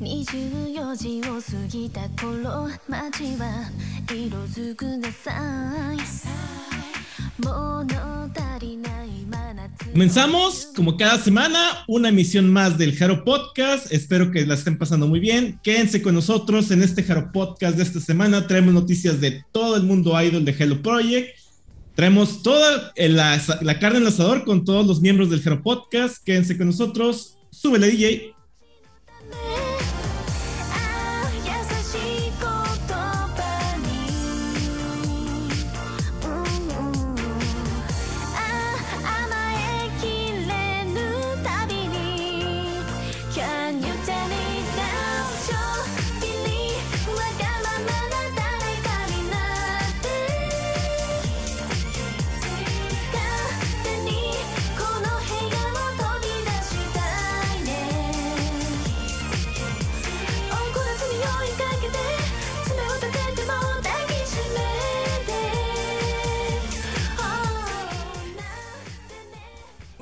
24時を過ぎた頃街は色づくがさ物足りない真夏 Comenzamos, como cada semana, una emisión más del Jaro Podcast. Espero que la estén pasando muy bien. Quédense con nosotros en este Jaro Podcast de esta semana. Traemos noticias de todo el mundo idol de Hello Project. Traemos toda la, la carne en el asador con todos los miembros del Jaro Podcast. Quédense con nosotros. Súbele, DJ.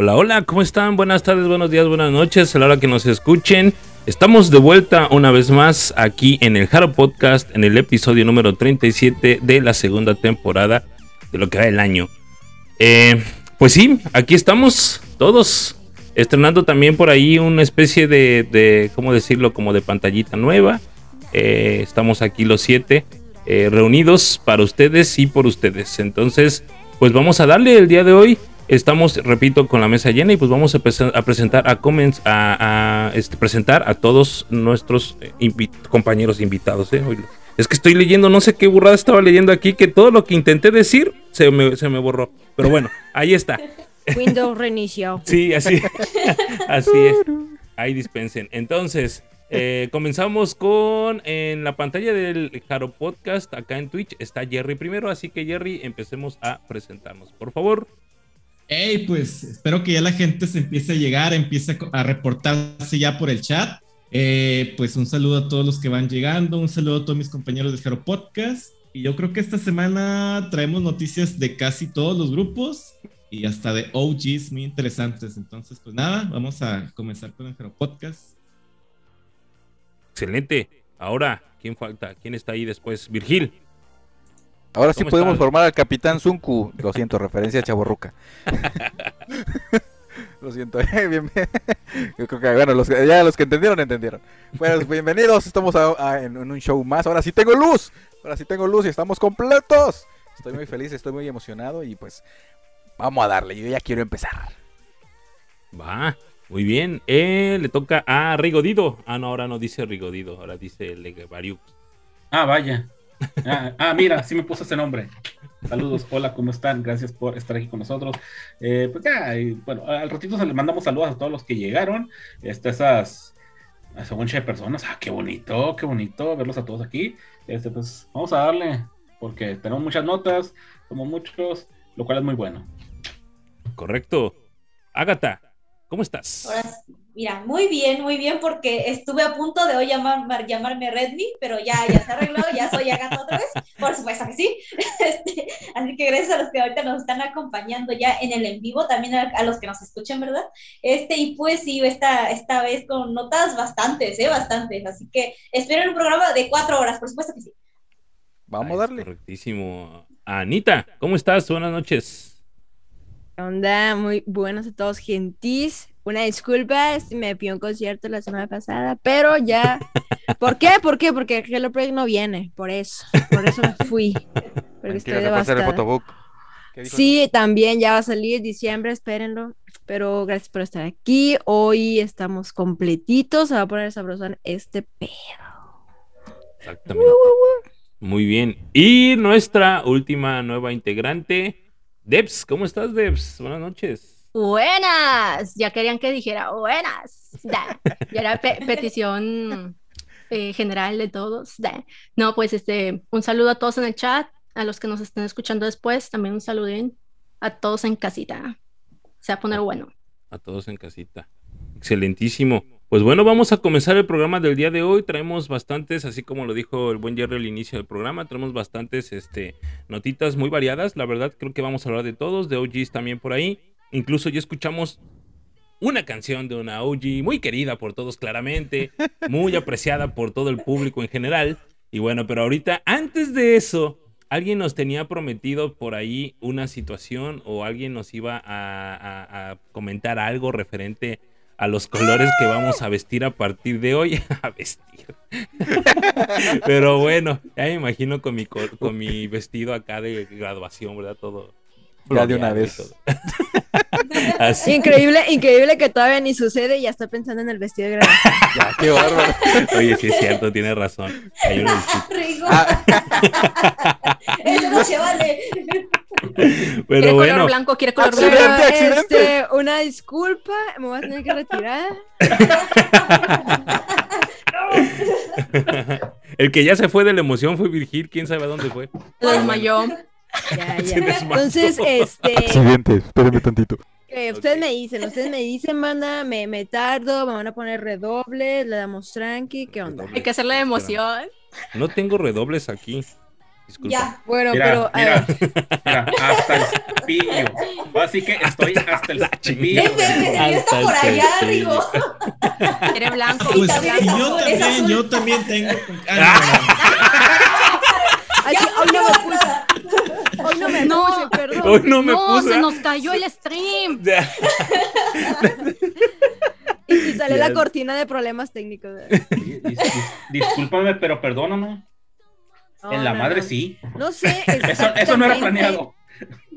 Hola, hola, ¿cómo están? Buenas tardes, buenos días, buenas noches, a la hora que nos escuchen. Estamos de vuelta una vez más aquí en el Jaro Podcast, en el episodio número 37 de la segunda temporada de lo que va el año. Eh, pues sí, aquí estamos todos estrenando también por ahí una especie de, de ¿cómo decirlo? Como de pantallita nueva. Eh, estamos aquí los siete eh, reunidos para ustedes y por ustedes. Entonces, pues vamos a darle el día de hoy. Estamos, repito, con la mesa llena y pues vamos a, presen- a presentar a, comments- a, a, este, presentar a todos nuestros eh, invi- compañeros invitados. ¿eh? Hoy- Es que estoy leyendo, no sé qué burrada estaba leyendo aquí, que todo lo que intenté decir se me, se me borró. Pero bueno, ahí está. Windows reinició. Sí, así, así es. Ahí dispensen. Entonces, eh, comenzamos con en la pantalla del Jaro Podcast, acá en Twitch, está Jerry primero, así que Jerry, empecemos a presentarnos, por favor. Hey, pues espero que ya la gente se empiece a llegar, empiece a reportarse ya por el chat. Eh, pues un saludo a todos los que van llegando, un saludo a todos mis compañeros del Jaro Podcast. Y yo creo que esta semana traemos noticias de casi todos los grupos y hasta de OGs muy interesantes. Entonces, pues nada, vamos a comenzar con el Jaro Podcast. Excelente. Ahora, ¿quién falta? ¿Quién está ahí después? Virgil. Ahora sí ¿Cómo podemos están? formar al Capitán Zunku. Lo siento, referencia a Chaborruca. Lo siento, eh, bien, bien. Yo creo que, bueno, los, que- ya los que entendieron, entendieron. Bueno, bienvenidos, estamos a- a- en, en un show más. Ahora sí tengo luz, ahora sí tengo luz y estamos completos. Estoy muy feliz, estoy muy emocionado y pues vamos a darle. Yo ya quiero empezar. Va, muy bien. Eh, le toca a Rigodido. Ah, no, ahora no dice Rigodido, ahora dice Legabariuk. Ah, vaya. Ah, ah, mira, sí me puso ese nombre. Saludos, hola, ¿cómo están? Gracias por estar aquí con nosotros. Eh, pues ya, bueno, al ratito se le mandamos saludos a todos los que llegaron. Este, esas, esa de personas. Ah, qué bonito, qué bonito verlos a todos aquí. Este, pues vamos a darle, porque tenemos muchas notas, como muchos, lo cual es muy bueno. Correcto. Ágata, ¿cómo estás? Ahora, mira, muy bien, muy bien, porque estuve a punto de hoy llamar, mar- llamarme Redmi, pero ya, ya se arregló, ya soy Agatha otra vez, por supuesto que sí. Este, así que gracias a los que ahorita nos están acompañando ya en el en vivo, también a, a los que nos escuchan, ¿verdad? Este, y pues sí, esta, esta vez con notas bastantes, ¿eh? Bastantes, así que esperen un programa de cuatro horas, por supuesto que sí. Vamos Ah, a es darle. Correctísimo. Anita, ¿cómo estás? Buenas noches. ¿Qué onda? Muy buenos a todos, gentis. Una disculpa, me pidió un concierto la semana pasada, pero ya. ¿Por qué? ¿Por qué? Porque Hello Project no viene, por eso. Por eso me fui. Porque estoy el devastada. photobook. ¿Qué dijo? Sí, también ya va a salir diciembre, espérenlo. Pero gracias por estar aquí. Hoy estamos completitos. Se va a poner sabrosón este pedo. Exactamente. Muy bien. Y nuestra última nueva integrante, Debs. ¿Cómo estás, Debs? Buenas noches. Buenas, ya querían que dijera buenas. Da. Ya era pe- petición eh, general de todos. Da. No, pues este, un saludo a todos en el chat, a los que nos estén escuchando después, también un saludín a todos en casita. Se va a poner bueno. A todos en casita. Excelentísimo. Pues bueno, vamos a comenzar el programa del día de hoy. Traemos bastantes, así como lo dijo el buen Jerry al inicio del programa, tenemos bastantes este, notitas muy variadas. La verdad, creo que vamos a hablar de todos, de OGs también por ahí. Incluso ya escuchamos una canción de una OG muy querida por todos claramente, muy apreciada por todo el público en general. Y bueno, pero ahorita, antes de eso, alguien nos tenía prometido por ahí una situación o alguien nos iba a, a- a comentar algo referente a los colores que vamos a vestir a partir de hoy. a vestir. Pero bueno, ya me imagino con mi, co- con mi vestido acá de graduación, ¿verdad? Todo. Ya de una vez. Así. Increíble, increíble que todavía ni sucede y ya está pensando en el vestido de graduación. Ya, qué bárbaro. Oye, sí es cierto, tiene razón. Hay una. Ah, Eso no se vale. Pero quiere color bueno, blanco, quiere color Accidente, blanco. Accidente. este, una disculpa, me voy a tener que retirar. el que ya se fue de la emoción fue Virgil, quién sabe a dónde fue. Lo desmayó. Ya, ya. Entonces, este, accidente, espérenme tantito. eh, ustedes Ok. me dicen, ustedes me dicen, manda, me, me tardo, me van a poner redoble, le damos tranqui, ¿qué onda? Redoble. Hay que hacerle de emoción. No tengo redobles aquí. Disculpa. Ya. Bueno, Mira, pero a mira, ver, mira, hasta el cepillo. Así que estoy hasta el cepillo. Ven, ven, ven, Hasta está por allá. Rigo. Quiere blanco. Pues también y está yo también, azul. yo también tengo. Ah, ay, Ya sí, hoy no me puse. Hoy no me No. puse, perdón. Hoy no me no, puse. se nos cayó el stream. Ya. Y, y sale la cortina de problemas técnicos. Dis- dis- Discúlpame, pero perdóname. No, en la no, madre no. sí. No sé. Eso, eso no era exactamente- planeado.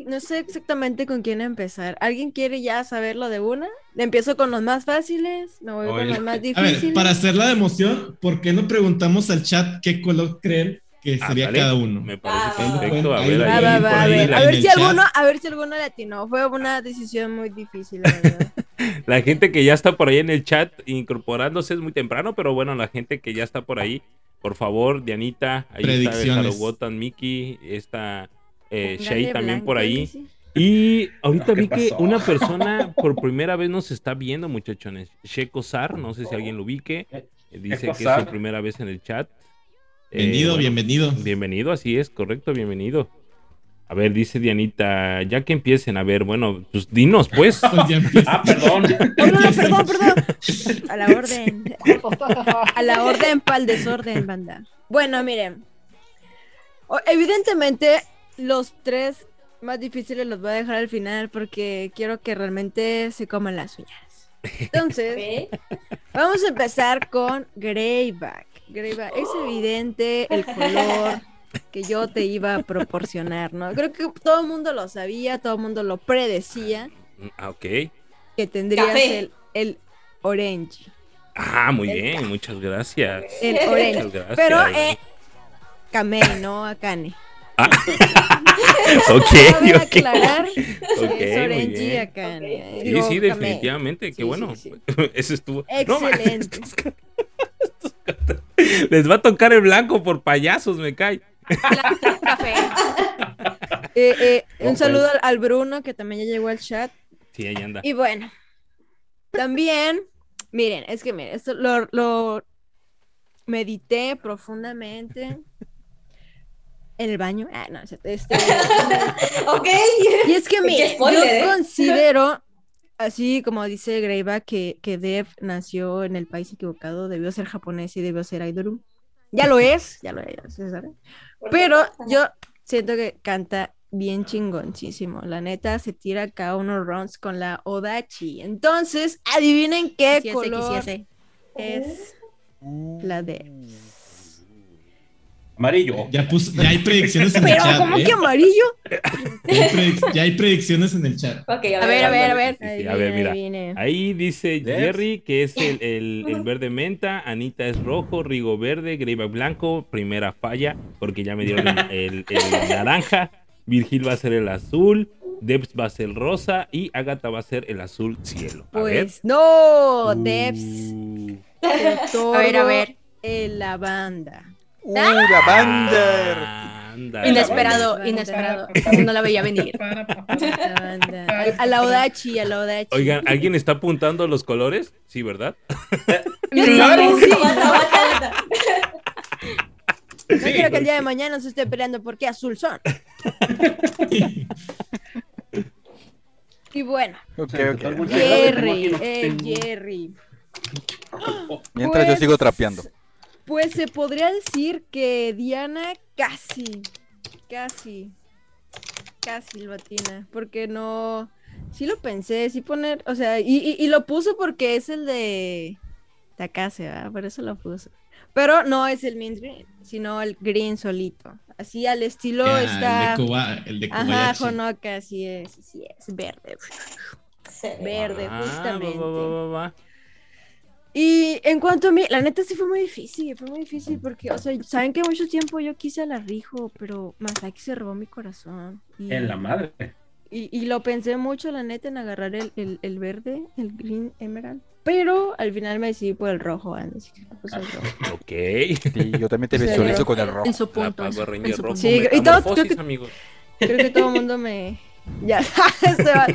No sé exactamente con quién empezar. ¿Alguien quiere ya saberlo de una? Empiezo con los más fáciles, me voy con los más A difíciles. ver, para hacer la de emoción, ¿por qué no preguntamos al chat qué color creen que sería Ándale, cada uno? Me parece Ah, perfecto. A ver, ahí, va, va, a ver, a ver si chat. alguno, a ver si alguno le atinó. Fue una decisión muy difícil, la verdad. La gente que ya está por ahí en el chat incorporándose es muy temprano, pero bueno, la gente que ya está por ahí, por favor, Dianita, ahí está. Harogotan, Miki, está eh, Shay también por ahí. Y ahorita ¿Qué vi que una persona por primera vez nos está viendo, muchachones. Checo Sar, no sé si alguien lo ubique. eh, Dice que es su primera vez en el chat. Eh, Bienvenido, bueno, bienvenido. Bienvenido, así es, correcto, bienvenido. A ver, dice Dianita, ya que empiecen, a ver, bueno, pues dinos, pues. Ah, perdón. Oh, no, no, perdón, perdón. A la orden. A la orden para el desorden, banda. Bueno, miren. O- Evidentemente, los tres más difíciles los voy a dejar al final porque quiero que realmente se coman las uñas. Entonces, vamos a empezar con Greyback. Greyback, es evidente el color que yo te iba a proporcionar, ¿no? Creo que todo el mundo lo sabía, todo el mundo lo predecía, Ah, ok. que tendrías Café. el, el orange. Ah, muy bien, muchas gracias. El Muchas orange. gracias. Pero, eh, Kamei, no Akane. ok, Cabe ok. aclarar es muy orange y bien. Akane. Sí, sí, definitivamente, qué Sí, bueno. sí, Eso estuvo. No, Excelente. estos estos Les va a tocar el blanco por payasos, me cae. Café. Eh, eh, un saludo pues. al, al Bruno, que también ya llegó al chat. Sí, ahí anda. Y bueno, también, miren, es que miren, esto lo, lo medité profundamente en el baño. Ah, no, este, Ok. y es que miren, spoiler, ¿eh? yo considero, así como dice Greiva, que, que Dev nació en el país equivocado, debió ser japonés y debió ser Aidoru. Ya lo es, ya lo es. Pero yo siento que canta bien chingoncísimo. La neta se tira acá unos rounds con la Odachi. Entonces, adivinen qué Quisiese, color quisiese. es la de. Amarillo. Ya, hay predicciones en el Pero, chat. ¿cómo ¿eh? que amarillo? Ya, hay predic- ya hay predicciones en el chat. Ok, A ver, a ver, a ver. Sí, sí, a ver, mira. Ahí dice. Jerry que es el, el- el verde menta, Anita es rojo, Rigo verde, Greyback blanco, primera falla, porque ya me dieron el, el- el naranja, Virgil va a ser el azul, Debs va a ser rosa y Agatha va a ser el azul cielo. A ver. Pues no, Devs. Uh, A ver, a ver. El lavanda. ¡Uh, la banda! anda, Inesperado, Banda. inesperado. No la veía venir. A, la Odachi, a la Odachi. Oigan, ¿alguien está apuntando los colores? Sí, ¿verdad? Claro. Sí. No Sí, quiero que el día de mañana se esté peleando porque azul son. Y bueno, Ok, Se me ok. quitó el muchacho. Tengo Jerry, tengo. Jerry. Mientras yo Pues- sigo trapeando. Pues se podría decir que Diana casi, casi, casi lo atina, porque no, sí lo pensé, sí poner, o sea, y, y- y lo puso porque es el de Takase, ¿verdad? Por eso lo puso. Pero no es el mint green, sino el green solito. Así al estilo Ah, está... El de, Koba- el de Ajá. Honoka, así es, así es, verde, verde, Ah, justamente. va, va, va, va. Y en cuanto a mí, la neta sí fue muy difícil, fue muy difícil porque, o sea, saben que mucho tiempo yo quise a la Rijo, pero Masaki se robó mi corazón. Y, En la madre. y, y lo pensé mucho, la neta, en agarrar el, el, el verde, el Green Emerald. Pero al final me decidí por el rojo, así que me puse el rojo. Ok. Sí, yo también te ¿En visualizo con el rojo. En su punto. en punto. Sí, y todo- creo que- amigos. Creo que todo el mundo me... Ya, se va.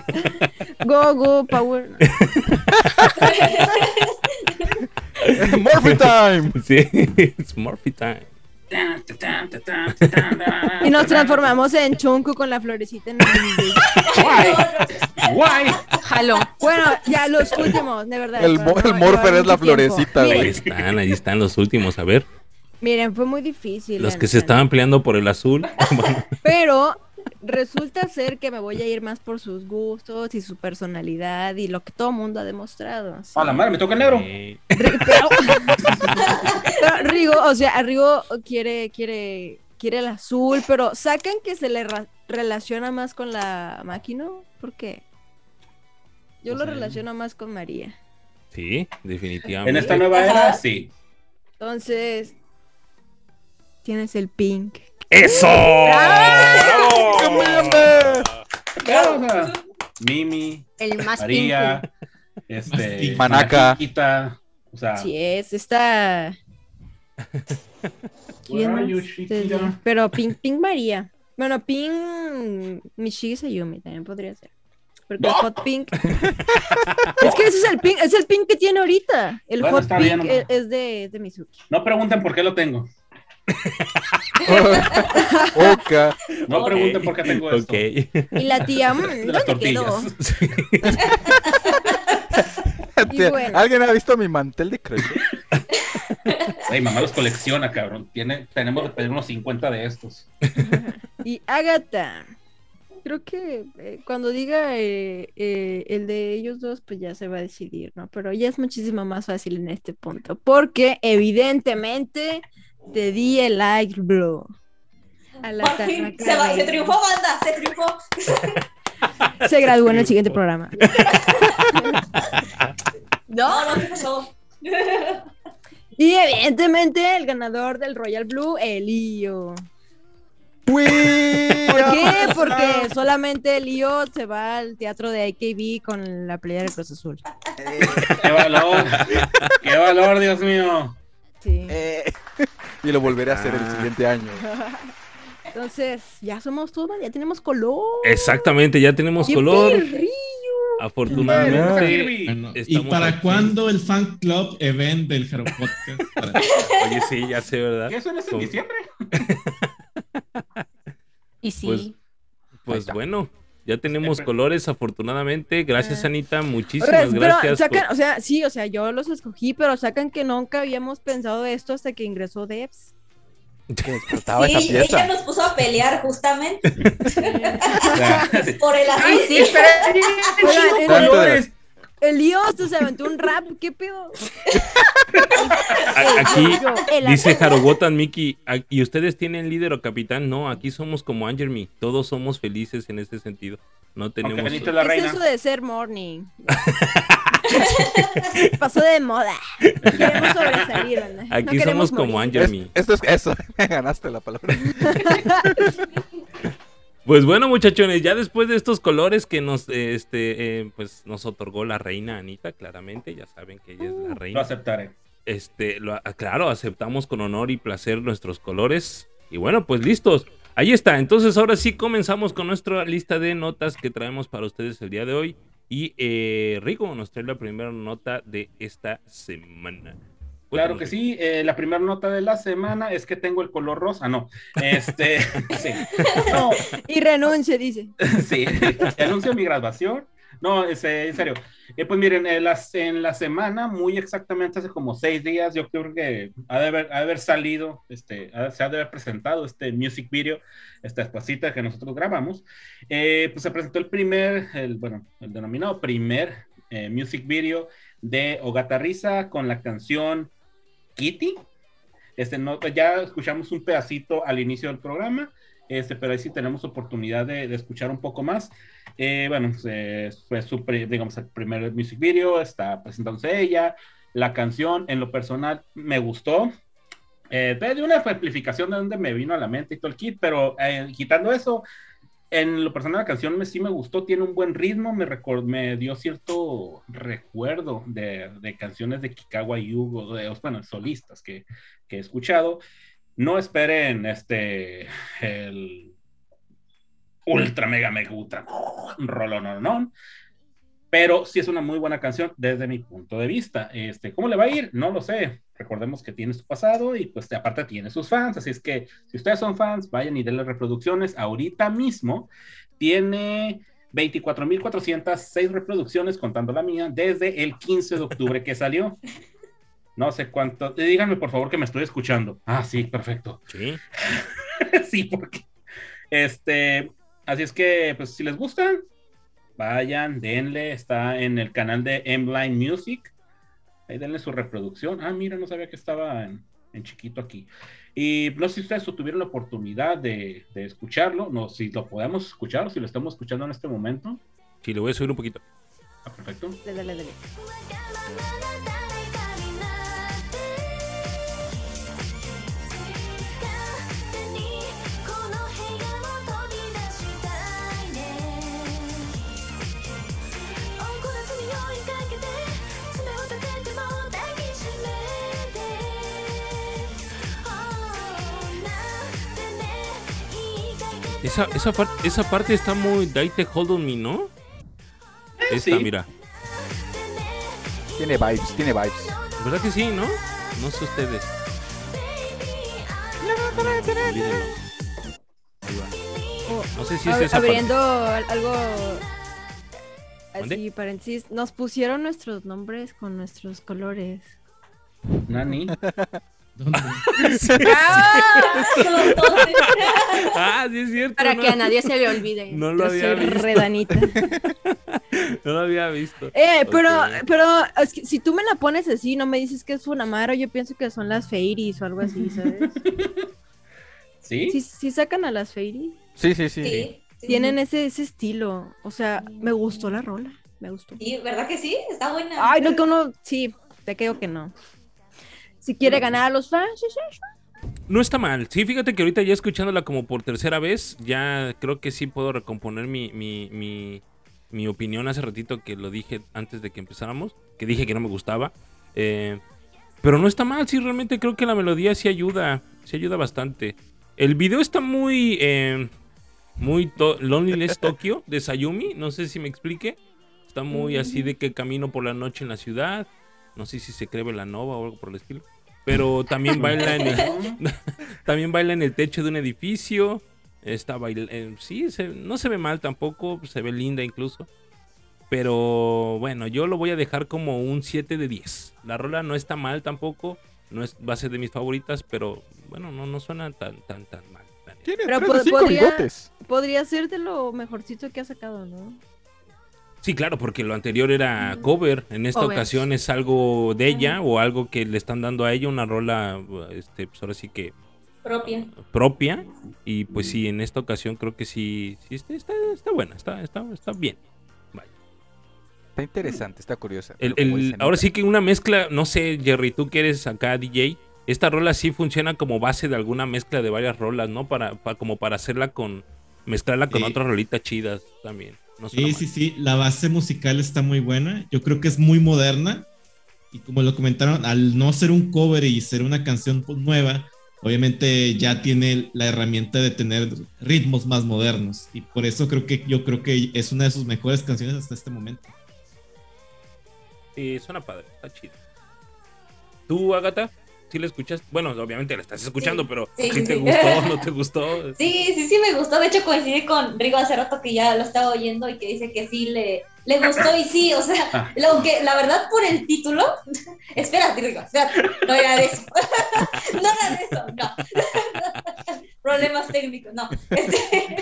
Go, go, power. Morphin Time. Sí, it's Murphy time. Y nos transformamos en Chunku con la florecita en el... Guay. Jalo. Bueno, ya los últimos, de verdad. El, mo- no el Morpher es la florecita, Ahí están, ahí están los últimos. A ver, Miren, fue muy difícil. los que se estaban peleando por el azul. Bueno, Pero resulta ser que me voy a ir más por sus gustos y su personalidad y lo que todo mundo ha demostrado. sí. A la madre, me toca el negro. eh, Pero, pero Rigo, o sea, Rigo quiere, quiere, quiere el azul, pero sacan que se le relaciona más con la máquina. ¿Por qué? Yo lo sé. relaciono más con María. sí, definitivamente. En esta nueva era, sí. Entonces, tienes el pink. ¡Eso! ¡Ah! ¡Qué mierda! Claro, o sea, Mimi, El más María, pinku. este, pink. Manaka. Chiquita, o sea, Sí es, digo? Pero Pink, Pink María. Bueno, Pink Michigi Sayumi también podría ser. Porque el. Hot Pink. es que ese es el Pink, es el Pink que tiene ahorita. El Bueno, Hot Pink bien, es, hombre. es de, es de Mizuki. no pregunten por qué lo tengo. Oka. No Ok. pregunten por qué tengo esto. Ok. Y la tía, mm, las ¿dónde quedó? bueno. ¿Alguien ha visto mi mantel de crochet? Ey, mamá los colecciona, cabrón. Tiene, tenemos de pedir unos 50 de estos. Y Agatha. Creo que eh, cuando diga eh, eh, el de ellos dos, pues ya se va a decidir, ¿no? Pero ya es muchísimo más fácil en este punto. Porque evidentemente te di el light blue. A la Por fin, se, va- se triunfó, banda, se triunfó. Se graduó en el siguiente programa. No, no, ¿qué pasó? Y evidentemente el ganador del Royal Blue, Elio. ¡Uy! ¿Por qué? Porque solamente Elio se va al teatro de AKB con la playa del Cruz Azul. ¡Qué valor! ¡Qué valor, Dios mío! Sí. Eh, y lo volveré a hacer el Ah. siguiente año. Entonces, ya somos todos, ya tenemos color. Exactamente, ya tenemos ¡Qué color. perrillo! Afortunadamente. Bueno, ¿Y para aquí. cuándo el fan club event del Hero Podcast? Para- Oye, sí, ya sé, ¿verdad? ¿Qué eso no es en diciembre? Y sí. Pues- Pues bueno, ya tenemos colores, afortunadamente. Gracias, Ah. Anita. Muchísimas pero gracias. sacan, por- o sea, sí, o sea, yo los escogí, pero sacan que nunca habíamos pensado esto hasta que ingresó esa Sí, ella nos puso a pelear justamente por el Ay, azul. sí. De- colores. El lío hasta se aventó un rap, ¿qué pedo? Aquí dice azul. Harogotan Miki, "Ah, ¿y ustedes tienen líder o capitán? No, aquí somos como Angermy. Todos somos felices en ese sentido. No tenemos. Es la ¿Qué es reina. eso de ser morning? Pasó de moda. Queremos sobresalir, ¿verdad? No Aquí queremos somos como morir. Es- Angermy. esto es eso. Me ganaste la palabra. Pues bueno, muchachones, ya después de estos colores que nos, este, eh, pues nos otorgó la reina Anita, claramente, ya saben que ella es la Lo reina. aceptaré. Este, lo- ah, claro, aceptamos con honor y placer nuestros colores. Y bueno, pues listos. Ahí está. Entonces, ahora sí comenzamos con nuestra lista de notas que traemos para ustedes el día de hoy. Y eh, Rico nos trae la primera nota de esta semana. Claro que sí. eh, la primera nota de la semana es que tengo el color rosa. No. Este. sí. No, Y renuncie, dice. sí. Anuncio mi graduación. No, es, eh, en serio. Eh, pues miren, en, las, en la semana, muy exactamente hace como seis días, yo creo que ha de haber, ha de haber salido, este, ha- se ha de haber presentado este music video, esta espacita que nosotros grabamos. Eh, pues se presentó el primer, el, bueno, el denominado primer eh, music video de Ogata Risa con la canción Kitty. Este, no, ya escuchamos un pedacito al inicio del programa, este, pero ahí sí tenemos oportunidad de, de escuchar un poco más. Eh, bueno, se- fue su, digamos, el primer music video, está presentándose ella, la canción en lo personal me gustó. Eh, de una amplificación de donde me vino a la mente y todo el kit, pero eh, quitando eso, en lo personal la canción me, sí me gustó, tiene un buen ritmo, me, recor- me dio cierto recuerdo de, de canciones de Kikawa Yugo, de, bueno, solistas que, que he escuchado. No esperen este, el ultra mega mega ultra rolón, pero sí es una muy buena canción desde mi punto de vista. Este, ¿Cómo le va a ir? No lo sé. Recordemos que tiene su pasado y pues aparte tiene sus fans, así es que si ustedes son fans, vayan y denle reproducciones. Ahorita mismo tiene 24.406 reproducciones, contando la mía, desde el 15 de octubre que salió. No sé cuánto. Díganme por favor que me estoy escuchando. Ah, sí, perfecto. Sí. sí, porque. Este. Así es que, pues, si les gusta, vayan, denle. Está en el canal de M-Line Music. Ahí denle su reproducción. Ah, mira, no sabía que estaba en, en chiquito aquí. Y no sé si ustedes tuvieron la oportunidad de, de escucharlo. No, si lo podemos escuchar o si lo estamos escuchando en este momento. Sí, le voy a subir un poquito. Ah, perfecto. Dale, dale, dale. Esa, esa, par- esa parte está muy Daite Hold on Me, ¿no? Esta, sí. mira. Tiene vibes, tiene vibes. ¿Verdad que sí, no? No sé ustedes. No sé si es esa. Abriendo al- algo así, paréntesis, nos pusieron nuestros nombres con nuestros colores. Nani. ¿Dónde? Somos todos- Ah, sí es cierto. Para no, que a nadie se le olvide. no lo había visto. redanita. No lo había visto. Eh, pero, pero es que si tú me la pones así, no me dices que es Funamaro, yo pienso que son las Fairies o algo así, ¿sabes? ¿Sí? Sí, sí sacan a las Fairies. Sí, sí, sí. Sí, sí, Tienen ese, ese estilo. O sea, me gustó la rola. Me gustó. Sí, ¿verdad que sí? Está buena. Ay, no, que uno. Sí, te creo que no. Si quiere ganar a los fans, sí, sí, sí. No está mal. Sí, fíjate que ahorita ya escuchándola como por tercera vez, ya creo que sí puedo recomponer mi, mi, mi, mi opinión hace ratito que lo dije antes de que empezáramos, que dije que no me gustaba. Eh, pero no está mal, sí, realmente creo que la melodía sí ayuda, sí ayuda bastante. El video está muy, eh, muy to- Loneliness Tokyo de Sayumi, no sé si me explique. Está muy así de que camino por la noche en la ciudad. No sé si se cree la nova o algo por el estilo. Pero también baila en el, también baila en el techo de un edificio. Está bail- eh, sí, se- no se ve mal tampoco, se ve linda incluso. Pero bueno, yo lo voy a dejar como un 7 de 10. La rola no está mal tampoco, no es, va a ser de mis favoritas, pero bueno, no, no suena tan, tan, tan mal. Tiene Pero tres de po- cinco podría- bigotes. Podría ser de lo mejorcito que ha sacado, ¿no? Sí, claro, porque lo anterior era cover. En esta ocasión es algo de ella o algo que le están dando a ella, una rola, este, pues ahora sí que Propia. propia. Y pues sí, en esta ocasión creo que sí, sí está, está, está buena, está, está, está bien. Vaya. Está interesante, está curiosa. El- ahora sí que una mezcla, no sé, Jerry, tú que eres acá DJ, esta rola sí funciona como base de alguna mezcla de varias rolas, ¿no? Para, pa- como para hacerla con, mezclarla con Sí. otras rolitas chidas también. No Sí, mal. sí, sí, la base musical está muy buena. Yo creo que es muy moderna. Y como lo comentaron, al no ser un cover y ser una canción pues, nueva, obviamente ya tiene la herramienta de tener ritmos más modernos. Y por eso creo que yo creo que es una de sus mejores canciones hasta este momento. Sí, suena padre, está chido. ¿Tú, Agatha? ¿Sí la escuchas? Bueno, obviamente la estás escuchando, Sí, pero sí, ¿sí sí, te gustó no te gustó? Sí, sí, sí me gustó. De hecho, coincidí con Rigo hace rato que ya lo estaba oyendo y que dice que sí le, le gustó. Y sí, o sea, Ah. lo que, la verdad, por el título. espérate, Rigo, espérate. No era de eso. no era de eso, no. Problemas técnicos, no. Este,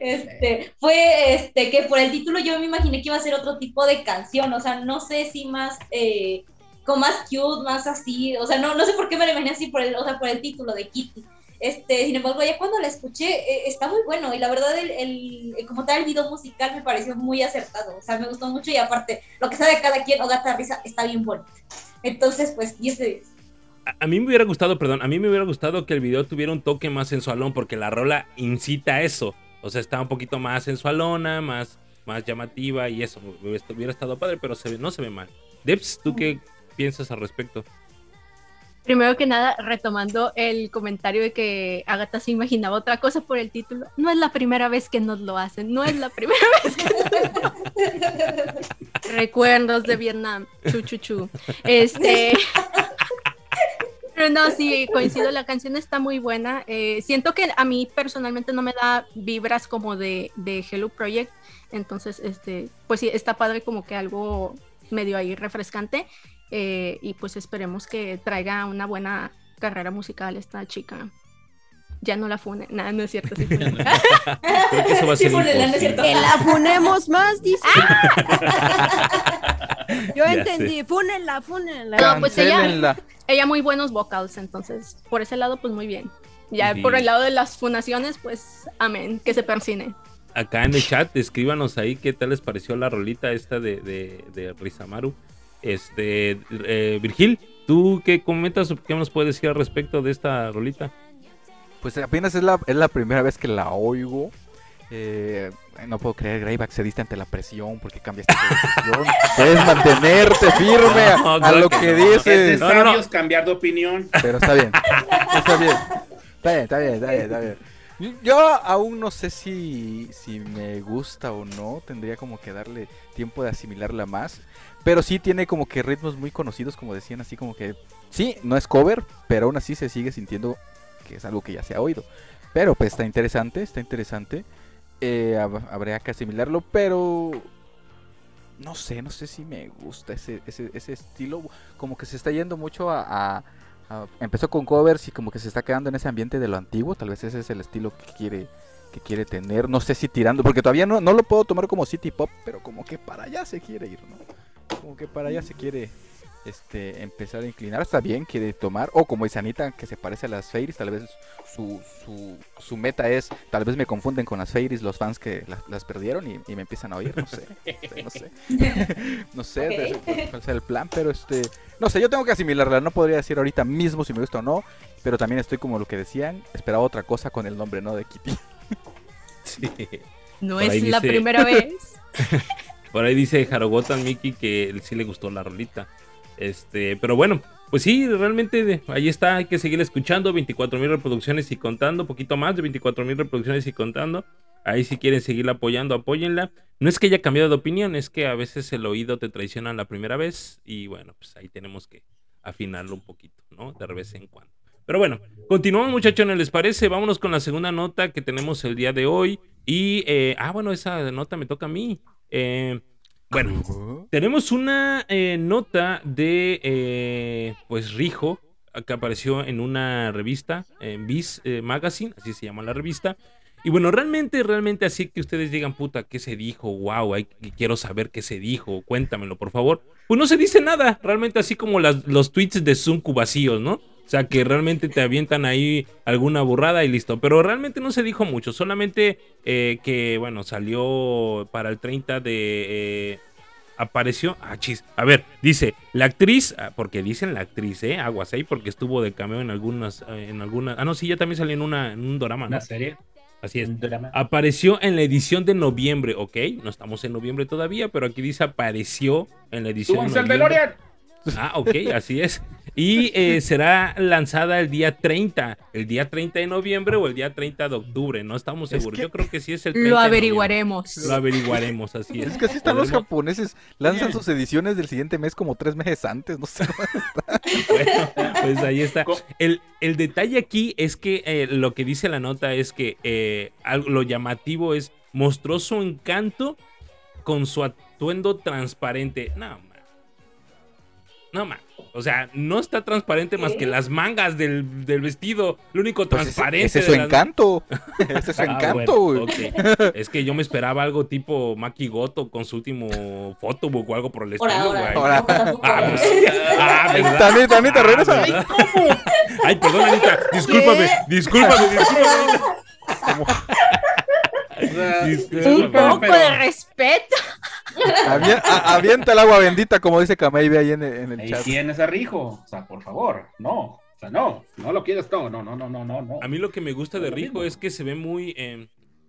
este, fue este, que por el título yo me imaginé que iba a ser otro tipo de canción. O sea, no sé si más. Eh, con más cute, más así, o sea, no, no sé por qué me lo imaginé así por el, o sea, por el título de Kitty. Este, sin embargo, ya cuando la escuché, eh, está muy bueno y la verdad, el, el- el- como tal, el video musical me pareció muy acertado, o sea, me gustó mucho y aparte, lo que sabe cada quien o gata risa está bien bonito. Entonces, pues, 10 de 10. A, mí me hubiera gustado, perdón, a mí me hubiera gustado que el video tuviera un toque más sensualón porque la rola incita a eso. O sea, está un poquito más sensualona, más, más llamativa y eso. Hubiera hubiera estado padre, pero se ve- no se ve mal. Debs, ¿tú qué piensas al respecto? Primero que nada, retomando el comentario de que Agatha se imaginaba otra cosa por el título, no es la primera vez que nos lo hacen, no es la primera vez que recuerdos de Vietnam, chu chu chu. Este, pero no, sí, coincido, la canción está muy buena. Eh, siento que a mí personalmente no me da vibras como de, de Hello Project, entonces, este, pues sí, está padre como que algo medio ahí refrescante. Eh, y pues esperemos que traiga una buena carrera musical esta chica. Ya no la fune, nada, no es cierto. sí. Creo que eso va a Sí, ser ponle, no es imposible. cierto. Que la funemos más, dice. Yo Ya entendí, fúnenla, fúnenla. No, pues ella-. Ella muy buenos vocals, entonces por ese lado pues muy bien. Ya Sí. por el lado de las funaciones, pues amén, que se persine. Acá en el chat, escríbanos ahí qué tal les pareció la rolita esta de, de, de Rizamaru. Este, eh, Virgil, ¿tú qué comentas o qué nos puedes decir al respecto de esta rolita? Pues apenas es la, es la primera vez que la oigo. Eh, no puedo creer, Greyback cediste ante la presión porque cambiaste de decisión. Puedes mantenerte firme a, No, a claro lo que que no. Es de dices. No, no, no. sabios cambiar de opinión. Pero está bien. Está bien. Está bien, está bien, está bien, está bien. Yo aún no sé si, si me gusta o no. Tendría como que darle tiempo de asimilarla más. Pero sí tiene como que ritmos muy conocidos, como decían, así como que... Sí, no es cover, pero aún así se sigue sintiendo que es algo que ya se ha oído. Pero pues está interesante, está interesante. Eh, hab- habría que asimilarlo, pero... No sé, no sé si me gusta ese, ese, ese estilo. Como que se está yendo mucho a, a- a- Empezó con covers y como que se está quedando en ese ambiente de lo antiguo. Tal vez ese es el estilo que quiere que quiere tener. No sé si tirando, porque todavía no, no lo puedo tomar como city pop, pero como que para allá se quiere ir, ¿no? Como que para allá se quiere este empezar a inclinar. Está bien, quiere tomar. O como dice Anita, que se parece a las Fairies. Tal vez su, su, su meta es, tal vez me confunden con las Fairies, los fans que la- las perdieron y, y me empiezan a oír. No sé, no sé. No sé cuál- sea el plan, pero este... No sé, yo tengo que asimilarla. No podría decir ahorita mismo si me gusta o no. Pero también estoy como lo que decían. Esperaba otra cosa con el nombre, ¿no? De Kitty. Sí. No es la primera vez. Por ahí dice Harogotan Miki que sí le gustó la rolita. Este, pero bueno, pues sí, realmente ahí está, hay que seguir escuchando, 24 mil reproducciones y contando, poquito más de 24 mil reproducciones y contando. Ahí si quieren seguirla apoyando, apóyenla. No es que haya cambiado de opinión, es que a veces el oído te traiciona la primera vez y bueno, pues ahí tenemos que afinarlo un poquito, ¿no? De vez en cuando. Pero bueno, continuamos muchachones, ¿les parece? Vámonos con la segunda nota que tenemos el día de hoy. Y, eh, ah, bueno, esa nota me toca a mí. Eh, bueno, tenemos una eh, nota de, eh, pues, Rijo, que apareció en una revista, en Viz eh, Magazine, así se llama la revista. Y bueno, realmente, realmente así que ustedes digan, puta, ¿qué se dijo? Wow, hay, quiero saber qué se dijo, cuéntamelo, por favor. Pues no se dice nada, realmente así como las- los tweets de Zunku vacíos, ¿no? O sea, que realmente te avientan ahí alguna burrada y listo. Pero realmente no se dijo mucho, solamente eh, que, bueno, salió para el 30 de... eh, apareció. Ah, chis. A ver, dice, la actriz, ah, porque dicen la actriz, ¿eh? Aguas ahí, porque estuvo de cameo en algunas, eh, en algunas. Ah, no, sí, ya también salió en, una, en un drama, ¿no? Una serie, Así es. Apareció en la edición de noviembre, ok. No estamos en noviembre todavía, pero aquí dice apareció en la edición ¡Súbanse de noviembre. Ah, ok, así es. Y eh, será lanzada el día 30, el día 30 de noviembre o el día 30 de octubre, no estamos Es seguros. que- Yo creo que sí es el 30 Lo de averiguaremos. Lo averiguaremos, así es. Es que así están los japoneses. Lanzan sus ediciones del siguiente mes como tres meses antes. No sé. Bueno, pues ahí está. El, el detalle aquí es que eh, lo que dice la nota es que eh, algo- lo llamativo es mostró su encanto con su atuendo transparente. No. No, man. O sea, no está transparente más que las mangas del, del vestido. Lo único Pues ese, transparente. ese es su las- encanto. Ese es su Ah, encanto, bueno, güey. ok. Es que yo me esperaba algo tipo Maki Goto con su último fotobook o algo por el estilo, güey. Ahora. Ah, pues, ah, ¿verdad? Anita, Anita, Ah, regresa. ¿verdad? Ay, perdón, Anita. Discúlpame, discúlpame, discúlpame. O sea, Un pero- poco de respeto. A- avienta el agua bendita, como dice Kameibe ahí en el, en el chat. tienes a Rijo. O sea, por favor, no. O sea, no. No lo quieres, no, no, no, no, no, no. no. A mí lo que me gusta de mismo. es que se ve muy eh,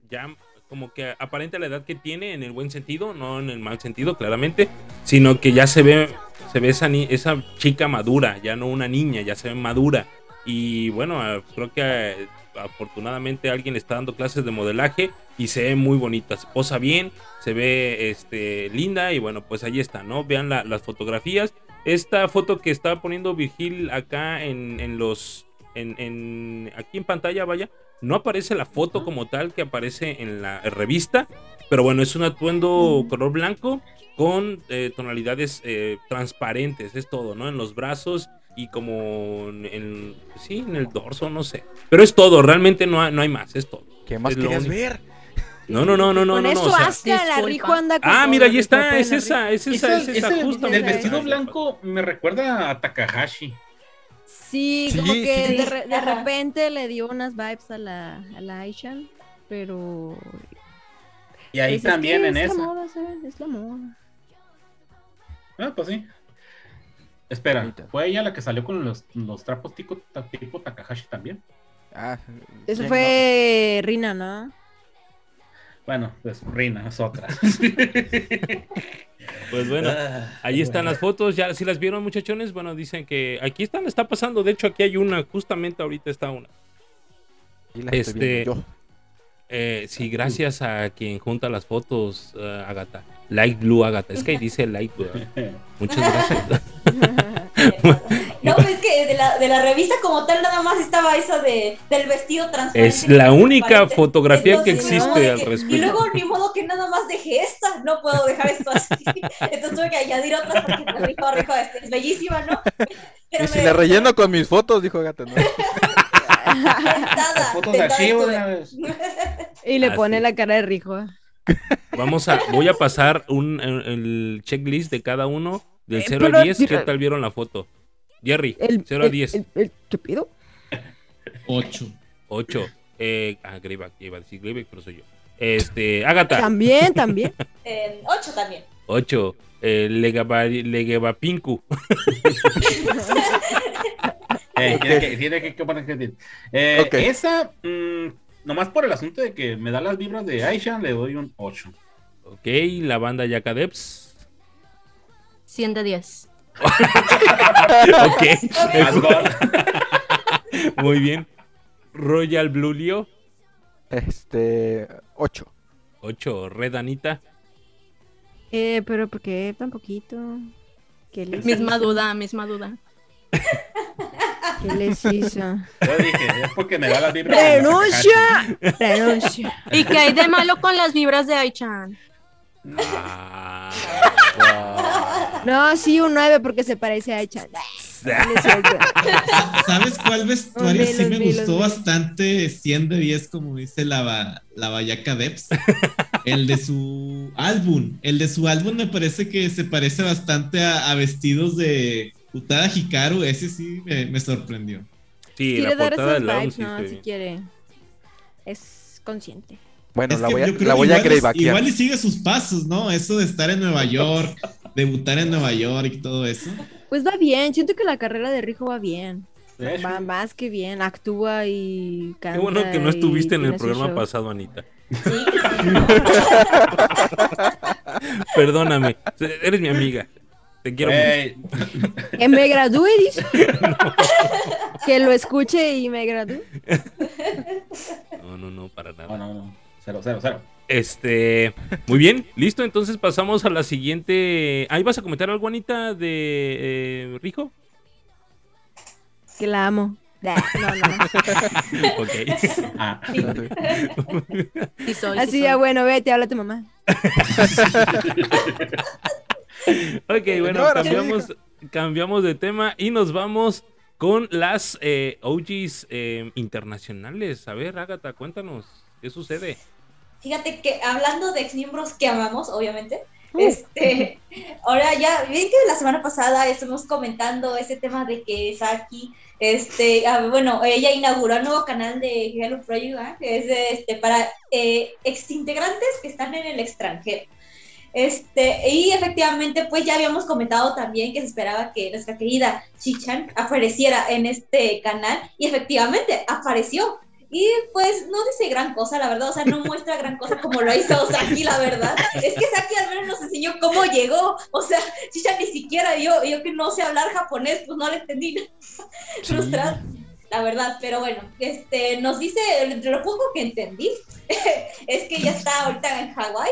ya como que aparente la edad que tiene en el buen sentido, no en el mal sentido, claramente, sino que ya se ve se ve esa, ni- esa chica madura, ya no una niña, ya se ve madura. Y bueno, eh, creo que afortunadamente alguien le está dando clases de modelaje y se ve muy bonita, se posa bien, se ve este, linda y bueno, pues ahí está, ¿no? Vean la- las fotografías. Esta foto que está poniendo Virgil acá en, en los... En, en- aquí en pantalla, vaya, no aparece la foto como tal que aparece en la revista, pero bueno, es un atuendo color blanco con eh, tonalidades eh, transparentes, es todo, ¿no? En los brazos y como en, en- sí, en el dorso, no sé. Pero es todo, realmente no hay, no hay más, es todo. ¿Qué más Es querías ver? No, no, no, no, no, Con no, no, eso o sea- hasta la. Rijo anda con Ah, mira, ahí está, es esa, es esa, Esa- es esa ese- justa. el vestido blanco me recuerda a Takahashi. Sí, Sí, como que sí. de, re- de Ajá. repente le dio unas vibes a la, a la Aishan, pero... Y ahí pues es también que en es esa. La moda, ¿sabes? Es la moda. Ah, pues sí. Espera. ¿fue ella la que salió con los, los trapos tipo, ta- tipo Takahashi también? Ah, Eso ¿quién fue Rina, ¿no? Bueno, pues Rina es otra. Pues bueno, Ah, ahí están las fotos, ya si las vieron muchachones, bueno, dicen que aquí están, está pasando, de hecho aquí hay una, justamente ahorita está una. Y la Este- yo. Eh, sí, gracias a quien junta las fotos, eh, Agatha. Light Blue Agatha, es que ahí dice Light Blue. Muchas gracias. No, pues es que de la, de la revista como tal nada más estaba esa de, del vestido transparente. Es la única fotografía que Entonces, existe al que- respecto. Y luego ni modo que nada más dejé esta, no puedo dejar esto así. Entonces tuve que añadir otras porque pues, rico, rico, este, es bellísima, ¿no? Pero Y si me- le relleno con mis fotos, dijo Gata. ¿no? Tentada, fotos de archivo una vez. Y le Así pone la cara de Rijo. Vamos a, voy a pasar un, el, el checklist de cada uno del Eh, 0 pero- al 10. ¿Qué tal vieron la foto? Jerry, El, 0 al el- 10. el- el- ¿Qué pido? 8. 8. Eh, ah, Greyback, iba a decir Greyback, pero soy yo. Este, Agatha, También, también. En ocho también. 8. Eh, Legaba- Legevapinku. Eh, tiene que, tiene que, que poner que- eh, Ok. Esa, mm, nomás por el asunto de que me da las vibras de Aisha, le doy un 8. Ok, la banda Yakadeps. 100 de 10. ok, muy bien. Royal Blue Leo. Este. 8. 8. Red Anita. Eh, pero ¿por qué tan poquito? ¿Qué les Misma duda, misma duda. ¿Qué les hizo? Yo dije, es porque me da las vibras ¡Renuncia! ¡Renuncia! ¿Y qué hay de malo con las vibras de Aichan? Ah, No, sí, un 9 porque se parece a Aichan. ¿Sabes cuál vestuario sí me los gustó los bastante? 100 de 10, como dice la, la Bayaka Deps. El de su álbum. El de su álbum me parece que se parece bastante a, a vestidos de Utada Hikaru. Ese sí me, me sorprendió. sí, Quiere la dar portada esas vibes, sí no, se ve si quiere. Es consciente. Bueno, Es la voy a, la voy a igual, igual y sigue sus pasos, ¿no? Eso de estar en Nueva York, debutar en Nueva York y todo eso. Pues va bien, siento que la carrera de Rijo va bien. Va más que bien, actúa y canta. Qué bueno que no estuviste en el programa show. pasado, Anita. Sí. Perdóname, eres mi amiga. Te quiero mucho. Ey, Que me gradúe, dice. Que lo escuche y me gradúe. No, no, no, para nada. no, no, no. Cero, cero, cero. Este, muy bien, listo. Entonces pasamos a la siguiente. Ahí vas a comentar algo, Anita, de eh, Rijo. Que la amo. No, no. Ok. Ah, Sí soy, sí Así ya, bueno, vete, habla a tu mamá. Ok, bueno, Señora, cambiamos, cambiamos de tema y nos vamos con las eh, OGs eh, internacionales. A ver, Agatha, cuéntanos, ¿qué sucede? Fíjate que hablando de exmiembros que amamos, obviamente, Uh. este, ahora ya, ven que la semana pasada estuvimos comentando ese tema de que Saki, este, ah, bueno, ella inauguró el nuevo canal de Hello Project, ¿ah? que es de, este, para eh, exintegrantes que están en el extranjero. Este, y efectivamente, pues ya habíamos comentado también que se esperaba que nuestra querida Chichan apareciera en este canal, y efectivamente apareció. Y pues no dice gran cosa, la verdad, o sea, no muestra gran cosa como lo hizo Saki, la verdad. Es que Saki al menos nos enseñó cómo llegó, o sea, Chichan ni siquiera yo, yo que no sé hablar japonés, pues no le entendí frustrada, la verdad, pero bueno, este, nos dice, lo poco que entendí, es que ya está ahorita en Hawái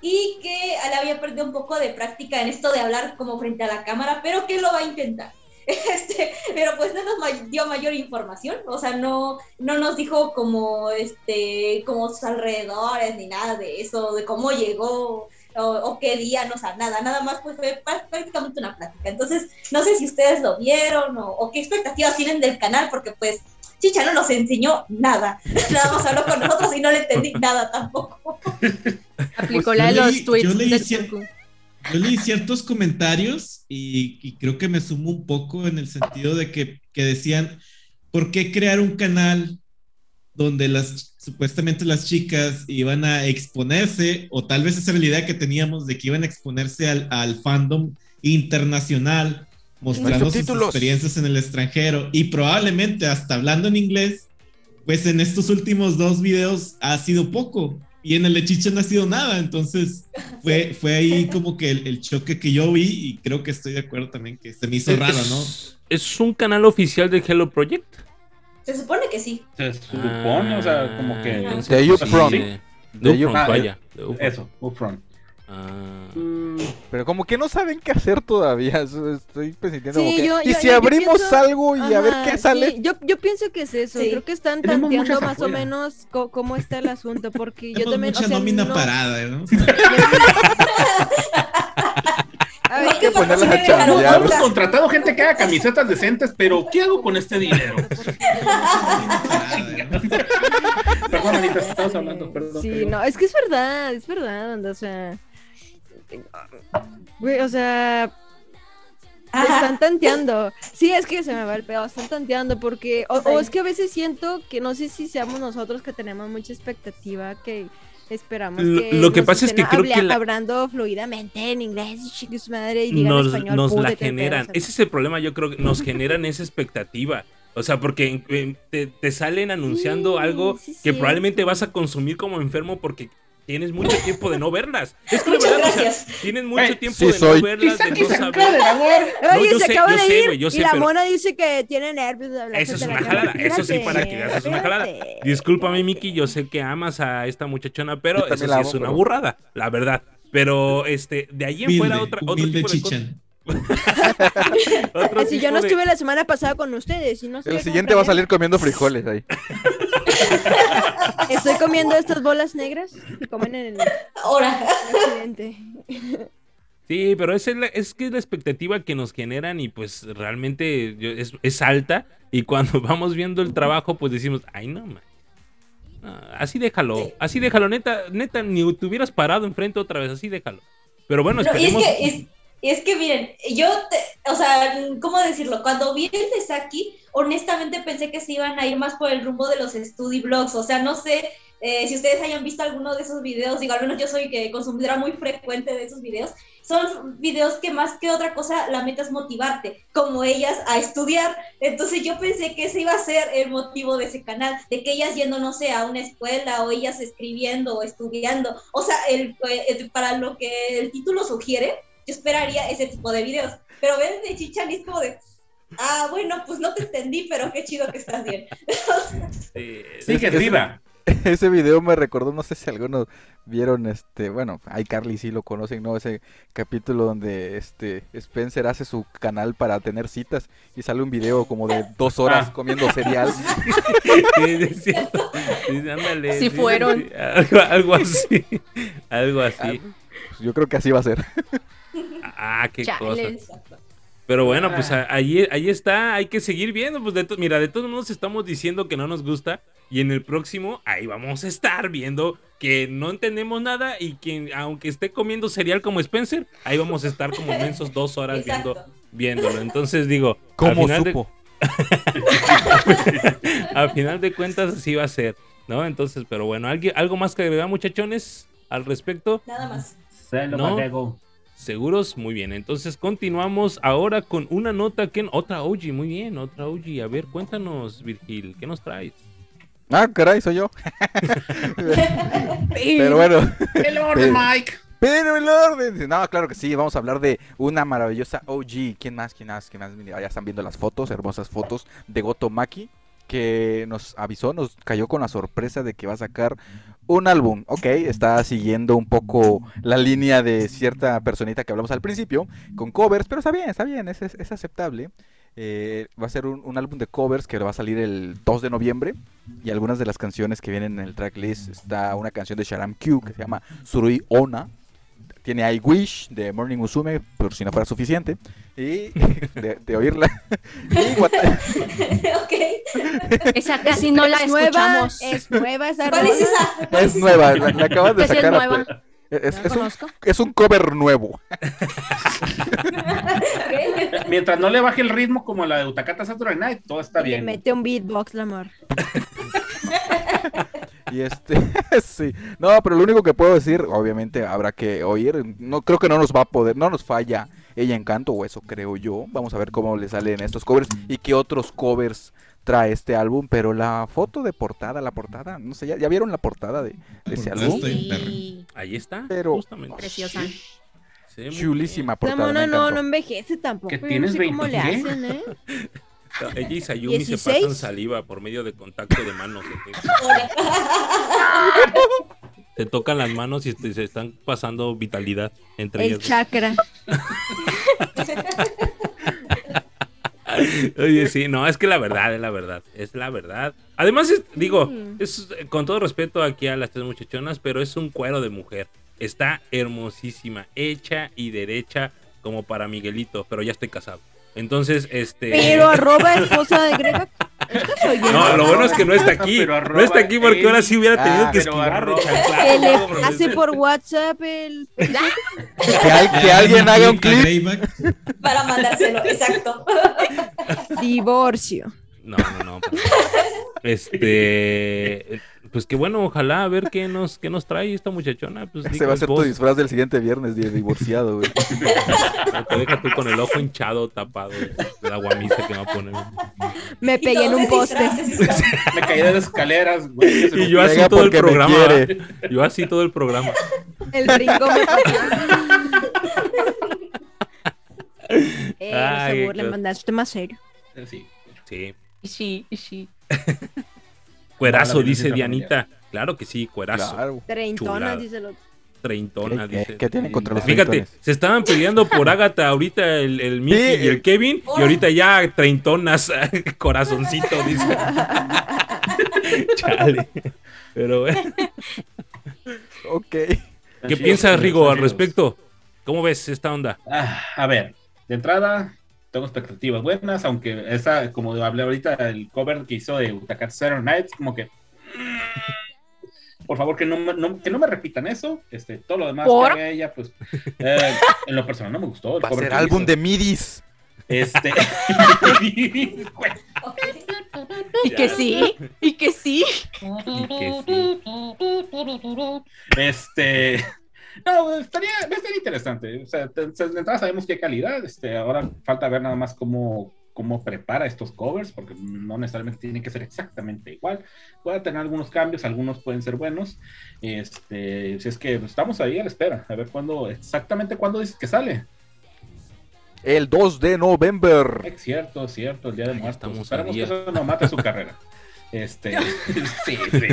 y que le había perdido un poco de práctica en esto de hablar como frente a la cámara, pero que lo va a intentar. Este, pero pues no nos dio mayor información, o sea, no, no nos dijo como, este, como sus alrededores ni nada de eso, de cómo llegó o, o qué día, no, o sea, nada, nada más pues fue prá- prácticamente una plática. Entonces, no sé si ustedes lo vieron o, o qué expectativas tienen del canal, porque pues Chicha no nos enseñó nada, nada más habló con nosotros y no le entendí nada tampoco. Aplicó Pues la de yo los leí- tweets yo leí de cier-. Yo leí ciertos comentarios y, y creo que me sumo un poco en el sentido de que, que decían, ¿por qué crear un canal donde las supuestamente las chicas iban a exponerse, o tal vez esa era la idea que teníamos de que iban a exponerse al, al fandom internacional, mostrando sus experiencias en el extranjero y probablemente hasta hablando en inglés, pues en estos últimos dos videos ha sido poco y en el de Chicha no ha sido nada, entonces fue, fue ahí como que el, el choque que yo vi y creo que estoy de acuerdo también que se me hizo raro, ¿no? Es, un canal oficial de Hello Project. Se supone que sí. se supone, o sea, como que. entonces, De Upfront. de- Upfront, Ah, vaya. Upfront. Eso, upfront. Ah. Pero como que no saben qué hacer todavía. Estoy como que, yo- y yo- si yo abrimos pienso- algo y a ver qué sale. sí, yo, yo pienso que es eso. Sí. Creo que están Tenemos tanteando más o menos cómo está el asunto. Porque yo también. mucha o sea, nómina no- parada, ¿no? A ver, Hay que ponerlas a chambear. Hemos contratado gente que haga camisetas decentes, pero ¿qué hago con este dinero? Nómina parada, ¿no? Perdón, Anita, estabas hablando, perdón. Sí, no, es que es verdad, es verdad, onda, o sea. Güey, o sea, Ajá. están tanteando. Sí, es que se me va el pedo, están tanteando porque. O, o es que a veces siento que no sé si seamos nosotros que tenemos mucha expectativa que esperamos Lo- que. lo que pasa es que creo que la- hablando fluidamente en inglés, su madre, y digan nos, español. nos la generan. Ese es el problema, yo creo que nos generan esa expectativa. O sea, porque eh, te, te salen anunciando Sí, algo sí, que probablemente vas a consumir como enfermo porque tienes mucho tiempo de no verlas. Es que Muchas verdad, o sea, gracias. tienes mucho tiempo sí de soy. no verlas, de no saber. No, Oye, yo se sé, acaba yo de sé, ir güey, yo sé, y la pero- mona dice que tiene nervios de hablar Eso es una la jalada, eso sí, para que veas, es una jalada. Discúlpame, Miki, yo sé que amas a esta muchachona, pero eso sí la es una burrada, la verdad. Pero este, de ahí en Humilde, fuera otra, otro tipo de cosas. Así yo no de- estuve la semana pasada con ustedes y no sé El siguiente va a salir comiendo frijoles ahí. Estoy comiendo estas bolas negras que comen en el Ahora, occidente. Sí, pero es, es que es la expectativa que nos generan y pues realmente es, es alta y cuando vamos viendo el trabajo pues decimos, ay no, man. No, así déjalo, así déjalo, neta, neta, ni te hubieras parado enfrente otra vez, así déjalo. Pero bueno, No, y es esperemos. que, es, es que miren, yo, te- o sea, ¿cómo decirlo? Cuando vi el de honestamente pensé que se iban a ir más por el rumbo de los study blogs, o sea, no sé eh, si ustedes hayan visto alguno de esos videos, digo, al menos yo soy que consumidora muy frecuente de esos videos, son videos que más que otra cosa la meta es motivarte, como ellas a estudiar. Entonces yo pensé que ese iba a ser el motivo de ese canal, de que ellas yendo, no sé, a una escuela o ellas escribiendo o estudiando. O sea, el, eh, para lo que el título sugiere, yo esperaría ese tipo de videos. Pero ves de Chichan y es como de, ah, bueno, pues no te entendí, pero qué chido que estás bien. Sí, Sigue arriba. Ese video me recordó, no sé si algunos vieron este, bueno, hay Carly sí lo conocen, ¿no? Ese capítulo donde este Spencer hace su canal para tener citas y sale un video como de dos horas Ah. comiendo cereal. Sí, es cierto. Sí, ándale, Sí fueron. sí. Algo, algo así. Algo así. Pues yo creo que así va a ser. Ah, qué cosa. Pero bueno, pues Ah. ahí, ahí está, hay que seguir viendo. Pues de to- mira, de todos modos estamos diciendo que no nos gusta. Y en el próximo, ahí vamos a estar viendo que no entendemos nada. Y que aunque esté comiendo cereal como Spencer, ahí vamos a estar como mensos dos horas viendo, viéndolo. Entonces digo, al ¿Cómo final, de, supo? al final de cuentas así va a ser, ¿no? Entonces, pero bueno, ¿alguien- ¿algo más que agregar, muchachones, al respecto? Nada más. Se lo No. ¿Seguros? Muy bien. Entonces continuamos ahora con una nota que... Otra OG, muy bien, otra OG. A ver, cuéntanos, Virgil, ¿qué nos traes? Ah, caray, soy yo. Pero bueno. El orden, Mike. Pero el orden. No, claro que sí, vamos a hablar de una maravillosa OG. ¿Quién más? ¿Quién más? ¿Quién más? Mira, ya están viendo las fotos, hermosas fotos de Goto Maki, que nos avisó, nos cayó con la sorpresa de que va a sacar un álbum. Ok, está siguiendo un poco la línea de cierta personita que hablamos al principio, con covers, pero está bien, está bien, es, es- aceptable. Eh, va a ser un, un álbum de covers que va a salir el 2 de noviembre. Y algunas de las canciones que vienen en el tracklist está una canción de Sharam Q que se llama Surui Ona. Tiene I Wish de Morning Musume, por si no fuera suficiente. Y de, de oírla. Y ok. Esa casi no la es nueva, escuchamos. es nueva esa ¿Cuál es esa? es nueva, la, la acabas de es sacar. nueva. Es, No es la un, conozco. es un cover nuevo. Mientras no le baje el ritmo como la de Utakata Saturday Night, todo está Le bien. mete un beatbox, la amor. Y este, sí. No, pero lo único que puedo decir, obviamente habrá que oír. No creo que no nos va a poder, no nos falla ella encanto, o eso creo yo. Vamos a ver cómo le salen estos covers y qué otros covers trae este álbum. Pero la foto de portada, la portada, no sé, ¿ya, ya vieron la portada de, de ese álbum? Sí, Ahí está, Pero- justamente. preciosa. Muy Chulísima portada. mona no, encantó. no envejece tampoco. ¿Que tienes no sé cómo le 20 hacen, ¿eh? Ella y Sayumi se 16. pasan saliva por medio de contacto de manos. ¿ok? Te tocan las manos y te- se están pasando vitalidad entre El ellas. chakra. Oye, sí, no, es que la verdad, es la verdad, es la verdad. Además, es- digo, Mm. es eh, con todo respeto aquí a las tres muchachonas, pero es un cuero de mujer. Está hermosísima, hecha y derecha como para Miguelito, pero ya estoy casado. Entonces, este... Pero arroba esposa de Grega. ¿Estás oyendo? No, lo bueno es que no está aquí. No está aquí porque él. ahora sí hubiera tenido Ah, que esquivar Que le hace por WhatsApp el. Que, al- que alguien haga un clip. Para mandárselo, exacto. Divorcio. No, no, no. Este, pues que bueno, ojalá a ver qué nos, qué nos trae esta muchachona. Pues, Ese va a ser tu vos, disfraz del siguiente viernes de divorciado, güey. Te deja tú con el ojo hinchado, tapado de la guamisa que me va a poner. Me pegué en un poste. Me caí de las escaleras. güey, se Y yo así todo el programa. Yo así todo el programa. El brinco me Eh, no Ay, se qué burlen, mandaste más serio. Sí. Sí. Y sí, y sí. Cuerazo, dice Dianita. Claro que sí, cuerazo. Claro. Treintona, dice el otro. Treintona, ¿Qué, dice. qué- qué tienen contra los Fíjate, treintones? se estaban peleando por Ágata ahorita el, el Mickey Sí. y el Kevin, y ahorita ya treintonas, corazoncito, dice. Chale. Pero bueno. Ok. ¿Qué piensas, Rigo, al respecto? ¿Cómo ves esta onda? Ah, a ver, de entrada, tengo expectativas buenas, aunque esa, como hablé ahorita, el cover que hizo de Utakata Saturday Night, como que. mm, Por favor, que no, que no me repitan eso. Este, todo lo demás ¿Por? que haga ella, pues. eh, en lo personal no me gustó. el Va a ser que álbum hizo. de midis. Este. Y que sí, y que sí. Y que sí. Este. No, estaría, estaría interesante. O sea, de entrada sabemos qué calidad. Este, ahora falta ver nada más cómo, cómo prepara estos covers, porque no necesariamente tienen que ser exactamente igual. Puede tener algunos cambios, algunos pueden ser buenos. Este, si es que estamos ahí a la espera, a ver cuándo, exactamente cuándo dice que sale. el 2 de noviembre. Es cierto, es cierto, el día de muertos. a que eso no mate su carrera. Este, sí, sí,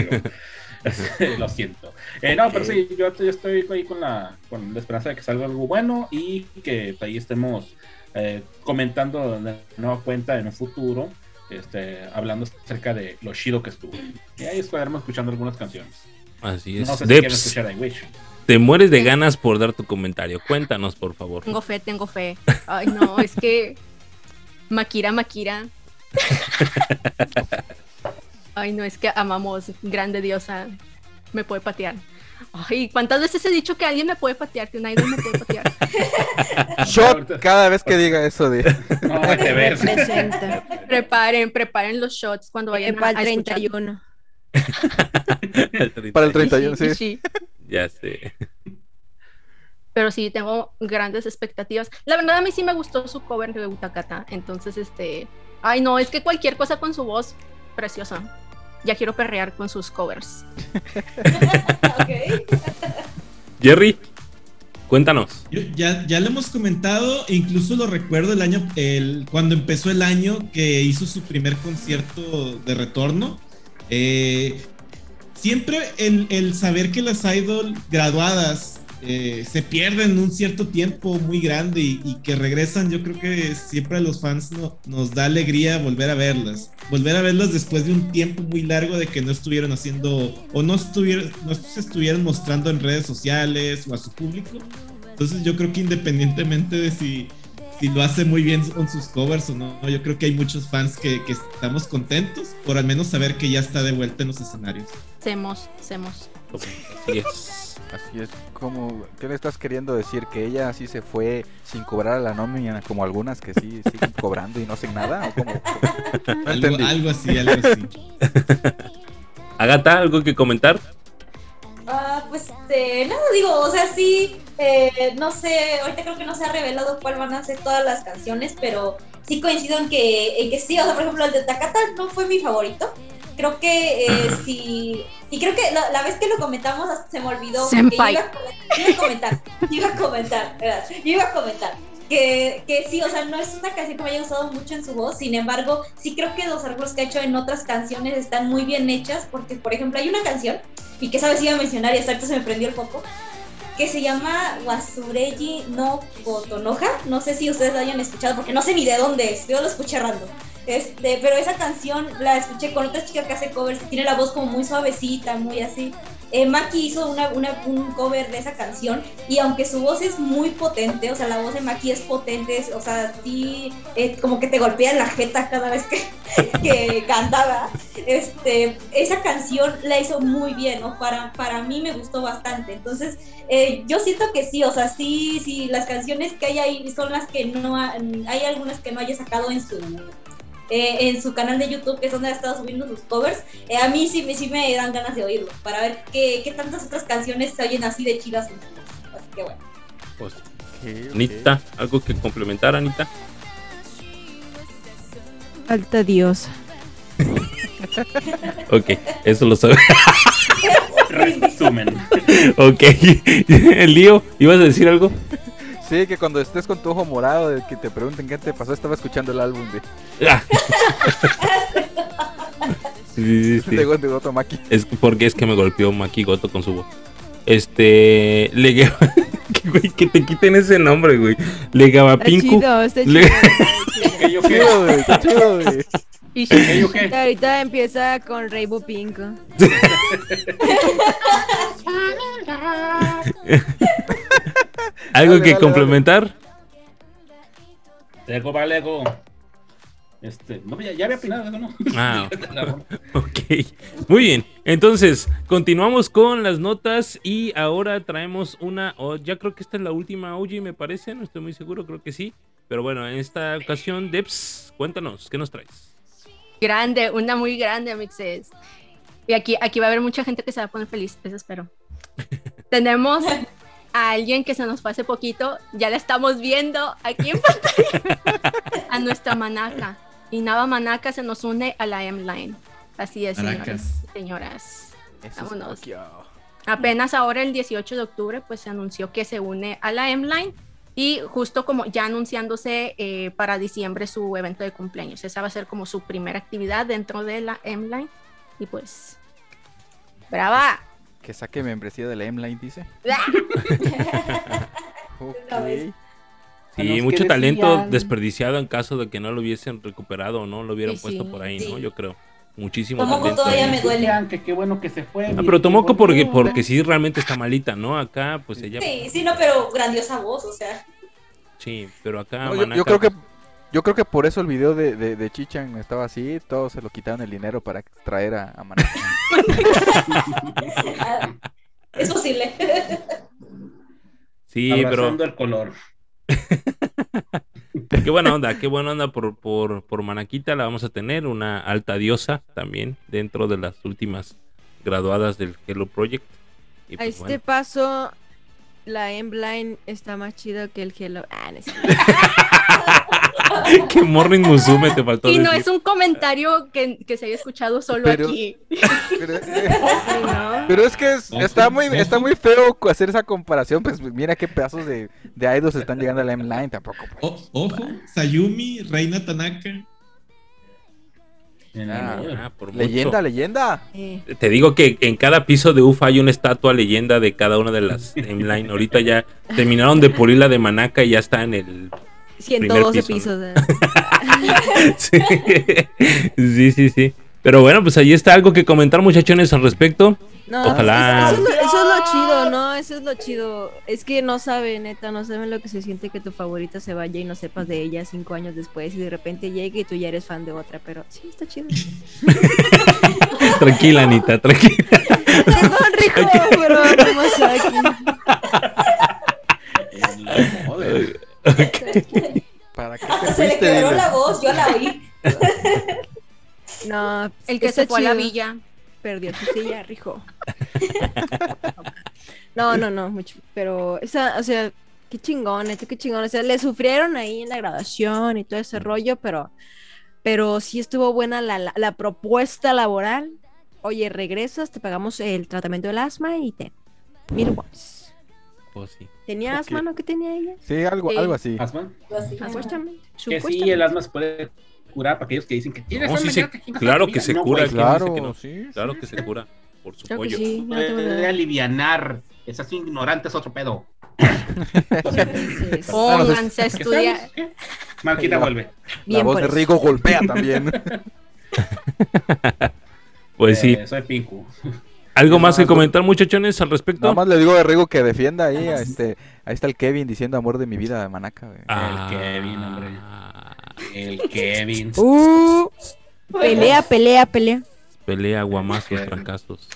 lo siento. Eh, no, pero sí, yo yo estoy ahí con la, con la esperanza de que salga algo bueno y que ahí estemos eh, comentando de nueva cuenta en un futuro, este, hablando acerca de lo chido que estuvo. Y ahí estaremos escuchando algunas canciones. Así es. No sé si quieren escuchar I Wish. te mueres de ganas por dar tu comentario. Cuéntanos, por favor. Tengo fe, tengo fe. Ay, no, es que. Makira, Makira. Ay, no, es que amamos. Grande diosa. Me puede patear. Ay, ¿cuántas veces he dicho que alguien me puede patear? Que un idol me puede patear. Shot cada vez que diga eso de. No, te. Preparen, preparen los shots cuando vayan Para a, el a escuchar. 31. Para el 31, Sí, sí. sí. Ya sé. Pero sí, tengo grandes expectativas. La verdad, a mí sí me gustó su cover de Utakata. Entonces, este. Ay, no, es que cualquier cosa con su voz, preciosa. Ya quiero perrear con sus covers. Ok. Jerry, cuéntanos. Yo- ya, ya lo hemos comentado, e incluso lo recuerdo el año, el, cuando empezó el año que hizo su primer concierto de retorno. Eh, siempre el, el saber que las idol graduadas eh, se pierden un cierto tiempo muy grande y, y que regresan, yo creo que siempre a los fans no- nos da alegría volver a verlas. Volver a verlas después de un tiempo muy largo de que no estuvieron haciendo o no estuvieron, no se estuvieran mostrando en redes sociales o a su público. Entonces yo creo que independientemente de si, si lo hace muy bien con sus covers o no, yo creo que hay muchos fans que, que estamos contentos por al menos saber que ya está de vuelta en los escenarios. Semos, semos. Así es. Así es como. ¿Qué le estás queriendo decir? ¿Que ella así se fue sin cobrar a la nómina como algunas que sí siguen cobrando y no hacen nada? ¿O cómo? No Algo, algo así, algo así. Agata, ¿algo que comentar? Ah, pues este, nada, digo, o sea, sí, eh, no sé, ahorita creo que no se ha revelado cuál van a ser todas las canciones, pero sí coincido en que, en que sí, o sea, por ejemplo, el de Takata no fue mi favorito. Creo que eh, sí, y creo que la, la vez que lo comentamos se me olvidó. Senpai. Yo iba, a- yo iba a comentar, yo iba a comentar, ¿verdad? Yo iba a comentar. Que, que sí, o sea, no es una canción que me haya gustado mucho en su voz, sin embargo, sí creo que los arreglos que ha hecho en otras canciones están muy bien hechas, porque, por ejemplo, hay una canción y que sabes iba a mencionar y hasta ahorita se me prendió el foco, que se llama Wasureji no Kotonoha. No sé si ustedes la hayan escuchado, porque no sé ni de dónde es, yo lo escuché random. Este, pero esa canción la escuché con otra chica que hace covers tiene la voz como muy suavecita, muy así. Eh, Maki hizo una, una- un cover de esa canción y aunque su voz es muy potente, o sea, la voz de Maki es potente, o sea, sí, eh, como que te golpea en la jeta cada vez que, que cantaba. Este, esa canción la hizo muy bien, ¿no? Para, para mí me gustó bastante. Entonces, eh, yo siento que sí, o sea, sí, sí, las canciones que hay ahí son las que no, ha- hay algunas que no haya sacado en su... eh, en su canal de YouTube, que es donde ha estado subiendo sus covers, eh, a mí sí, me- sí me dan ganas de oírlo, para ver qué, qué tantas otras canciones se oyen así de chidas. Así que bueno. Pues. Anita, ¿algo que complementar, Anita? Alta diosa. Ok, eso lo sabe. Resumen. ok. El lío, ¿ibas a decir algo? Sí, que cuando estés con tu ojo morado, de que te pregunten qué te pasó, estaba escuchando el álbum de, Ah. Sí, sí, sí. de, de Goto Maki. Es porque es que me golpeó Maki Goto con su voz. Este. Le que, güey, que te quiten ese nombre, güey. Le Está Pinku. chido, está Le- chido. está chido. ¿Qué yo qué? Chido, güey, está chido, güey. Y ¿Qué yo qué? Ahorita empieza con Rainbow Pinko. ¿Algo Dale, que dale, complementar? Lego, va Lego. Este, no, ya, ya había opinado eso, ¿no? Ah, ok. Muy bien. Entonces, continuamos con las notas y ahora traemos una. oh, ya creo que esta es la última OG, me parece. No estoy muy seguro, creo que sí. Pero bueno, en esta ocasión, Debs, cuéntanos, ¿qué nos traes? grande, una muy grande, amixes. Y aquí, aquí va a haber mucha gente que se va a poner feliz, eso espero. Tenemos a alguien que se nos fue hace poquito, ya la estamos viendo aquí en pantalla, a nuestra Manaka. Y Nava Manaka se nos une a la M-Line. Así es, señores, Manacas. señoras. Es Vámonos. Apenas ahora el 18 de octubre pues se anunció que se une a la M-Line Y justo como ya anunciándose eh, para diciembre su evento de cumpleaños. Esa va a ser como su primera actividad dentro de la M-Line. Y pues, brava. Que saque membresía de la M-Line, dice. Ok. Sí, mucho talento decían- desperdiciado en caso de que no lo hubiesen recuperado o no lo hubieran Sí, puesto sí. por ahí, Sí. ¿no? Yo creo. Muchísimo Tomoko talento. todavía ahí. me duele. Que qué bueno que se fue. Ah, pero Tomoko porque, porque sí realmente está malita, ¿no? Acá, pues ella. Sí, sí, no, pero grandiosa voz, o sea. Sí, pero acá. No, yo, yo creo que yo creo que por eso el video de, de, de Chichan estaba así, todos se lo quitaron el dinero para traer a, a ah, Es posible. Sí, pero. Abrazando el color. Qué buena onda, qué buena onda por, por, por Manaquita. La vamos a tener, una alta diosa también dentro de las últimas graduadas del Hello Project. Y A pues, este bueno. paso, la M-Line está más chida que el Hello. Ah, no Qué Morning Musume te faltó Y no es un comentario que, que se haya escuchado solo Pero- aquí. Pero, Sí, ¿no? pero es que es- está muy está muy feo hacer esa comparación, pues mira qué pedazos de, de idols están llegando a la M-Line tampoco. pues. O- ojo, Sayumi, Reina Tanaka. Ah. Ah, por mucho. Leyenda, leyenda. Eh, Te digo que en cada piso de UFA hay una estatua leyenda de cada una de las timeline. Ahorita ya terminaron de pulir la de Manaka y ya está en el 112 piso, pisos. sí. sí, sí, sí. Pero bueno, pues ahí está algo que comentar, muchachones, al respecto. No, Ojalá. Eso, es lo, eso es lo chido, ¿no? Eso es lo chido. Es que no saben, neta, no saben lo que se siente que tu favorita se vaya y no sepas de ella cinco años después y de repente llegue y tú ya eres fan de otra, pero sí, está chido. Tranquila, Anita, tranquila. Perdón, Rico, pero ¿cómo está aquí? En honor. ¿Para qué te Se le quebró Dile? la voz, yo la oí. No, El que se fue a la villa. Perdió tu silla, Rijo. No, no, no, mucho. Pero, esa, o sea, qué chingón, neta, qué chingón. O sea, le sufrieron ahí en la graduación y todo ese rollo, pero, pero sí estuvo buena la, la, la propuesta laboral. Oye, regresas, te pagamos el tratamiento del asma y te. Mil watts. Pues sí. ¿Tenía asma, no? que tenía ella? Sí, algo, Sí. algo así. Asma. Supuestamente. Que sí, el asma se puede curar para aquellos que dicen que tienes No, sí asma, se- ya te chingas claro la que se No, cura, güey, ¿quién dice Claro, que no? sí. Claro que se cura por su Creo que pollo. sí, no tengo Puede alivianar. Estás ignorante, es otro pedo. Sí, sí. Pónganse a ¿Qué estudiar. Marquita vuelve. La Bien voz por de eso. Rigo golpea también. Pues sí. Eh, soy Pinku. ¿Algo más que comentar, muchachones, al respecto? Nada más le digo a Rigo que defienda ahí. a este, ahí está el Kevin diciendo amor de mi vida, Manaka. güey. Ah. Kevin, hombre. El Kevin. Uh, pelea, pelea, pelea. Pelea, guamazos, fracasos.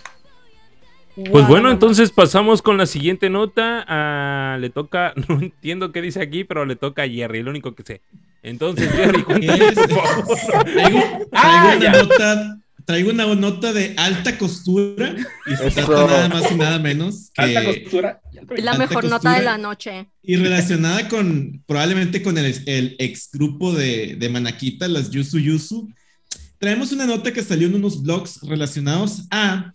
Pues bueno, entonces pasamos con la siguiente nota. Ah, le toca, no entiendo qué dice aquí, pero le toca a Jerry, el único que sé. Entonces, Jerry, cuéntanos, por favor. Traigo, Ah, traigo ya. nota, traigo una nota de alta costura y se trata nada más y nada menos Alta que costura. Es la Alta mejor nota costura. de la noche. y relacionada con probablemente con el, el ex grupo de, de Manaquita, las Yusu Yusu. Traemos una nota que salió en unos blogs relacionados a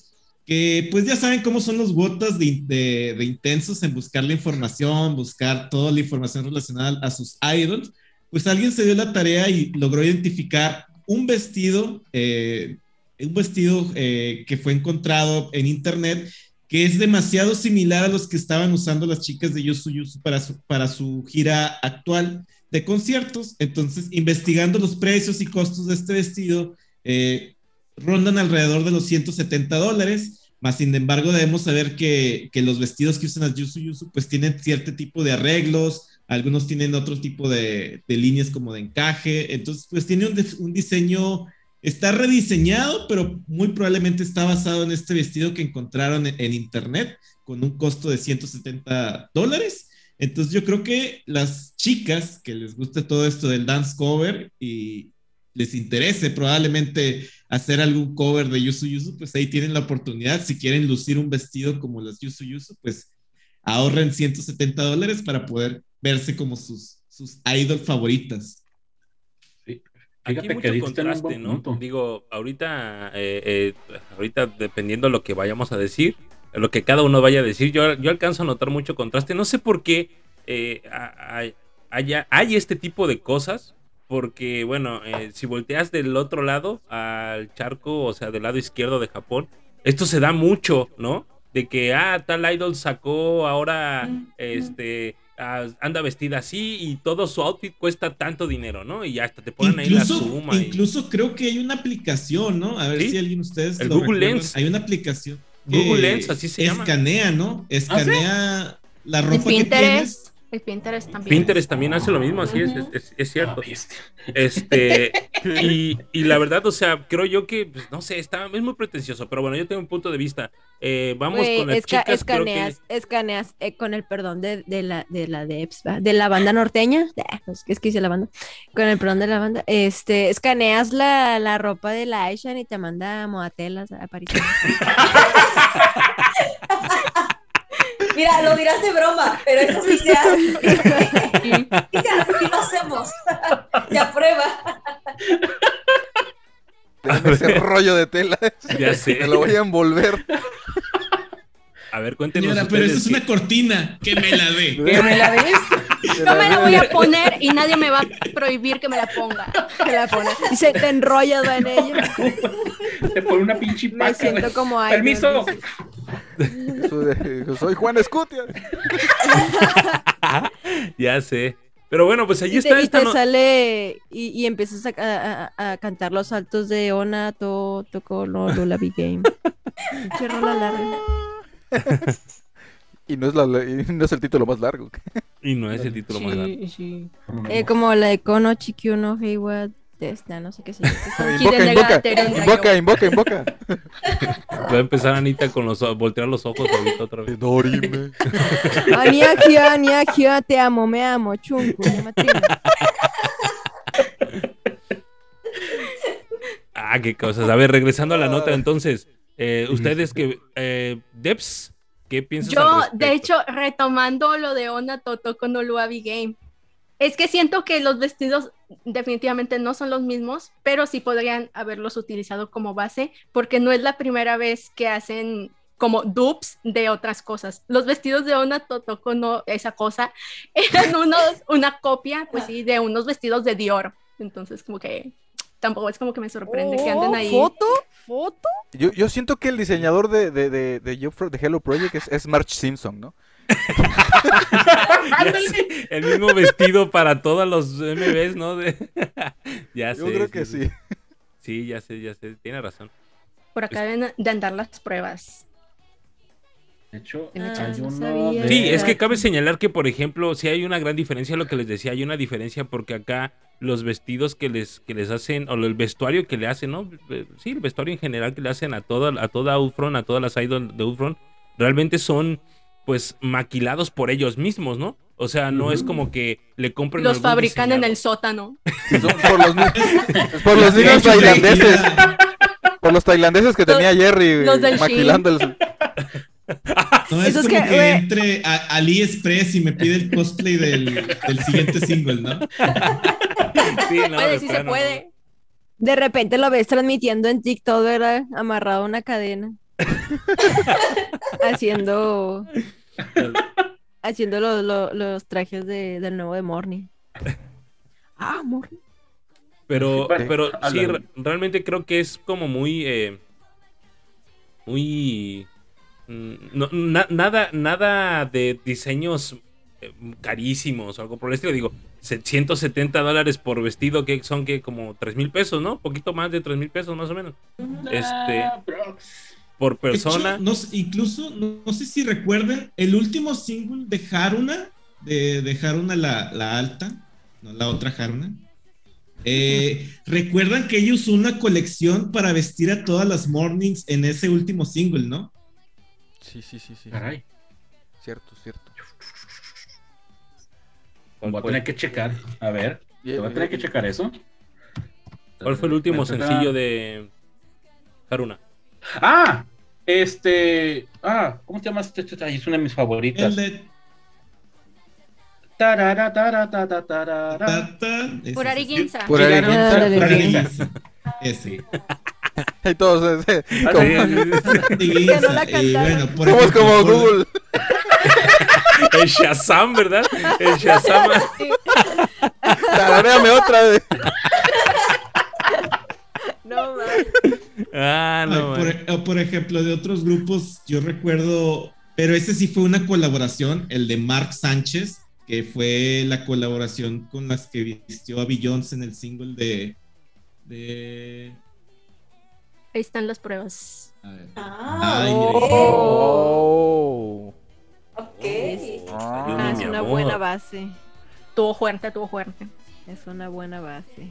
que pues ya saben cómo son los botas de, de- de intensos en buscar la información, buscar toda la información relacionada a sus idols. Pues alguien se dio la tarea y logró identificar un vestido, eh, un vestido eh, que fue encontrado en internet que es demasiado similar a los que estaban usando las chicas de Yusu Yusu para su, para su gira actual de conciertos. Entonces, investigando los precios y costos de este vestido, eh, rondan alrededor de los 170 dólares. Más sin embargo, debemos saber que, que los vestidos que usan las Yusu Yusu pues tienen cierto tipo de arreglos, algunos tienen otro tipo de, de líneas como de encaje, entonces pues tiene un, diseño Está rediseñado, pero muy probablemente está basado en este vestido que encontraron en, en internet con un costo de 170 dólares. Entonces yo creo que las chicas que les guste todo esto del dance cover y les interese probablemente hacer algún cover de Yusu Yusu, pues ahí tienen la oportunidad. Si quieren lucir un vestido como las Yusu Yusu, pues ahorren 170 dólares para poder verse como sus, sus idol favoritas. Aquí Fíjate hay que mucho contraste, ¿no? punto. Digo, ahorita, eh, eh, ahorita dependiendo lo que vayamos a decir, lo que cada uno vaya a decir, yo, yo alcanzo a notar mucho contraste. No sé por qué eh, haya, hay este tipo de cosas. Porque, bueno, eh, si volteas del otro lado, al charco, o sea, del lado izquierdo de Japón, esto se da mucho, ¿no? De que, ah, tal idol sacó ahora, este, ah, anda vestida así y todo su outfit cuesta tanto dinero, ¿no? Y hasta te ponen ahí la Incluso, suma. y- incluso creo que hay una aplicación, ¿no? A ver Sí. si alguien de ustedes El lo Google recuerdan. Lens. Hay una aplicación. Google Lens, así se llama. Escanea, ¿no? Escanea la ropa que tienes. Pinterest. El Pinterest también. Pinterest también hace lo mismo, así es, es, es cierto. Este, y, y la verdad, o sea, creo yo que, pues, no sé, está, es muy pretencioso, pero bueno, yo tengo un punto de vista. Eh, vamos con las esca- chicas, creo que- escaneas, escaneas eh, con el perdón de, de la de la ¿va? de la banda norteña, eh, pues, es que hice la banda, con el perdón de la banda, este, escaneas la, la ropa de la Aishan y te manda modatelas a París. Mira, lo dirás de broma, pero eso sí se hace. Sí, sí lo hacemos. Ya prueba. Déjame ese rollo de tela. Ya sé. Me lo voy a envolver. A ver, cuéntenos Señora, pero eso es una cortina. Que me la dé. ¿Que me la ves? Yo me la voy a poner y nadie me va a prohibir que me la ponga. Te la pones y se te enrollas va, en ella. Te pone una pinche Me paca. siento como idol, Permiso. Soy, Juan Escutia. Ya sé. Pero bueno, pues allí Y te, está y esta te no- sale y, y empiezas a, a- a- cantar los saltos de Ona, to, tocó lo, Lula Big Game. Pinche rola larga. Y no es, la, y no es el título más largo. Y no es el título más largo. Sí, sí. Eh, como la de Kono Chikyuno Heiwa de esta, no sé qué se llama. Invoca, invoca, invoca, invoca, invoca. Va a empezar Anita con los voltear los ojos ahorita otra vez. Dorime. Aniakia, Aniakia, te amo, me amo, llamatrina. Ah, qué cosas. A ver, regresando a la nota, entonces, eh, ustedes que eh, Debs, ¿qué piensas? Yo, de hecho, retomando lo de Ona Toto con Oluabi Game, es que siento que los vestidos definitivamente no son los mismos, pero sí podrían haberlos utilizado como base, porque no es la primera vez que hacen como dupes de otras cosas. Los vestidos de Ona Totoko no, esa cosa, eran unos, una copia, pues sí, de unos vestidos de Dior. Entonces, como que tampoco es como que me sorprende que anden Oh, ahí. ¿Foto? ¿Foto? Yo, yo siento que el diseñador de, de, de, de, Hello Project es, es March Simpson, ¿no? Sé, el mismo vestido para todos los MVs, ¿no? De- ya sé. Yo creo que sí. Sí, ya sé, ya sé. Tiene razón. Por acá deben de andar las pruebas. De hecho, Ah, hay no uno de- Sí, es que cabe señalar que, por ejemplo, sí hay una gran diferencia, lo que les decía, hay una diferencia porque acá los vestidos que les, que les hacen, o el vestuario que le hacen, ¿no? Eh, Sí, el vestuario en general que le hacen a toda, a toda Ufron, a todas las idols de Ufron, realmente son, pues, maquilados por ellos mismos, ¿no? O sea, no es como que le compren Los fabrican en el sótano. Son por los, por los niños tailandeses. Por los tailandeses que tenía Jerry del maquilando el... No es Eso es como que, entre a AliExpress y me pide el cosplay del, del siguiente single, ¿no? Sí, no, sí se puede. De repente lo ves transmitiendo en TikTok, ¿verdad? Amarrado a una cadena. haciendo haciendo lo- lo- los trajes de- del nuevo de Morning. Ah, Morning. Pero, pero sí, realmente creo que es como muy. eh, muy. Mm, no- na- nada, nada de diseños eh, carísimos o algo por el estilo. Digo, se- 170 dólares por vestido, que son que como 3 mil pesos, ¿no? Poquito más de 3 mil pesos, más o menos. Este, Ah, bro. por hecho, persona. no incluso, no, no sé si recuerden, el último single de Haruna, de, de Haruna la, la alta, no la otra Haruna. eh, Recuerdan que ella usó una colección para vestir a todas las mornings en ese último single, ¿no? Sí, sí, sí, sí. Caray, Cierto, cierto. voy a tener que checar. A ver, te voy a tener que checar eso. ¿Cuál fue el último ta, ta. sencillo de Haruna? Ah, este. Ah, ¿cómo se llama este? Es una de mis favoritas. El de Tarara, tara, ta, ta, tarara. ta, ta, ese, Todos, eh, Ah, como- sí, sí, sí. Purari Que no la Ginza, y cantaron. bueno, por somos ejemplo, como por- Google. de Shazam, ¿verdad? El Shazam. Tararéame otra vez. No, mames. Ah, no. Ay, por, o por ejemplo, de otros grupos, yo recuerdo, pero ese sí fue una colaboración, el de Mark Sánchez, que fue la colaboración con las que vistió a Beyoncé en el single de. de Ahí están las pruebas. a ver. Ah, Ay, Oh. ok. Ah, es una buena base. Tuvo fuerte, tuvo fuerte. Es una buena base.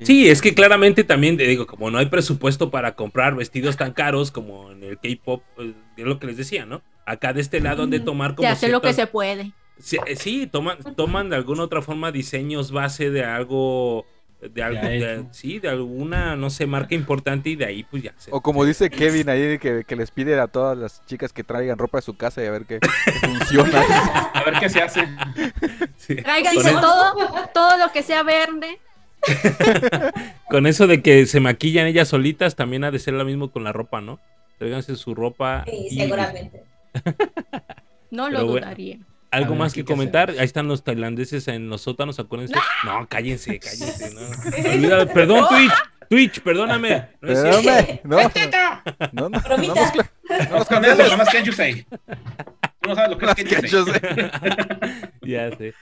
Sí, es que claramente también te digo, como no hay presupuesto para comprar vestidos tan caros como en el K-pop, pues, es lo que les decía, ¿no? Acá de este lado han de tomar Se como hace lo que se puede. Sí, eh, sí, toman, toman de alguna otra forma diseños base de algo, de algo, de- sí, de alguna, no sé, marca importante y de ahí pues ya se. O como dice Kevin ahí, que, que les pide a todas las chicas que traigan ropa de su casa y a ver qué, funciona. A ver qué se hace. sí. Tráiganse Con, el- todo, todo lo que sea verde. con eso de que se maquillan ellas solitas, también ha de ser lo mismo con la ropa, ¿no? Tráiganse su ropa. Sí, y- seguramente. No Pero lo bueno. Algo ver, más ¿qué que comentar. Ahí están los tailandeses en los sótanos, acuérdense. No, cállense, cállense. No. Olvídalo. Perdón, Twitch. Twitch, perdóname. No no, no, no, no, Bromita. no nos nomás que you say. Tú no sabes lo que es Las que you say. quechos. Ya sé.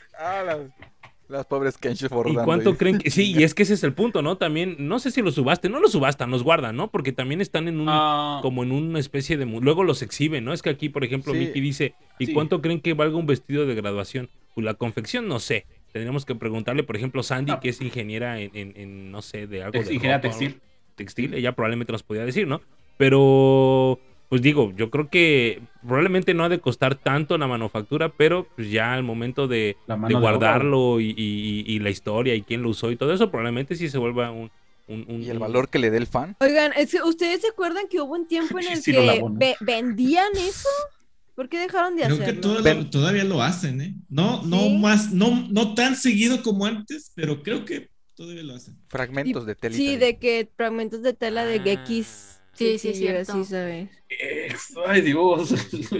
Las, pobres Kenshis ¿Y cuánto creen que.? Sí, y es que ese es el punto, ¿no? También, no sé si los subaste, no los subastan, los guardan, ¿no? Porque también están en un. Ah, Como en una especie de. Luego los exhiben, ¿no? Es que aquí, por ejemplo, Sí. Mickey dice: ¿Y Sí. cuánto creen que valga un vestido de graduación? Pues la confección, no sé. Tendríamos que preguntarle, por ejemplo, Sandy, Ah. que es ingeniera en, en- en, no sé, de algo de. ingeniera textil. textil, ella probablemente nos podía decir, ¿no? Pero, pues digo, yo creo que probablemente no ha de costar tanto la manufactura, pero pues ya al momento de, guardarlo y, y- y la historia y quién lo usó y todo eso, probablemente sí se vuelva un... un- un- Y el valor que le dé el fan. Oigan, es que ¿ustedes se acuerdan que hubo un tiempo en el Sí, que lavó, ¿no? ve- vendían eso? ¿Por qué dejaron de Creo que hacerlo? todo- todavía lo hacen, ¿eh? No, no Sí. más, no, no tan seguido como antes, pero creo que todavía lo hacen. Fragmentos de telita. Sí, de que fragmentos de tela de Ah. Gekis. Sí, sí, cierto. Sí, sabes. Ay, Dios.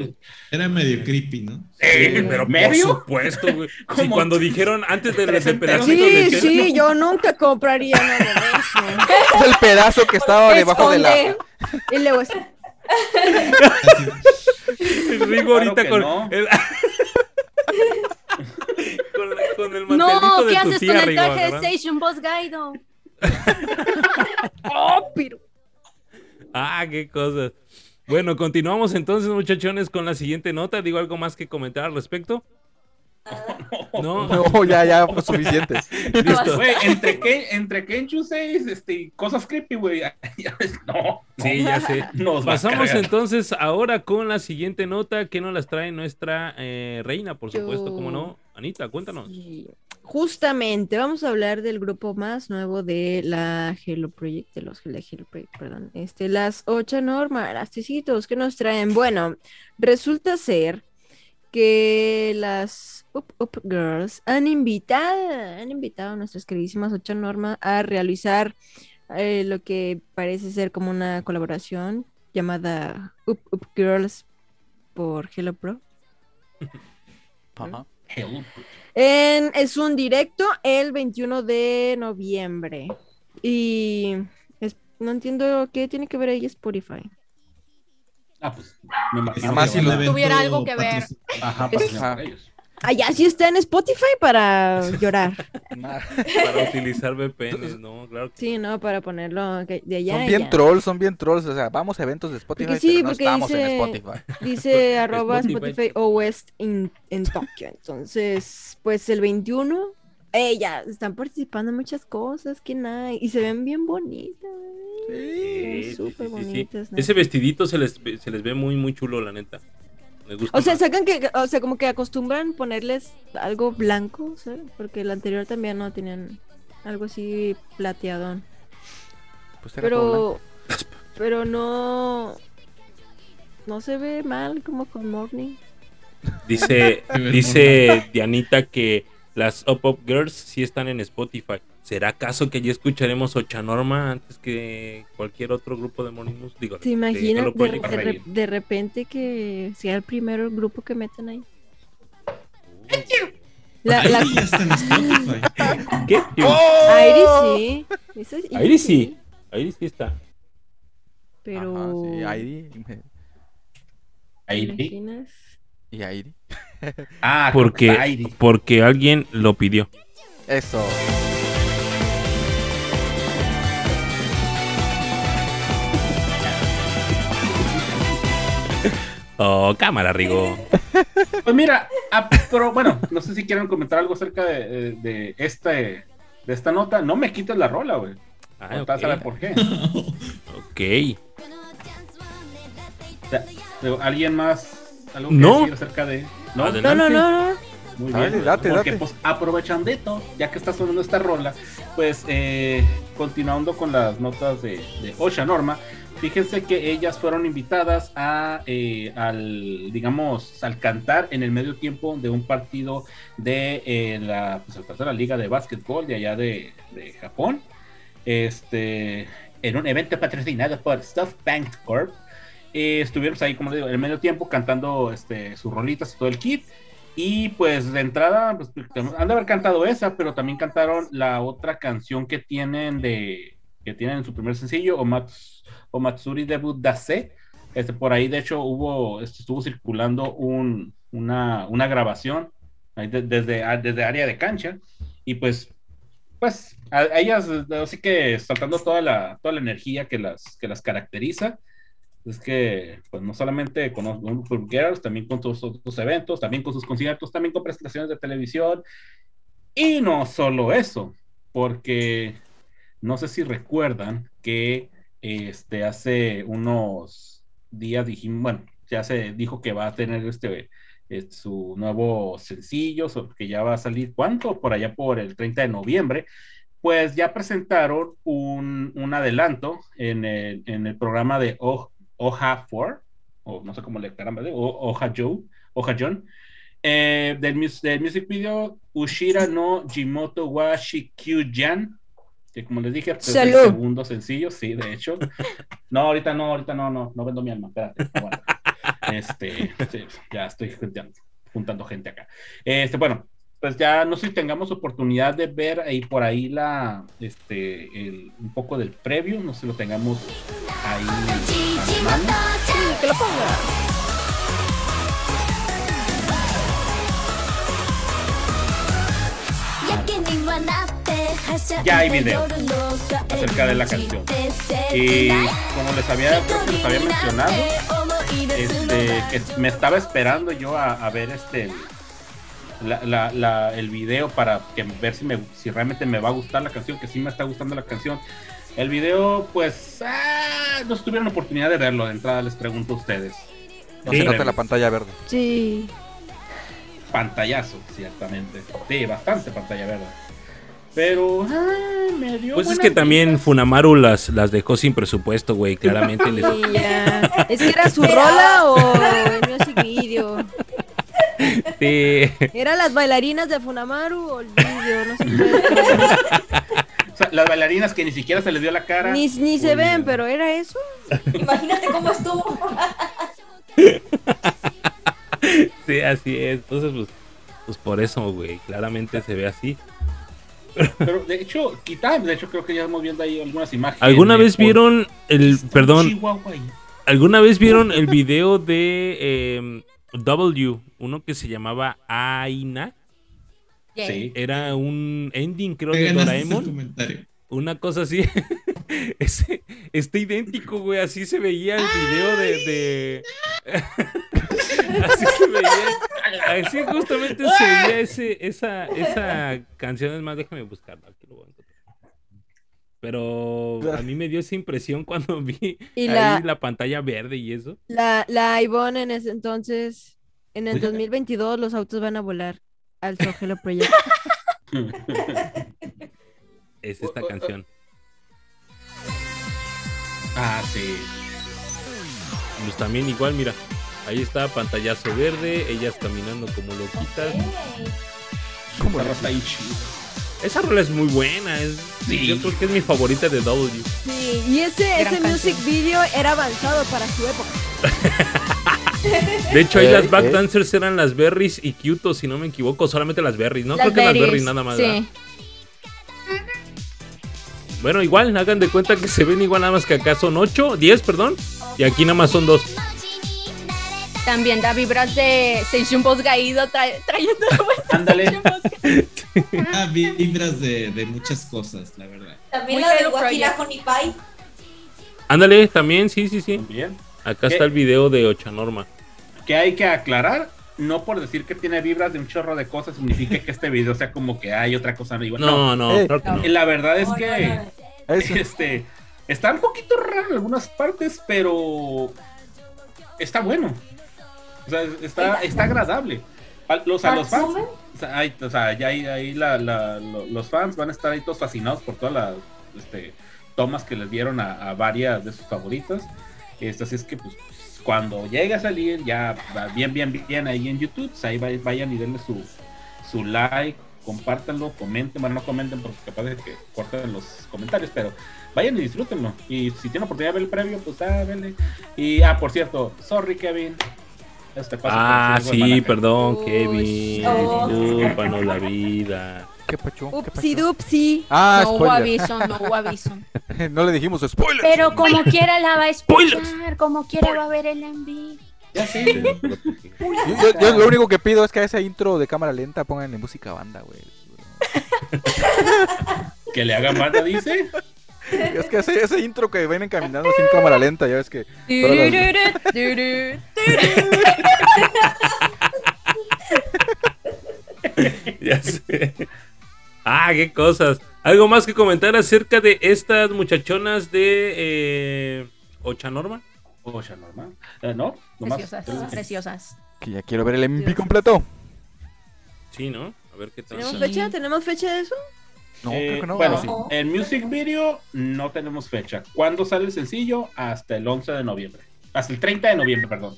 Era medio creepy, ¿no? Sí, Eh, pero ¿medio? por supuesto, güey. Sí, cuando dijeron antes de, de Tres enteros. pedacitos de Sí, queso- sí, yo nunca compraría nada de eso. Es el pedazo que estaba debajo de la. Esconde. Y luego es- Así, Rigo Claro ahorita que con, no. el... con, la- con el mantelito No, de ¿qué tu haces tía, con el Rigo, traje de. Station Boss Gaido? ¡Oh, pero! Ah, qué cosas. Bueno, continuamos entonces, muchachones, con la siguiente nota. ¿Digo algo más que comentar al respecto? No, No, ya, ya, fue suficiente. listo. Güey, entre que entre Kenchu 6, este, y cosas creepy, güey. No, Sí, ya sé. Nos Pasamos entonces ahora con la siguiente nota que nos las trae nuestra eh, reina, por supuesto, Yo- ¿cómo no? Anita, cuéntanos. Sí. Justamente, vamos a hablar del grupo más nuevo de la Hello Project, de los de Hello Project, perdón. Este, las ocho normas, que nos traen. Bueno, resulta ser que las Up Up Girls han invitado, han invitado a nuestras queridísimas ocho normas a realizar eh, lo que parece ser como una colaboración llamada Up Up Girls por Hello Pro. Ajá. Hell. En- es un directo el 21 de noviembre. Y es- no entiendo qué tiene que ver ahí Spotify. Ah, pues, me imagino. Además, que si Tuviera algo que ver. Ajá, Ajá. ellos. Allá sí está en Spotify para llorar. Para utilizar VPNs, ¿no? Claro que Sí, ¿no? Para ponerlo de allá. Son bien allá. trolls, son bien trolls. O sea, vamos a eventos de Spotify, Porque sí, pero no porque estamos en dice- Spotify. Dice arroba Spotify. Spotify OS en, en Tokio. Entonces, pues el 21, eh, ya están participando en muchas cosas que hay. Y se ven bien bonitas. Sí, Sí, sí, súper sí, sí, sí. bonitas. ¿no? Ese vestidito se les, ve- se les ve muy, muy chulo, la neta. Me gusta. O sea, más. sacan que, o sea, como que acostumbran ponerles algo blanco, ¿sabes? Porque el anterior también no tenían algo así plateadón. Pues era todo Pero, pero no, no se ve mal como con Morning. Dice, dice Dianita que las Up Up Girls sí están en Spotify. ¿Será acaso que ya escucharemos Ochanorma antes que cualquier otro grupo de Monimus? Digo, ¿Se de imaginan Hello de, Project. de re- de repente que sea el primero el grupo que meten ahí? La, la... Ahí ya está en Spotify. ¿Qué? Iris sí. Esa es Iris sí. Iris sí está. Pero. Ajá, sí, Airi. ¿te imaginas? Y Airi. Ah, Porque, Airi. porque alguien lo pidió. Eso. Oh, cámara, Rigo. Pues mira, pero bueno, no sé si quieren comentar algo acerca de, de, de este, de esta nota. No me quites la rola, güey. Ah, Ahorita ok. sabe por qué. Ok. O sea, digo, ¿Alguien más? ¿Algo que No. decir acerca de.? ¿No? No, no, no, no. Muy Dale, bien. date, porque, date. pues, aprovechando, ya que está sonando esta rola, pues, eh, continuando con las notas de, de Osha Norma, fíjense que ellas fueron invitadas a, eh, al, digamos, al cantar en el medio tiempo de un partido de eh, la, pues, liga de básquetbol de allá de, Japón, este, en un evento patrocinado por SoftBank Corp. Eh, estuvimos ahí, como digo, en el medio tiempo cantando este, sus rolitas y todo el kit. Y pues de entrada, pues, han de haber cantado esa, pero también cantaron la otra canción que tienen de que tienen en su primer sencillo, Omats- Omatsuri Debut Dase. Este, por ahí, de hecho, hubo, este, estuvo circulando un, una, una grabación ahí de- desde, a- desde área de cancha. Y pues, pues, a, a ellas, así que saltando toda la, toda la energía que las, que las caracteriza. Es que, pues no solamente con los Group Girls, también con sus otros eventos, también con sus conciertos, también con presentaciones de televisión. Y no solo eso, porque no sé si recuerdan que este, hace unos días dijimos, bueno, ya se dijo que va a tener este, eh, su nuevo sencillo, que ya va a salir, ¿cuánto? Por allá por el 30 de noviembre. Pues ya presentaron un, un adelanto en el, en el programa de Oja 4, o no sé cómo le caramba, de- Oja Joe, Oja John, eh, del, del music video Ushira no Jimoto wa Shikyujan, que como les dije, pues, es el segundo sencillo, sí, de hecho. No, ahorita no, ahorita no, no, no vendo mi alma, espérate. Este, sí, ya estoy juntando, juntando gente acá. Este, bueno, pues ya no sé si tengamos oportunidad de ver ahí por ahí la, este, el, un poco del previo, no sé si lo tengamos ahí a la mano. Que lo ponga. Ya hay video acerca de la canción. Y como les había, creo que les había mencionado, este, que me estaba esperando yo a, a ver este la, la- la- el video para que ver si me si realmente me va a gustar la canción, que sí me está gustando la canción. El video, pues, ah, no tuvieron oportunidad de verlo. De entrada les pregunto a ustedes. No Sí. se nota la pantalla verde. Sí. Pantallazo, ciertamente. Sí, bastante pantalla verde. Pero, ah, me dio. Pues es que también. Funamaru las, las dejó sin presupuesto, güey. Claramente les... Ya. ¿Es que era su rola o el music video? Sí. ¿Era las bailarinas de Funamaru o el video? No. O sea, las bailarinas que ni siquiera se les dio la cara. Ni, ni se ven, no. pero ¿era eso? Imagínate cómo estuvo. Sí, así es. Entonces, pues, pues por eso, güey. Claramente se ve así. Pero de hecho, quita, de hecho creo que ya estamos viendo ahí algunas imágenes. ¿Alguna vez por- vieron el. Perdón. chihuahua ahí. ¿Alguna vez vieron el video de em, W? Uno que se llamaba Aina. Sí. Era un ending, creo, de Doraemon. Una cosa así. Ese, está idéntico, güey. Así se veía el video de. de- así se veía. Así justamente se veía ese, esa, esa canción. Es más, déjame buscarla. Aquí lo voy a encontrar. Pero a mí me dio esa impresión cuando vi Y ahí la- la... pantalla verde y eso. La, la Ivonne en ese entonces, en el Oiga. 2022 los autos van a volar al Sogelo Project. Es esta canción. Ah, sí. Pues también igual, mira. Ahí está pantallazo verde, ellas caminando como loquitas. Como está ahí chido. Esa rola es muy buena, es, Sí. yo creo que es mi favorita de W. Sí, y ese, ese music video era avanzado para su época. De hecho, ahí Eh, las back eh. dancers eran las berries y Kyoto, si no me equivoco, solamente las berries. No Las creo que las berries nada más. ¿verdad? Bueno, igual, hagan de cuenta que se ven igual nada más que acá son 8, 10, perdón. Y aquí nada más son 2. También da vibras de Seishun Boss Gaido tra- trayendo de vuelta Ándale. Boss. Ah, vibras de, de muchas cosas, la verdad. También Muy la del Halo Guajira. Honey Pie. Ándale, también, sí, sí, sí. Bien. Acá ¿Qué? está el video de Ochanorma. Que hay que aclarar, no por decir que tiene vibras de un chorro de cosas significa que este video sea como que hay otra cosa arriba. No, no, Eh, claro que no. La verdad es No, no, que no. Eso. este está un poquito raro en algunas partes, pero está bueno. O sea, está, está agradable. A los, a los fans, o sea, hay- o sea, ya ahí, ahí la- la- lo- los fans van a estar ahí todos fascinados por todas las este, tomas que les dieron a, a varias de sus favoritas. Este, así es que, pues, cuando llegue a salir, ya va bien, bien, bien ahí en YouTube, pues, ahí vay- vayan y denle su, su like, compártanlo, comenten, bueno, no comenten porque capaz de que corten los comentarios, pero vayan y disfrútenlo. Y si tienen oportunidad de ver el previo, pues ah. Y, ah, por cierto, sorry, Kevin. Este paso Ah, sí, perdón, Uy, Kevin. oh. Discúlpanos la vida. ¿Qué pacho? ¿Qué Upsi dupsi. Ah, no hubo aviso, no hubo aviso. no le dijimos spoiler. Pero como quiera la va a Spoilers. escuchar, como quiera va a ver el envío. Ya sí. Yo, yo- yo lo único que pido es que a ese intro de cámara lenta pongan música música banda, güey. que le hagan banda, dice. Es que ese, ese intro que vienen caminando sin cámara lenta, ya ves que. las- ya sé. Ah, qué cosas. ¿Algo más que comentar acerca de estas muchachonas de eh, Ochanorma? O ya normal. Eh, no, nomás. Preciosas, preciosas. Que ya quiero ver el MVP completo. Sí, ¿no? A ver qué tal. ¿Tenemos Sí. fecha? ¿Tenemos fecha de eso? No, Eh, creo que no. Bueno, Sí. el music video no tenemos fecha. ¿Cuándo sale el sencillo? Hasta el 11 de noviembre. Hasta el 30 de noviembre, perdón.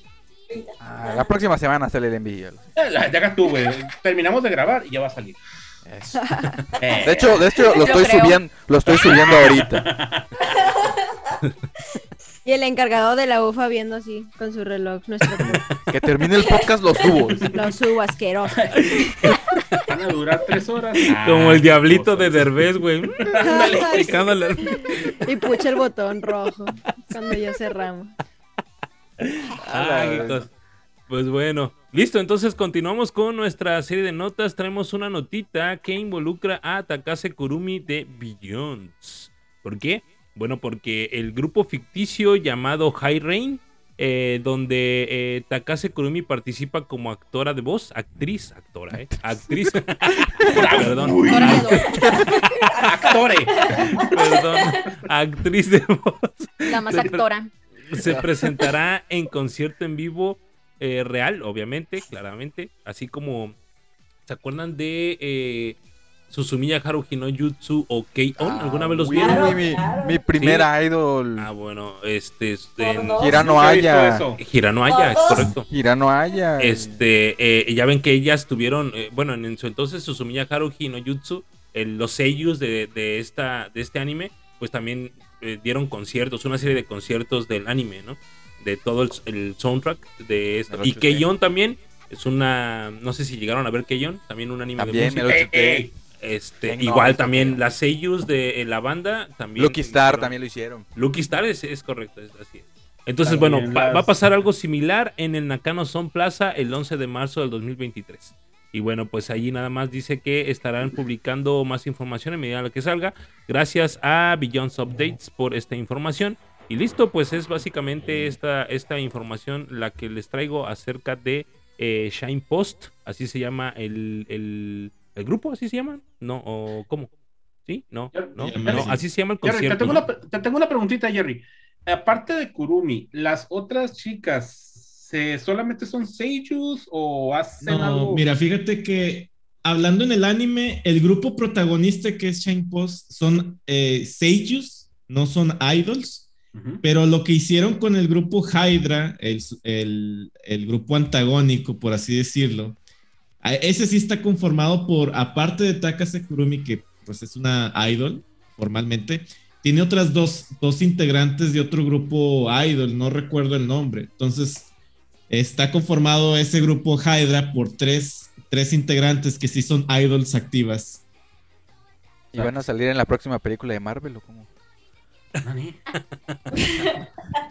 Ah, la próxima semana sale el envío. Eh, la- Ya hagas tú, güey. Terminamos de grabar y ya va a salir. Eso. Eh, De hecho, de hecho lo estoy creo. subiendo, lo estoy subiendo ahorita. Y el encargado de la UFA viendo así con su reloj nuestro Que termine el podcast, lo subo. lo subo asqueroso. van a durar tres horas. Como Ah, el diablito de Derbez, güey. Picándole. y pucha el botón rojo cuando ya cerramos. Ah. Pues bueno, listo, entonces continuamos con nuestra serie de notas. Traemos una notita que involucra a Takase Kurumi de Billions. ¿Por qué? Bueno, porque el grupo ficticio llamado High Rain, eh, donde eh, Takase Kurumi participa como actora de voz, actriz, actora, ¿eh? Actriz. Perdón. Actores. Perdón, actriz de voz. La más actora. Se presentará en concierto en vivo eh, real, obviamente, claramente. Así como, ¿se acuerdan de eh, Susumiya Haruhi no Jutsu o K-On? ¿Alguna vez los Ah, vieron? mi, Claro. mi primera idol. Ah, bueno, este, este en. Hirano Aya. Hirano Aya, es correcto. Hirano Aya. Este, eh, ya ven que ellas tuvieron, eh, bueno, en, su entonces Susumiya Haruhi no Jutsu, eh, los seiyus de, de esta, de este anime, pues también eh, dieron conciertos, una serie de conciertos del anime, ¿no? De todo el, el soundtrack de esto. Y 8T. Keion también es una, no sé si llegaron a ver Keion, también un anime También de música. 8T. Este, Tecno, igual también bien. las seiyus de eh, la banda también. Lucky Star hicieron- también lo hicieron. Lucky Star es, es correcto, es así. es. Entonces, También bueno, va, las- va a pasar algo similar en el Nakano Son Plaza el 11 de marzo del 2023. Y bueno, pues allí nada más dice que estarán publicando más información en medida la que salga. Gracias a Beyond Updates por esta información. Y listo, pues es básicamente esta, esta información la que les traigo acerca de eh, Shine Post. Así se llama el, el, el grupo, así se llama. No, o ¿cómo? ¿Sí? No, no, así se llama el Jerry, te concierto. tengo, una, te tengo una preguntita, Jerry. Aparte de Kurumi, ¿las otras chicas se, solamente son seiyus o hacen No, algo? mira, fíjate que hablando en el anime, el grupo protagonista que es Shine Post son eh, seiyus, no son idols. Pero lo que hicieron con el grupo Hydra, el, el- el grupo antagónico, por así decirlo, ese sí está conformado por, aparte de Takase Kurumi, que pues es una idol formalmente, tiene otras dos, dos integrantes de otro grupo idol, no recuerdo el nombre. Entonces, está conformado ese grupo Hydra por tres, tres integrantes que sí son idols activas. ¿Y van a salir en la próxima película de Marvel o cómo? Nani.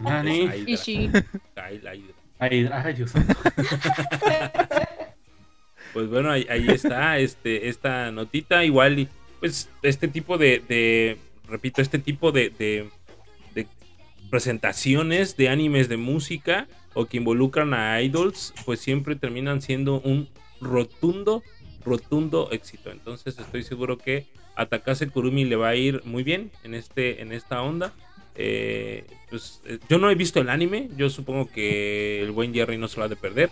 Nani. Hydra. Ay, ay, Dios. Pues bueno, ahí, ahí está este, esta notita. Igual, y, pues este tipo de, de- repito, este tipo de, de- de presentaciones de animes de música o que involucran a idols, pues siempre terminan siendo un rotundo, rotundo éxito. Entonces estoy seguro que a Takase Kurumi le va a ir muy bien en, este, en esta onda. Eh, pues, eh, yo no he visto el anime, yo supongo que el buen Jerry no se lo ha de perder.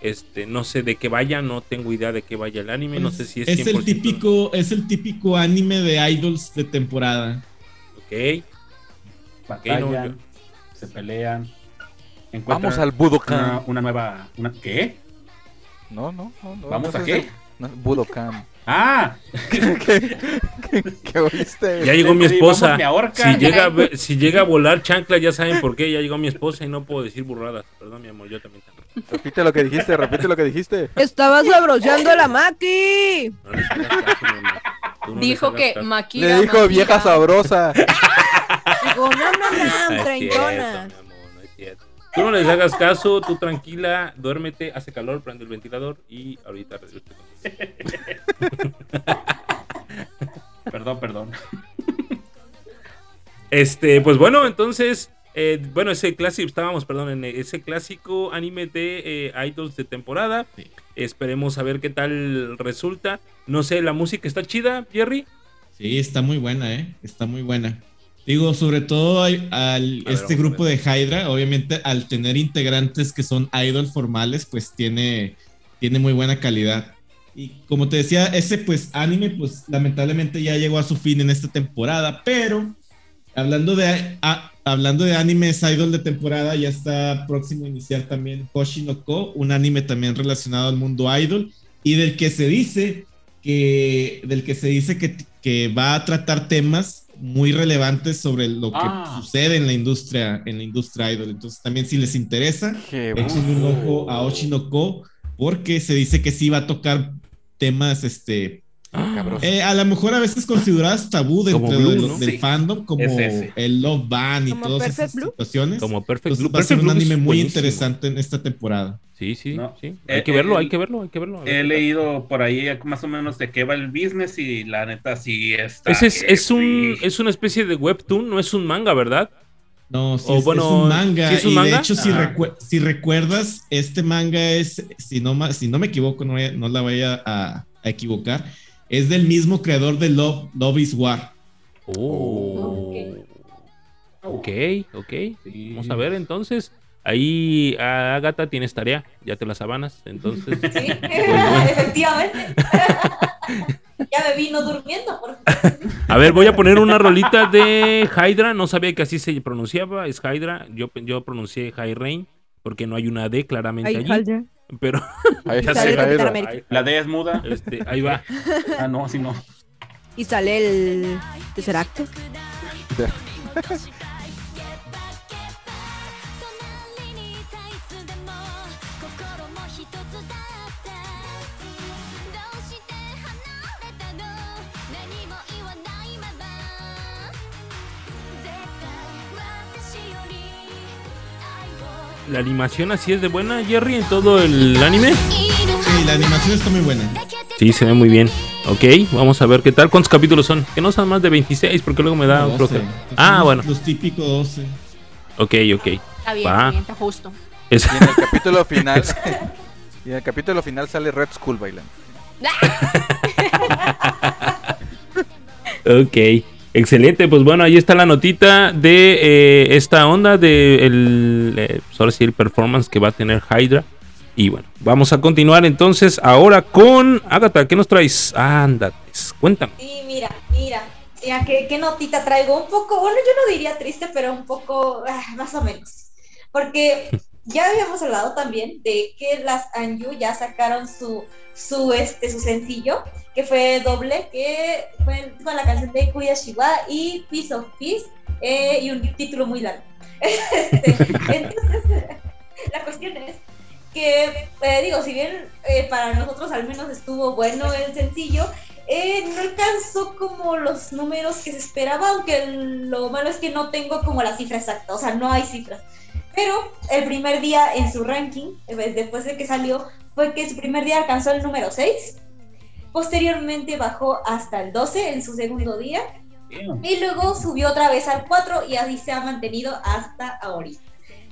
Este, no sé de qué vaya, no tengo idea de qué vaya el anime, no sé si es, es el 100%. típico, es el típico anime de idols de temporada. Ok, Batallan, se pelean. Vamos al Budokan. una, una nueva. Una, ¿Qué? No, no, no. no ¿Vamos no a qué? No, Budokan. ¡Ah! ¿Qué, qué, qué oíste? ya llegó mi esposa. vamos. Si llega, a si llega a volar chancla, ya saben por qué. Ya llegó mi esposa y no puedo decir burradas. Perdón, mi amor, yo también. Repite lo que dijiste, repite lo que dijiste. Estaba sabroseando la Maki. No caso, no Dijo que caso. Le dijo vieja sabrosa. Digo, no, no, No cierto, treintona. Tú no les hagas caso, tú tranquila, duérmete, hace calor, prende el ventilador y ahorita regreso. Perdón, perdón. Este, pues bueno, entonces, eh, bueno, ese clásico, estábamos, perdón, en ese clásico anime de eh, idols de temporada. Sí. Esperemos a ver qué tal resulta. No sé, la música está chida, Jerry. Sí, está muy buena, ¿eh? Está muy buena. Digo, sobre todo al, A ver, este grupo de Hydra, obviamente al tener integrantes que son idol formales, pues tiene, tiene muy buena calidad. Y como te decía, ese pues anime, pues lamentablemente ya llegó a su fin en esta temporada, pero hablando de, a- hablando de animes idol de temporada, ya está próximo a iniciar también Hoshi no Ko, un anime también relacionado al mundo idol y del que se dice que, del que se dice que, que va a tratar temas muy relevantes sobre lo que Ah. sucede en la industria, en la industria idol. Entonces también si les interesa, échenle un ojo a Oshinoko porque se dice que sí va a tocar temas, este. Eh, a lo mejor a veces consideradas tabú dentro del, ¿no? del Sí, fandom, como es el Love Band y todas Perfect esas Blue. situaciones. Como Perfect Entonces Blue. va a ser Perfect un anime muy buenísimo. interesante en esta temporada. Sí, sí, No. sí. Eh, Hay que verlo, eh, hay que verlo, hay que verlo. He leído por ahí más o menos de qué va el business y la neta sí está. Ese es, es un sí. es una especie de webtoon, no es un manga, ¿verdad? No, sí, O es, bueno, es un manga. ¿sí es un y manga? de hecho, si, recue- si recuerdas, este manga es, si no, si no me equivoco, no, no la vaya a, a equivocar, es del mismo creador de Love, Love is War. Oh. Ok, ok. Sí. Vamos a ver entonces. Ahí, Agatha, tienes tarea. Ya te las sabanas. Entonces, Sí, bueno. efectivamente. ya me vino durmiendo. Por... a ver, voy a poner una rolita de Hydra. No sabía que así se pronunciaba. Es Hydra. Yo, yo pronuncié High Rain porque no hay una D claramente Ay, allí. Haldra. Pero Ahí ya sé, ahí, La D es muda. este, ahí va. Ah, no, así no. Y sale el tercer acto. La animación así es de buena, Jerry, en todo el anime. Sí, la animación está muy buena. Sí, se ve muy bien. Ok, vamos a ver qué tal. ¿Cuántos capítulos son? Que no son más de 26, porque luego me da un 12. floje. Pues Ah, bueno. Los típicos 12. Ok, ok. Está bien, Va. está bien, está justo. Es- Y en el capítulo final. y en el capítulo final sale Red Skull bailando. Ok, excelente. Pues bueno, ahí está la notita de eh, esta onda de el, eh, pues ahora performance que va a tener Hydra. Y bueno, vamos a continuar entonces ahora con Agatha. ¿Qué nos traes? Ándate, cuéntame. Sí, mira, mira. Mira, ¿qué, qué notita traigo? Un poco, bueno, yo no diría triste, pero un poco ah, más o menos. Porque ya habíamos hablado también de que las Anju ya sacaron su, su, este, su sencillo, que fue doble, que fue con la canción de Kuya Shiwa y Piece of Peace, eh, y un título muy largo. Este, entonces, la cuestión es que, eh, digo, si bien eh, para nosotros al menos estuvo bueno el sencillo, eh, no alcanzó como los números que se esperaba, aunque lo malo es que no tengo como la cifra exacta, o sea, no hay cifras. Pero el primer día en su ranking, eh, después de que salió, fue que su primer día alcanzó el número 6. Posteriormente bajó hasta el 12 en su segundo día. Y luego subió otra vez al 4 y así se ha mantenido hasta ahorita.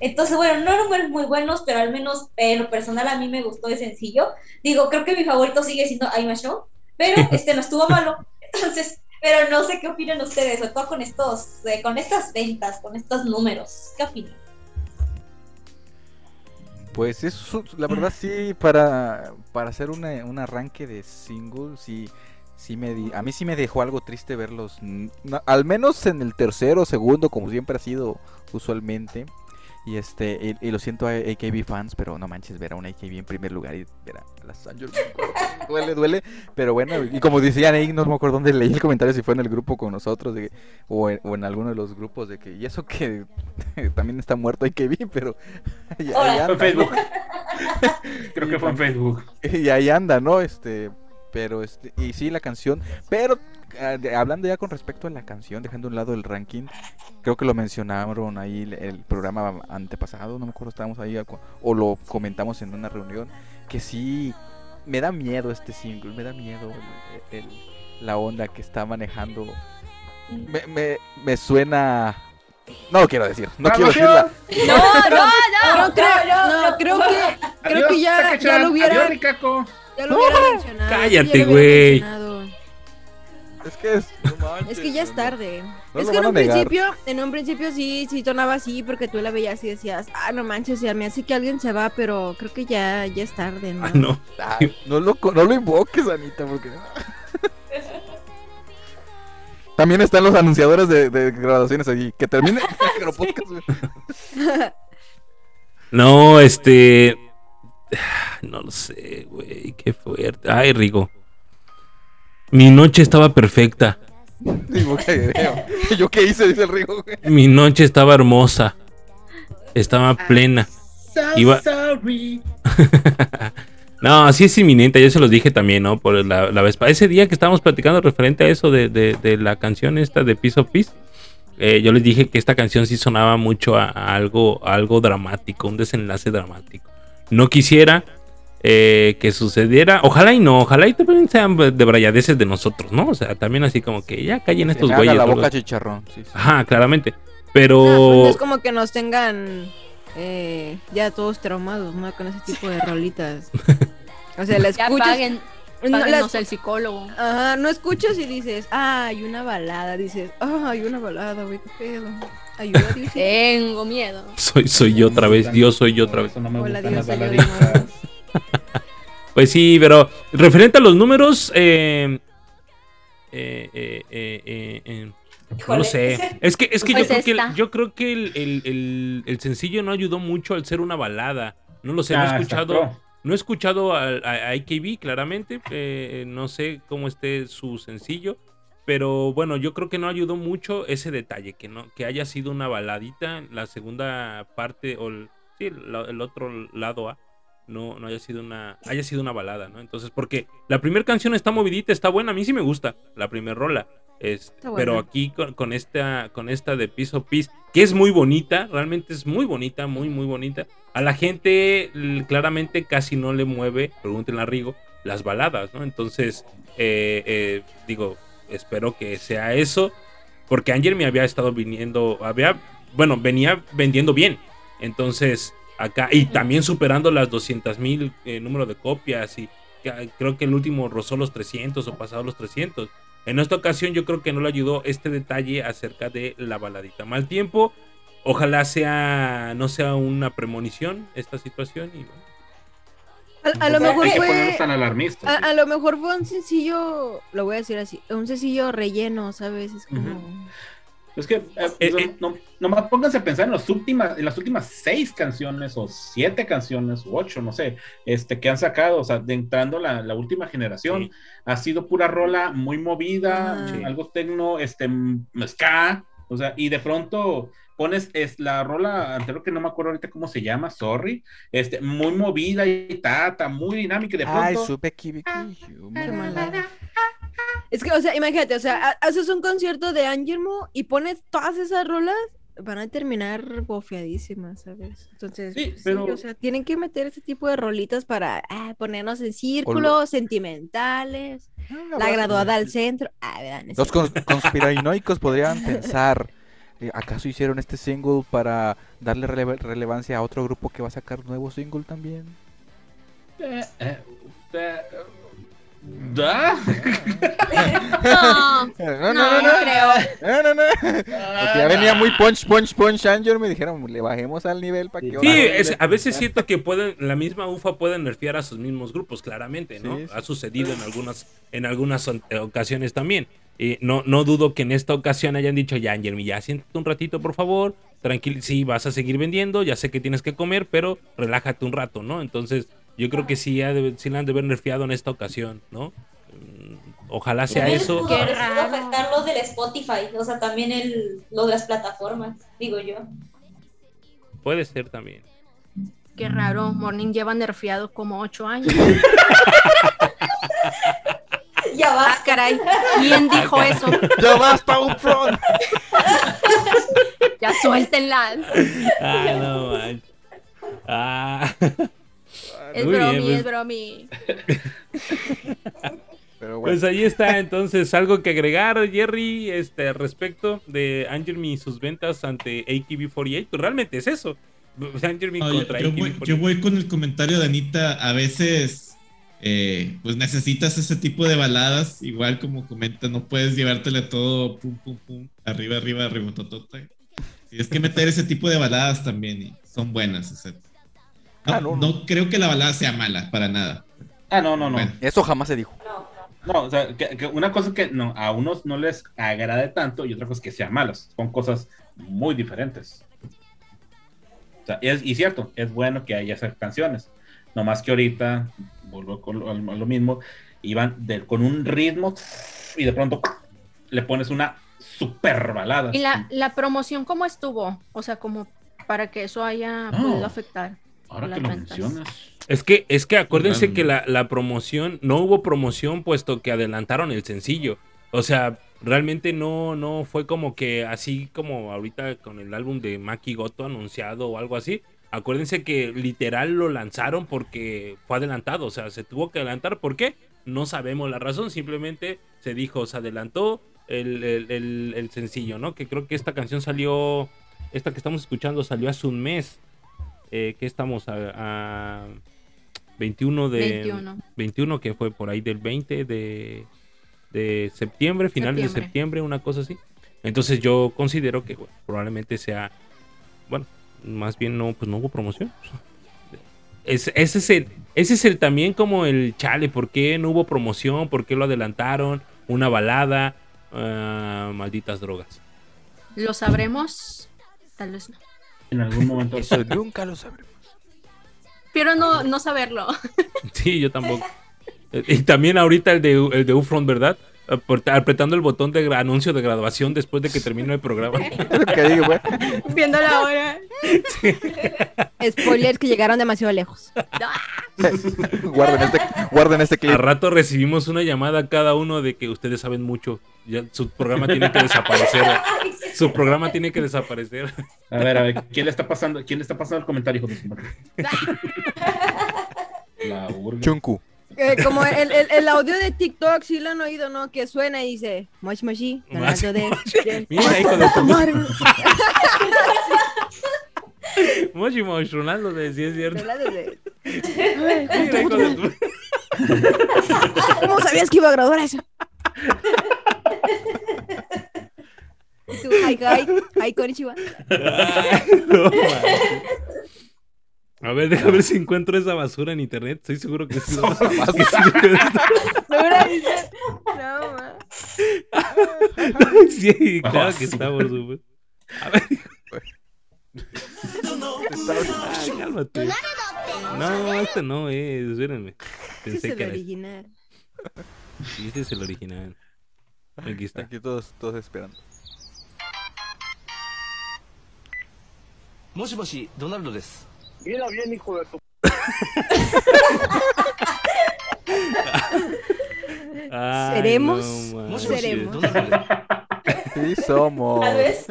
Entonces, bueno, no números muy buenos, pero al menos eh, en lo personal a mí me gustó el sencillo. Digo, creo que mi favorito sigue siendo I'm a Show, pero este no estuvo malo. Entonces, pero no sé qué opinan ustedes, sobre todo con estos, eh, con estas ventas, con estos números. ¿Qué opinan? Pues eso, la verdad sí, para, para hacer una- un arranque de single, sí, sí me di- a mí sí me dejó algo triste verlos, mm, al menos en el tercero o segundo, como siempre ha sido usualmente. Y este, y, y lo siento a AKB fans, pero no manches, ver a un AKB en primer lugar y ver a las Angel, duele, duele. Pero bueno, y como decían ahí, no me acuerdo dónde leí el comentario, si fue en el grupo con nosotros, de que- o, en, o en alguno de los grupos, de que, y eso que también está muerto AKB, pero ahí Hola. Fue en. Facebook. Creo que fue en Facebook. y ahí anda, ¿no? Este, pero este, y sí la canción, pero hablando ya con respecto a la canción, dejando a un lado el ranking, creo que lo mencionaron ahí el, el programa antepasado, no me acuerdo, estábamos ahí o lo comentamos en una reunión, que sí me da miedo este single, me da miedo el- el- la onda que está manejando. Me, me, me suena no lo quiero decir, no quiero decirla. No, no, no, creo, no, no, no. creo que, creo Adiós, que ya, ya lo hubiera, ya lo hubiera mencionado. Cállate, güey. Es que es, no manches, Es que ya es no, tarde. No es lo que en un principio, en un principio sí, sí sonaba así porque tú la veías y decías, ah, no manches, ya me hace que alguien se va, pero creo que ya, ya es tarde, ¿no? Ah, no. Ay, no, lo, no lo invoques, Anita, porque... También están los anunciadores de, de graduaciones allí. Que termine el podcast, güey. No, este. No lo sé, güey. Qué fuerte. Ay, Rigo. Mi noche estaba perfecta. Digo, ¿qué, ¿Yo qué hice? Dice el. Mi noche estaba hermosa. Estaba plena. Iba- sorry. No, sí es inminente, yo se los dije también, ¿no? Por la, la vez Ese día que estábamos platicando referente a eso de, de- de la canción esta de Piece of Peace, eh, yo les dije que esta canción sí sonaba mucho a, a algo, a algo dramático, un desenlace dramático. No quisiera eh, que sucediera, ojalá y no, ojalá y también sean de brayadeces de nosotros, ¿no? O sea, también así como que ya callen estos güeyes. la ¿no? boca chicharrón. Sí, sí. Ajá, claramente. Ah, pues Pero... no es como que nos tengan eh, ya todos traumados, ¿no? Con ese tipo de rolitas. O sea, la Ya escuchas. paguen, no, la- páguenos el psicólogo. Ajá, no escuchas y dices, ah, hay una balada. Dices, ah, hay una balada, güey, qué pedo. Ayuda, dice. Tengo miedo. Soy, soy yo otra vez, Dios soy yo otra vez. eso no me Hola, gustan las Dios. Pues sí, pero referente a los números, eh, eh, eh, eh, eh, no lo sé. Es que, es que Pues yo, creo que el, yo creo que el, el- el- el sencillo no ayudó mucho al ser una balada. No lo sé, no Ah, he escuchado, exacto. no he escuchado a, a- a IKB claramente. eh, no sé cómo esté su sencillo. Pero bueno, yo creo que no ayudó mucho ese detalle, que no, que haya sido una baladita, la segunda parte, o el, sí, el, el otro lado A, no, no haya sido una, haya sido una balada, ¿no? Entonces, porque la primera canción está movidita, está buena, a mí sí me gusta, la primera rola. Es, pero aquí con, con esta, con esta de Piece of Peace, que es muy bonita, realmente es muy bonita, muy, muy bonita. A la gente claramente casi no le mueve, pregúntenle a Rigo, las baladas, ¿no? Entonces, eh, eh, digo, espero que sea eso, porque Angel me había estado viniendo, había, bueno, venía vendiendo bien. Entonces, acá, y también superando las 200 mil eh, número de copias, y creo que el último rozó los 300 o pasado los 300. En esta ocasión yo creo que no le ayudó este detalle acerca de la baladita. Mal tiempo, ojalá sea, no sea una premonición esta situación. Y bueno. A, a lo mejor fue. a lo mejor fue un sencillo, lo voy a decir así, un sencillo relleno, ¿sabes? Es como... Es que, eh, Eh, no- eh. no, nomás pónganse a pensar en, los últimas, en las últimas seis canciones o siete canciones o ocho, no sé, este, que han sacado, o sea, de entrando la, la última generación, Sí. ha sido pura rola muy movida, Ajá. algo tecno, este, ska, o sea, y de pronto pones es la rola anterior que no me acuerdo ahorita cómo se llama, sorry, este, muy movida y tata, muy dinámica y de Ay, pronto. supe Qué mala. Es que, o sea, imagínate, o sea, ha- haces un concierto de Angelmo y pones todas esas rolas, van a terminar bofeadísimas, ¿sabes? Entonces, Sí, pero- o sea, tienen que meter ese tipo de rolitas para ah, ponernos en círculos sentimentales, la graduada al centro. Ah, Los cons- conspiranoicos podrían pensar, eh, ¿acaso hicieron este single para darle rele- relevancia a otro grupo que va a sacar nuevo single también? Eh, eh, eh, ¿da? No, No, no, no, no, no no, creo. no, no, no. Porque ya venía muy punch, punch, punch, Angel, me dijeron, le bajemos al nivel para que... Sí, es- a veces siento que pueden, la misma UFA puede nerfear a sus mismos grupos, claramente, ¿no? Sí, sí. Ha sucedido en algunas, en algunas eh, ocasiones también. Y no, no dudo que en esta ocasión hayan dicho, ya, Angelmi, ya siéntate un ratito, por favor. Tranquilo, sí, vas a seguir vendiendo, ya sé que tienes que comer, pero relájate un rato, ¿no? Entonces, yo creo que sí, ha de- sí la han de haber nerfeado en esta ocasión, ¿no? Mm, Ojalá sea eso. raro. afectar los del Spotify, o sea, también el, lo de las plataformas, digo yo. Puede ser también. Qué raro, Morning lleva nerfeado como ocho años. Ya va. Ah, caray, ¿quién dijo eso? ¡Ya basta, Upfront! Ya suéltenla. Ah, no, manches. Ah. Es Muy bien, bromi, pues. es bromi. Pero bueno, Pues ahí está, entonces, algo que agregar, Jerry, este, respecto de Angermy y sus ventas ante AKB48. Pues realmente es eso. Angermy No, contra yo voy, AKB48. yo voy con el comentario de Anita. A veces, eh, pues necesitas ese tipo de baladas. Igual como comenta, no puedes llevártele todo pum, pum, pum, arriba, arriba, arriba, totota. Tienes que meter ese tipo de baladas también y son buenas. o sea. No, Ah, no, no no. creo que la balada sea mala, para nada. Ah, no, no, no. Bueno. eso jamás se dijo. No, o sea, que, que una cosa es que no, a unos no les agrade tanto y otra cosa es que sean malas. Son cosas muy diferentes. O sea, es, y cierto, es bueno que haya esas canciones. No más que ahorita, vuelvo con lo, a lo mismo, iban de- con un ritmo y de pronto le pones una super balada. ¿Y la, la promoción cómo estuvo? O sea, como para que eso haya podido afectar. Ahora que lo ventas. mencionas. Es que, es que acuérdense que la, la promoción, no hubo promoción puesto que adelantaron el sencillo. O sea, realmente no, no fue como que así como ahorita con el álbum de Maki Goto anunciado o algo así. Acuérdense que literal lo lanzaron porque fue adelantado. O sea, se tuvo que adelantar. ¿Por qué? No sabemos la razón. Simplemente se dijo, se adelantó el, el- el- el sencillo, ¿no? Que creo que esta canción salió, esta que estamos escuchando salió hace un mes. Eh, que estamos a, a 21 de 21. 21 que fue por ahí del 20 de, de septiembre, final de Septiembre. una cosa así. Entonces yo considero que bueno, probablemente sea, bueno, más bien no, pues no hubo promoción. Es- ese, es el, ese es el también como el chale, ¿por qué no hubo promoción? ¿Por qué lo adelantaron? Una balada, ah, malditas drogas. ¿Lo sabremos? Tal vez no. En algún momento. Eso nunca lo sabremos. Pero no, no saberlo. Sí, yo tampoco. Eh, Y también ahorita el de, el de Ufront, ¿verdad? Apretando el botón de anuncio de graduación después de que termine el programa. Que digo, güey. Viendo la hora. Spoilers que llegaron demasiado lejos. Guarden este, guarden este A clip. rato recibimos una llamada cada uno de que ustedes saben mucho. Ya su programa tiene que desaparecer. Su programa tiene que desaparecer. A ver, a ver, ¿quién le está pasando, quién le está pasando el comentario, hijo de su madre? La urga. Chunku. Eh, como el, el, el audio de TikTok, sí lo han oído, ¿no? Que suena y dice, Mochi Mochi, Mochi, hablando de... de- Mira, hijo de Mochi Mochi, Ronaldo, de sí es cierto. hablando de- Mira, hijo de tu- ¿Cómo sabías que iba a graduar eso? Y tú, hi, hi, hi, konnichiwa. No. A ver, déjame ver si encuentro esa basura en internet. Estoy seguro que sí. No, no, ma. Sí, claro que está, por supuesto. A ver. Ah, cálmate. No, este no es. Espérenme. Pensé es el este. original. Este es el original. Aquí está. Aquí todos, todos esperando. もしもし、ドナルドです。 Mira bien, hijo de tu... Ay, ¿Seremos? no もしもし、 Seremos. ドナルドです。 Sí somos. Tal vez.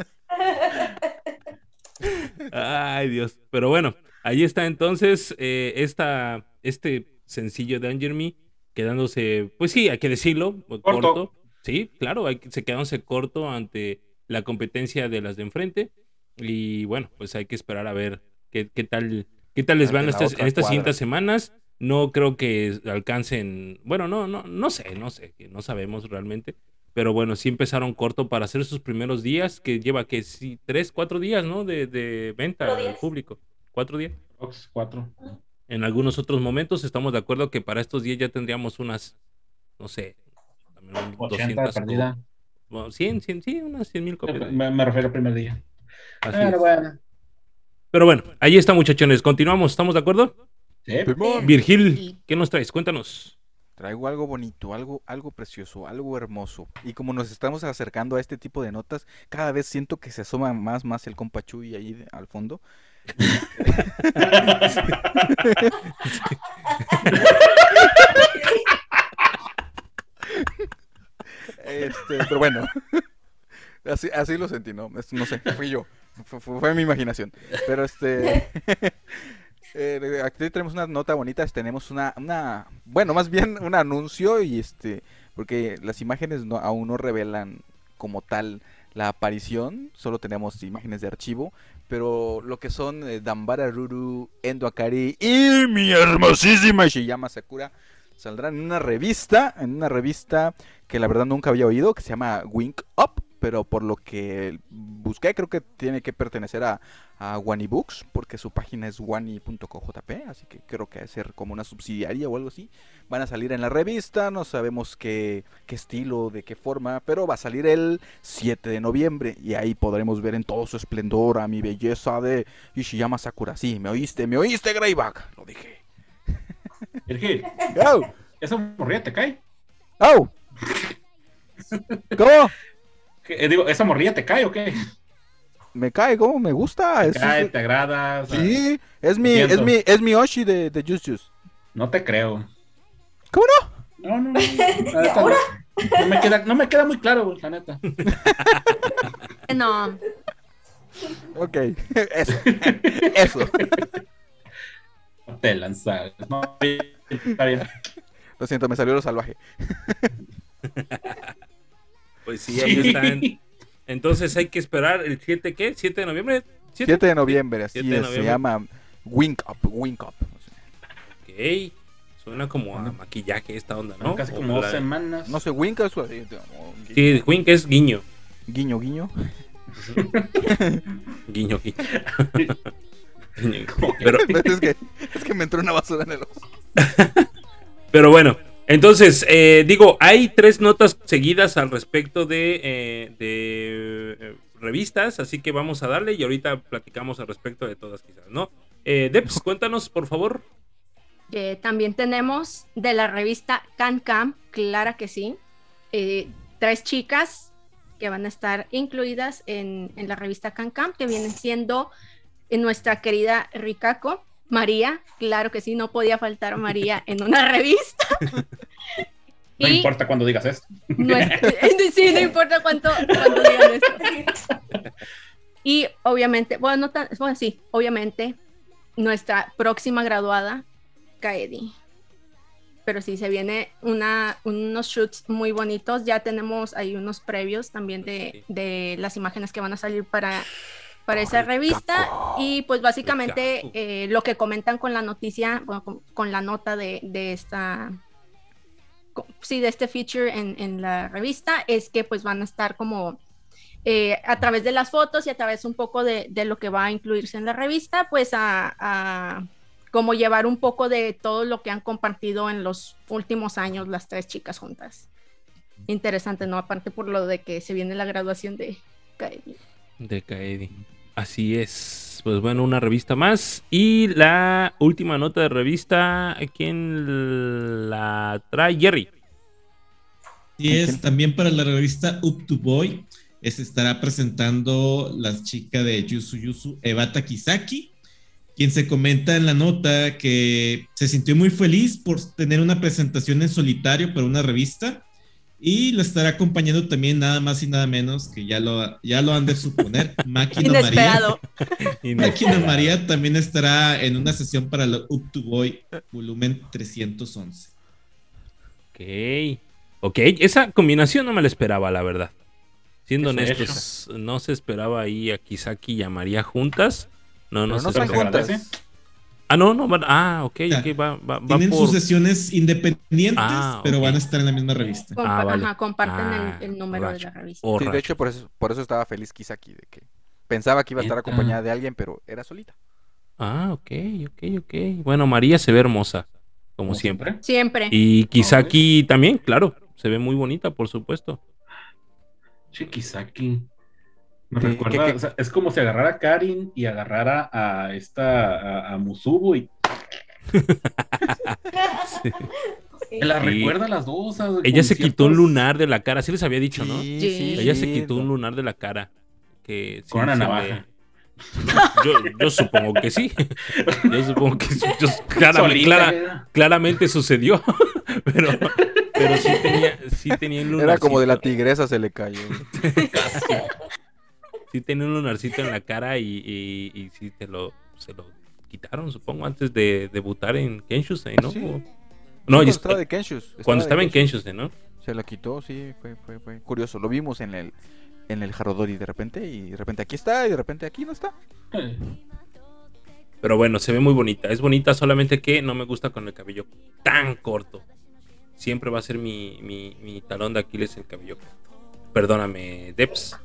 Ay, Dios. Pero bueno, ahí está entonces eh, esta, este sencillo de Danger Me quedándose, pues sí, hay que decirlo, corto. Sí, claro, hay, que- se quedándose corto ante la competencia de las de enfrente. Y bueno, pues hay que esperar a ver qué, qué tal, qué tal les van estas, estas siguientes semanas. No creo que alcancen, bueno, no, no, no sé, no sé, no sabemos realmente. Pero bueno, sí empezaron corto para hacer sus primeros días, que lleva que sí, tres, cuatro días, ¿no? De, de venta Cuatro al público. Cuatro días. Ox 4. En algunos otros momentos estamos de acuerdo que para estos días ya tendríamos unas, no sé, también unas 80 de perdida. bueno, 100, 100, sí, unas 100 mil copias. Me, me refiero al primer día. Así Pero es. bueno. Pero bueno, ahí está muchachones, continuamos, ¿estamos de acuerdo? Sí. Virgil, ¿qué nos traes? Cuéntanos. Traigo algo bonito, algo, algo precioso, algo hermoso. Y como nos estamos acercando a este tipo de notas, cada vez siento que se asoma más, más el compa Chuy ahí de- al fondo. Este, pero bueno, así, así lo sentí, ¿no? No sé, fui yo, fue mi imaginación. Pero este, eh, aquí tenemos una nota bonita, tenemos una, una, bueno, más bien un anuncio y este, porque las imágenes no, aún no revelan como tal la aparición, solo tenemos imágenes de archivo, pero lo que son eh, Dambara Ruru, Endo Akari y mi hermosísima Shiyama Sakura saldrán en una revista, en una revista que la verdad nunca había oído, que se llama Wink Up, pero por lo que busqué creo que tiene que pertenecer a, a Wani Books, porque su página es wani.cojp, así que creo que debe ser como una subsidiaria o algo así. Van a salir en la revista, no sabemos qué, qué estilo, de qué forma, pero va a salir el 7 de noviembre y ahí podremos ver en todo su esplendor a mi belleza de Ishiyama Sakura. Sí, me oíste, me oíste, Greyback, lo dije. Virgil, ¡Au! ¿esa morrilla te cae? ¡Au! ¿Cómo? ¿Qué- eh, digo, ¿esa morrilla te cae o qué? Me cae, ¿cómo? Me gusta. ¿Te es- cae, es- te agrada? O sea, sí, es mi, es mi, es mi Oshi de, de Juice Juice. No te creo. ¿Cómo no? No, no, no. La neta, no, no me queda, no me queda muy claro, güey, la neta. No, Ok, eso. eso. No te lanzas. No, está bien. Lo siento, me salió lo salvaje. Pues sí, ahí están. Entonces hay que esperar el 7, ¿qué? ¿7 de noviembre? 7 de noviembre, así 7 de es, se noviembre. llama Wink Up, Wink Up. Ok. Suena como a maquillaje esta onda, ¿no? Casi como dos la- semanas. No sé, Wink es así, como Sí, Wink es guiño. guiño, guiño. Guiño, guiño. Guiño. Pero, es, que, es que me entró una basura en el ojo. pero bueno, entonces, eh, digo, hay tres notas seguidas al respecto de, eh, de eh, revistas, así que vamos a darle y ahorita platicamos al respecto de todas quizás, ¿no? Eh, Deps, cuéntanos, por favor. Eh, también tenemos de la revista Can Cam, clara que sí. eh, tres chicas que van a estar incluidas en, en la revista Can Cam, que vienen siendo eh, nuestra querida Rikako, María, claro que sí, no podía faltar María en una revista. No Y importa cuando digas esto. sí, no importa cuánto, cuánto digan esto. Y obviamente, bueno, no tan- bueno, sí, obviamente, nuestra próxima graduada, Kaedi. Pero sí, se viene una, unos shoots muy bonitos. Ya tenemos ahí unos previos también de, de las imágenes que van a salir para, para esa revista. Y pues básicamente eh, lo que comentan con la noticia, bueno, con, con la nota de, de esta co- sí, de este feature en, en la revista es que pues van a estar como eh, a través de las fotos y a través un poco de, de lo que va a incluirse en la revista, pues a, a como llevar un poco de todo lo que han compartido en los últimos años las tres chicas juntas. Interesante, ¿no? Aparte por lo de que se viene la graduación de Kaedi. De Kaedi. Así es. Pues bueno, una revista más. Y la última nota de revista, ¿quién la trae? Jerry. Y es también para la revista Up to Boy. se estará presentando la chica de Yusu Yusu, Eva Takizaki, quien se comenta en la nota que se sintió muy feliz por tener una presentación en solitario para una revista y la estará acompañando también nada más y nada menos que ya lo, ya lo han de suponer, Máquina María. Máquina María también estará en una sesión para la Up to Boy volumen 311. Ok. Ok, esa combinación no me la esperaba, la verdad. Siendo Eso, honestos, no se esperaba ahí a Kisaki y a María juntas. No, no Pero se no esperaba. juntas. Ah, no, no, van- ah, ok, Ya. ok, va, va, va Tienen por... sus sesiones independientes, Ah, pero van a estar en la misma revista. Compa- Ah, vale. ajá, comparten Ah, el, el número de la revista. Oh, Sí, de hecho, por eso, por eso estaba feliz Kisaki, de que pensaba que iba a estar acompañada de alguien, pero era solita. Ah, ok, ok, ok. Bueno, María se ve hermosa, como Como siempre. Siempre. Y Kisaki también, claro, se ve muy bonita, por supuesto. Chiquisaki. Me Sí, recuerda, que- que- o sea, es como si agarrara a Karin y agarrara a esta, a, a Musubu y la recuerda a las dos. Ella se quitó un lunar de la cara, sí les había dicho, ¿no? Sí. Ella se quitó un lunar de la cara. Que sí Con una navaja. ve- Yo, yo supongo que sí. Yo supongo que sí. Yo- clara- Solita, clara- ¿verdad? claramente sucedió. Pero, pero sí tenía, sí tenía un Era como de la tigresa se le cayó. Sí tenía un lunarcito en la cara y, y, y sí te lo, se lo quitaron, supongo, antes de debutar en Kenshusei, ¿no? Sí. O- No, y estaba est- de Kenshus. cuando de estaba en Kenshus. Kenshusei, ¿no? Se la quitó, sí, fue, fue, fue curioso. Lo vimos en el en el Harodori de repente y de repente aquí está y de repente aquí no está. Pero bueno, se ve muy bonita. Es bonita, solamente que no me gusta con el cabello tan corto. Siempre va a ser mi, mi, mi talón de Aquiles el cabello corto. Perdóname, Deps.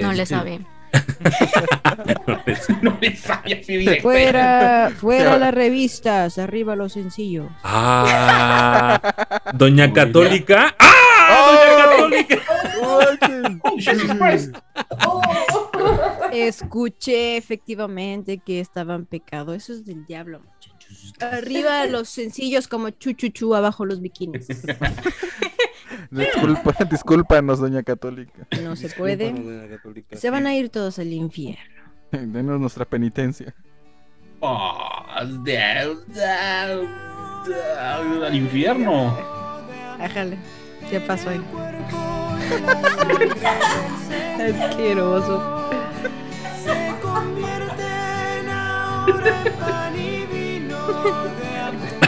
No le Este, sabe. no le sabe. No me sale así. Fuera, fuera las revistas, arriba los sencillos. Ah, Doña Católica. ¡Ah! Doña Católica. Oh, Jesus Christ. Escuché efectivamente que estaba en pecado. Eso es del diablo, muchachos. Arriba los sencillos como chuchuchu, abajo los bikinis. Disculpa, discúlpanos, doña Católica. No se puede. Se van a ir todos al infierno. Denos nuestra penitencia. Oh, al infierno. Ájale. ¿Qué pasó ahí? Asqueroso.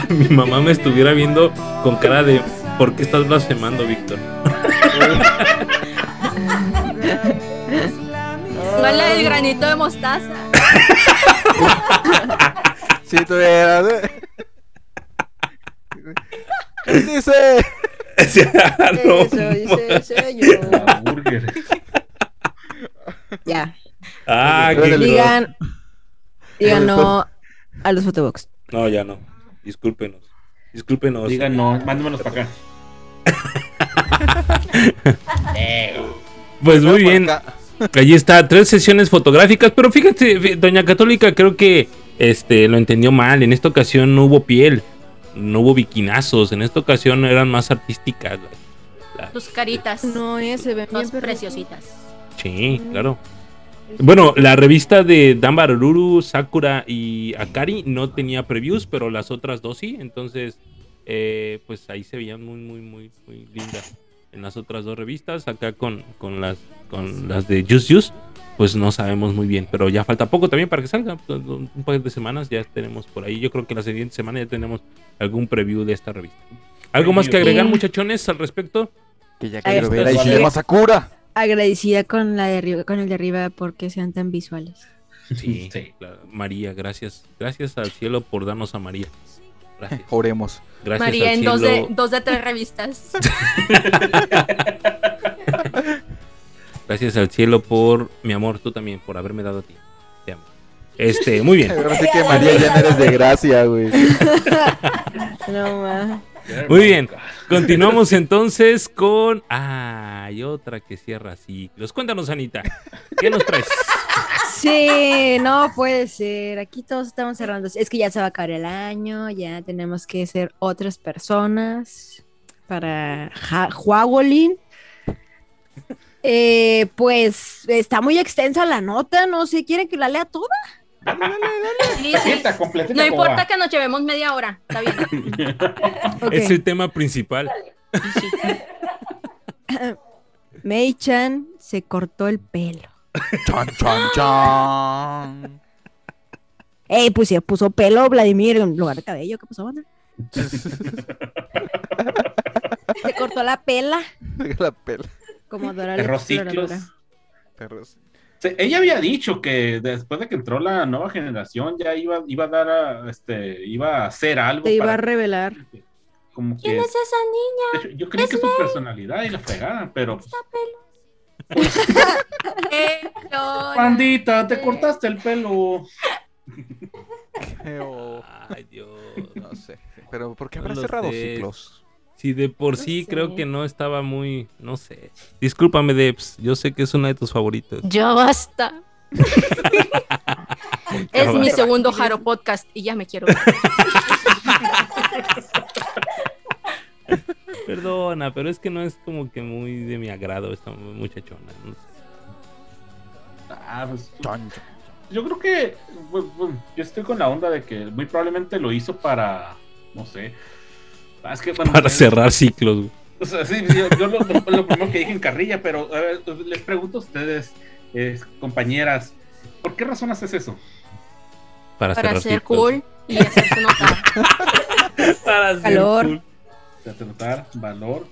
Mi mamá me estuviera viendo con cara de ¿por qué estás blasfemando, Víctor? Huele el granito de mostaza. Si tuvieras. ¿eh? Dice. No, Eso dice señor. Ya. Ah, el- Digan, digan no a los photobox. No, ya no. Discúlpenos. Discúlpenos. Digan no, mándemelos para acá. Pues muy bien. Allí está, tres sesiones fotográficas, pero fíjate, fí- Doña Católica creo que este lo entendió mal. En esta ocasión no hubo piel, no hubo biquinazos. En esta ocasión eran más artísticas. Tus caritas. No, eh, se ven bien preciositas. Sí, claro. Bueno, la revista de Danbaruru, Sakura y Akari no tenía previews, pero las otras dos sí. Entonces, eh, pues ahí se veían muy, muy, muy, muy lindas. En las otras dos revistas, acá con, con las con las de Juice Juice, pues no sabemos muy bien. Pero ya falta poco también para que salga. pues, Un par de semanas ya tenemos por ahí. Yo creo que la siguiente semana ya tenemos algún preview de esta revista. ¿Algo más que agregar, muchachones, al respecto? Que ya Ahí quiero ver a sí. Ishiyama Sakura. Agradecida con la de arriba, con el de arriba porque sean tan visuales. Sí. María, gracias. Gracias al cielo por darnos a María. Gracias. Oremos. Gracias María al en dos de, dos de tres revistas. Gracias al cielo por mi amor, tú también, por haberme dado a ti. Te amo. Este, muy bien. Ahora sí que María ya no eres de gracia, güey. No más. Muy bien. Continuamos entonces con. Ah, hay otra que cierra ciclos. Cuéntanos, Anita. ¿Qué nos traes? Sí, no puede ser. Aquí todos estamos cerrando. Es que ya se va a acabar el año, ya tenemos que ser otras personas para Huawolin. Eh, pues está muy extensa la nota, no sé, ¿quieren que la lea toda? Sí, sí. Completita, completita No importa va. que nos llevemos media hora, está bien. Es el tema principal. Mei-chan se cortó el pelo. Chan, chan, chan. Ey, pues se puso pelo Vladimir en lugar de cabello, ¿qué pasó, banda? Se cortó la pela, La pela. como Dora. Perros. Sí, ella había dicho que después de que entró la nueva generación ya iba, iba a dar a, este, iba a hacer algo. Te iba a revelar. como que, ¿Quién es esa niña? hecho, yo creí que su personalidad y la fregada, pero Eh, no, pandita, te cortaste el pelo. Ay, Dios. No sé. Pero ¿por qué habrá cerrado ciclos? Si de por No sí sé. creo que no estaba muy, no sé. Discúlpame, Debs, yo sé que es una de tus favoritas. Ya basta. es mi segundo Jaro podcast y ya me quiero. Perdona, pero es que no es como que muy de mi agrado esta muchachona. no sé. Ah, pues, yo creo que bueno, yo estoy con la onda de que muy probablemente lo hizo para, no sé. Ah, es que, bueno, Para cerrar ciclos. güey. O sea, sí, yo, yo lo, primero que dije en carrilla, pero a ver, les pregunto a ustedes, eh, compañeras, ¿por qué razón haces eso? Para, Para cerrar ser ciclos. cool y hacerse notar. Para ser Calor. cool. De notar valor.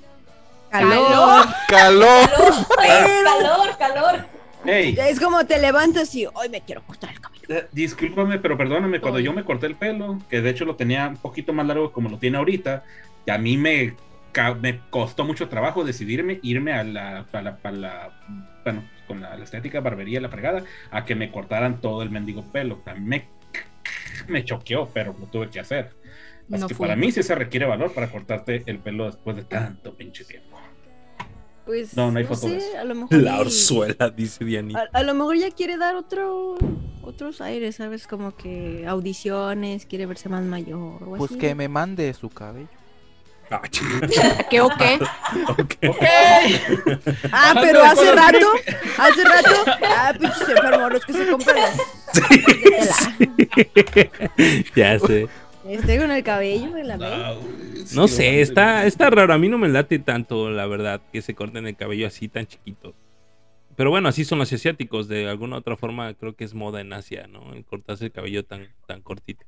Calor. ¡Calor! calor, calor. Hey, Es como te levantas y hoy me quiero cortar el cabello. eh, discúlpame, pero perdóname, cuando yo me corté el pelo, que de hecho lo tenía un poquito más largo como lo tiene ahorita, y a mí me, costó mucho trabajo decidirme irme a la, a la, a la- bueno, con la, la estética barbería, la fregada, a que me cortaran todo el mendigo pelo. A mí me, me choqueó, pero lo tuve que hacer. Así No que fui. para mí sí se requiere valor para cortarte el pelo después de tanto pinche tiempo. Pues No, no hay foto de sé, a lo mejor La orzuela, dice Dianita. A, a lo mejor ya quiere dar otro otros aires, ¿sabes? Como que audiciones, quiere verse más mayor o Pues así. que me mande su cabello. Ah. ¿Qué o qué? Ok. Ah, pero hace rato, hace rato, ah, pinches enfermos, los que se compran los de tela. ya sé. Estoy con el cabello de la vez. No sé, está, está raro. A mí no me late tanto, la verdad, que se corten el cabello así tan chiquito. Pero bueno, así son los asiáticos. De alguna otra forma, creo que es moda en Asia, ¿no? El cortarse el cabello tan, tan cortito.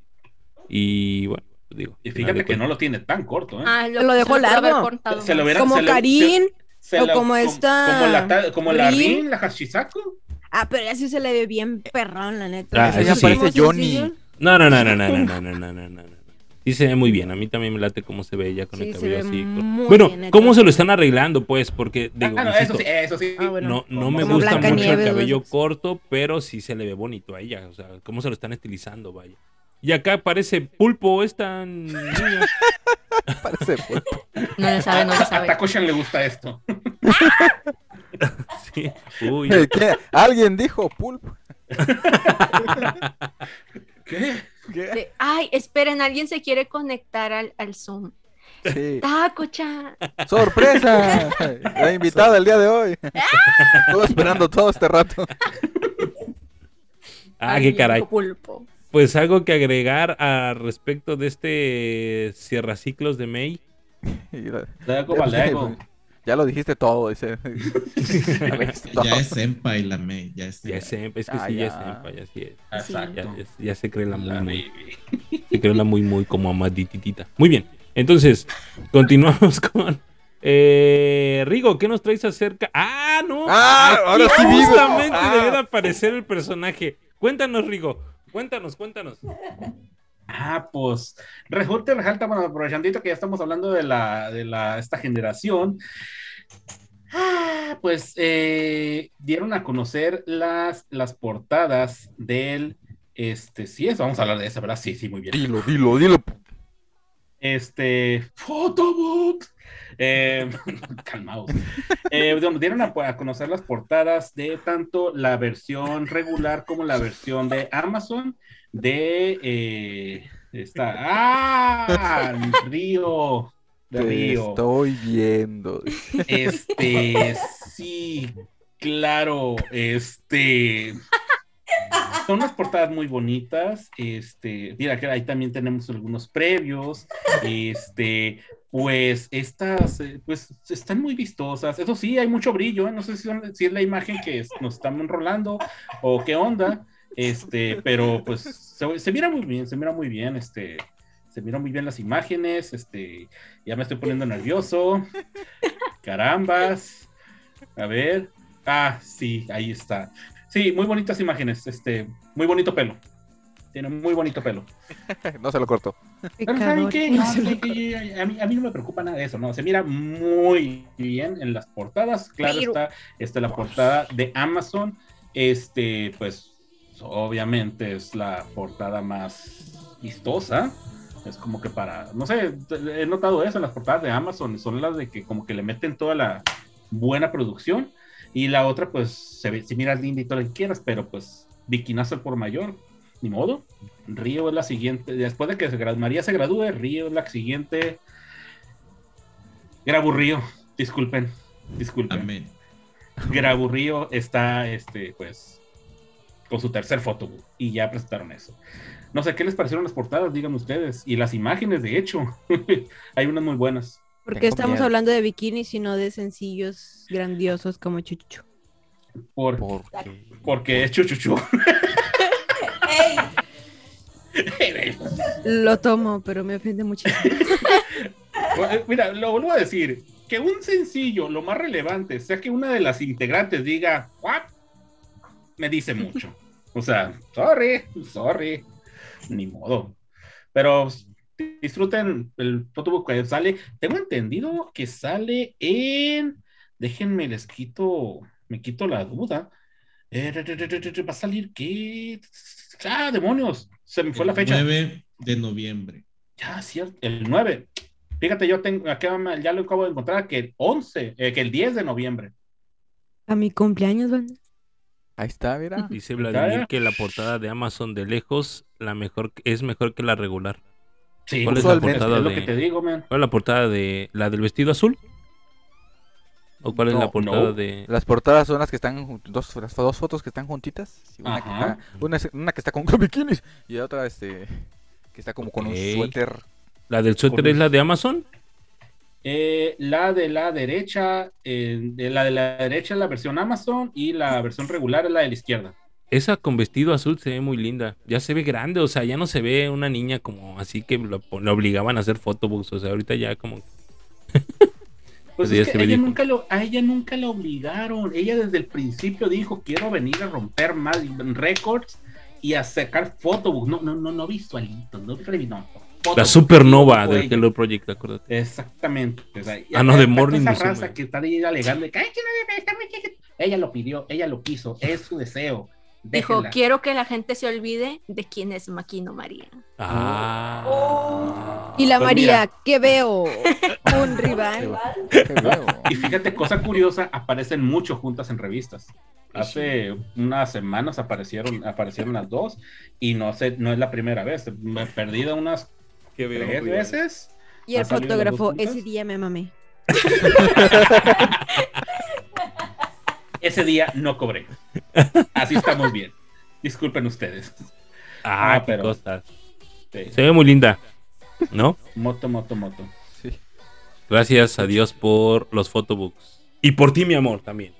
Y bueno, pues digo. Y fíjate que no lo tiene tan corto, ¿eh? Ah, Lo dejó pudo haber largo. cortado Se lo hubiera- Como se lo- Karin, Se o la- como com- esta Como la, como la Rin. La Hashisaku. Ah, pero así se le ve bien perrón, la neta. Ah, sí. parece Johnny. No, no, no, no, no, no, no, no, no, no, no. Sí se ve muy bien. A mí también me late cómo se ve ella con Sí, el cabello así. muy bueno. ¿cómo se lo están arreglando, pues? Porque, digo, Ah, no, insisto, eso sí, eso sí. Ah, bueno. no, no me gusta mucho el Blancanieves, cabello ¿no? corto, pero sí se le ve bonito a ella. O sea, cómo se lo están estilizando, vaya. Y acá parece pulpo esta niña. Parece pulpo. No le sabe, no le A sabe. Takoshan le gusta esto. Sí. Uy. ¿Qué? ¿Alguien dijo pulpo? ¿Qué? ¿Qué? De- Ay, esperen, alguien se quiere conectar al, al Zoom. Sí. Taco-chan. ¡Sorpresa! La invitada el día de hoy. Estuve esperando todo este rato. Ah, Ay, qué caray. Pulpo. Pues algo que agregar al respecto de este cierraciclos de May. ya, ya lo dijiste todo, dice. Ya. Ya es Senpai la May, ya es Ya es Senpai. Sempa, es que Ah, sí, ya ya. es Sempa, ya sí es. Exacto. Ya, ya- ya se cree la muy, La muy, se cree la muy, muy como amadititita. Muy bien, entonces, continuamos con eh, Rigo, ¿qué nos traes acerca? ¡Ah, no! Ah, Aquí ahora sí justamente Ah. debiera aparecer el personaje. Cuéntanos, Rigo, cuéntanos, cuéntanos. Ah, pues resulta y resalta, bueno, aprovechando que ya estamos hablando de la, de la, esta generación, ah, pues eh, dieron a conocer las, las portadas del, este, sí, eso, vamos a hablar de eso, ¿verdad? Sí, sí, muy bien. Dilo, dilo, dilo. Este, Photobook. Eh, calmaos. Eh, donde dieron a, a conocer las portadas de tanto la versión regular como la versión de Amazon de eh, esta. ¡Ah! Río. De Río. estoy viendo. Este, sí. Claro, este. Son unas portadas muy bonitas. Este, mira que ahí también tenemos algunos previos. Este, pues estas, eh, pues están muy vistosas. Eso sí, hay mucho brillo. ¿eh? No sé si, son- si es la imagen que nos están enrolando o qué onda. Este, pero pues se, se mira muy bien, se mira muy bien. Este, se miran muy bien las imágenes. Este, ya me estoy poniendo nervioso. Carambas. A ver. Ah, sí, ahí está. Sí, muy bonitas imágenes. Este, muy bonito pelo. Tiene muy bonito pelo. no se lo cortó. Pero ¿saben Pecador. qué? No, ¿saben qué? a, mí, a mí no me preocupa nada de eso, ¿no? Se mira muy bien en las portadas. Claro Pero- está, está la portada de Amazon. Este, pues, obviamente es la portada más vistosa. Es como que para, no sé, he notado eso en las portadas de Amazon. Son las de que como que le meten toda la buena producción. Y la otra, pues, se, ve, se mira linda y todo lo que quieras, pero pues, bikinazo al por mayor. Ni modo. Río es la siguiente. Después de que se María se gradúe, Río es la siguiente. Graburrío, disculpen, disculpen. Amén. Graburrío está, este, pues, con su tercer fotobook y ya presentaron eso. No sé qué les parecieron las portadas, digan ustedes. Y las imágenes, de hecho, hay unas muy buenas. ¿Por qué Tengo estamos miedo. hablando de bikinis y no de sencillos grandiosos como Chuchuchu? Por, Porque porque es chuchuchu. Lo tomo, pero me ofende muchísimo. Mira, lo vuelvo a decir. Que un sencillo, lo más relevante, sea que una de las integrantes diga, ¿what? Me dice mucho. O sea, sorry, sorry. Ni modo. Pero disfruten el fotobook que sale. Tengo entendido que sale en. Déjenme, les quito. Me quito la duda. Eh, Va a salir qué. Ah, demonios. Se me fue la El fecha. 9 de noviembre. Ya, cierto, el 9. Fíjate, yo tengo, acá ya lo acabo de encontrar, que el 11, eh, que el 10 de noviembre. A mi cumpleaños, banda. Ahí está, mira. Dice. Vladimir que la portada de Amazon de lejos la mejor es mejor que la regular. Sí, ¿Cuál es la portada es lo de- que te digo, man. ¿Cuál es la portada de la del vestido azul? ¿O cuál es la portada no. de Las portadas son las que están, dos, las dos fotos que están juntitas. Una, que está, una, es- una que está con con bikinis y otra este, que está como con un suéter. la del suéter es la de Amazon? Eh, la de la derecha, eh, de la de la derecha es la versión Amazon y la versión regular es la de la izquierda. Esa con vestido azul se ve muy linda. Ya se ve grande, o sea, ya no se ve una niña como así que lo, lo obligaban a hacer photobooks. O sea, ahorita ya como. Pues es que ella nunca lo, a ella nunca la obligaron. Ella desde el principio dijo, quiero venir a romper más récords y a sacar photobooks. No, no, no, no visualitos, no, La supernova Dijo del. Hello Project, acuérdate. Exactamente. o sea, y Ah, no, de Morning esa Musume. raza que está ahí alegando que, "Ay, que no debe estar muy chiquito". Ella lo pidió, ella lo quiso, es su deseo. Dijo, Déjenla. quiero que la gente se olvide de quién es Maquino María. Ah. Y la Pues María, mira. ¿qué veo? Un rival. Qué feo. Y fíjate, cosa curiosa, aparecen mucho juntas en revistas. Hace unas semanas aparecieron, aparecieron las dos y no sé, no es la primera vez. Me he perdido unas tres veces. Y el ¿Ha salido las dos fotógrafo, ese día me mamé. Ese día no cobré. Así estamos bien. Disculpen ustedes. Ah, Ah, qué pero- cosas. Sí. Se ve muy linda, ¿no? Moto, moto, moto. Sí. Gracias a Dios por los photobooks. Y por ti, mi amor, también.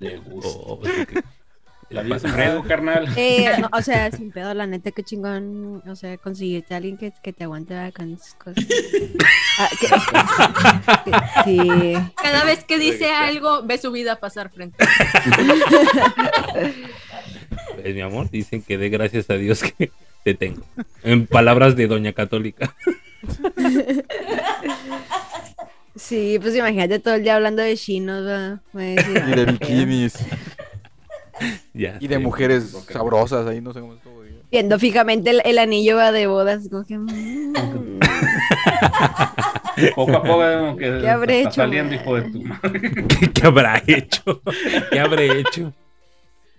De gusto. Oh, pues, que- La vida es un reto, carnal. Eh, no, o sea, sin pedo, la neta, qué chingón. O sea, conseguirte a alguien que, que te aguante con sus cosas. Ah, que- que- sí. Cada vez que dice algo, ve su vida pasar frente. pues, mi amor, dicen que dé gracias a Dios que te tengo. En palabras de Doña Católica. Sí, pues imagínate todo el día hablando de chinos, Y de "Ah, qué bikinis. Ya Y de mujeres sabrosas ahí, no sé cómo estuvo. Viendo fijamente el, el anillo va de bodas, como que. mm. Poco a poco vemos que ¿Qué habré está hecho, saliendo, man? hijo de tu madre. ¿Qué, qué habrá hecho? ¿Qué habré hecho?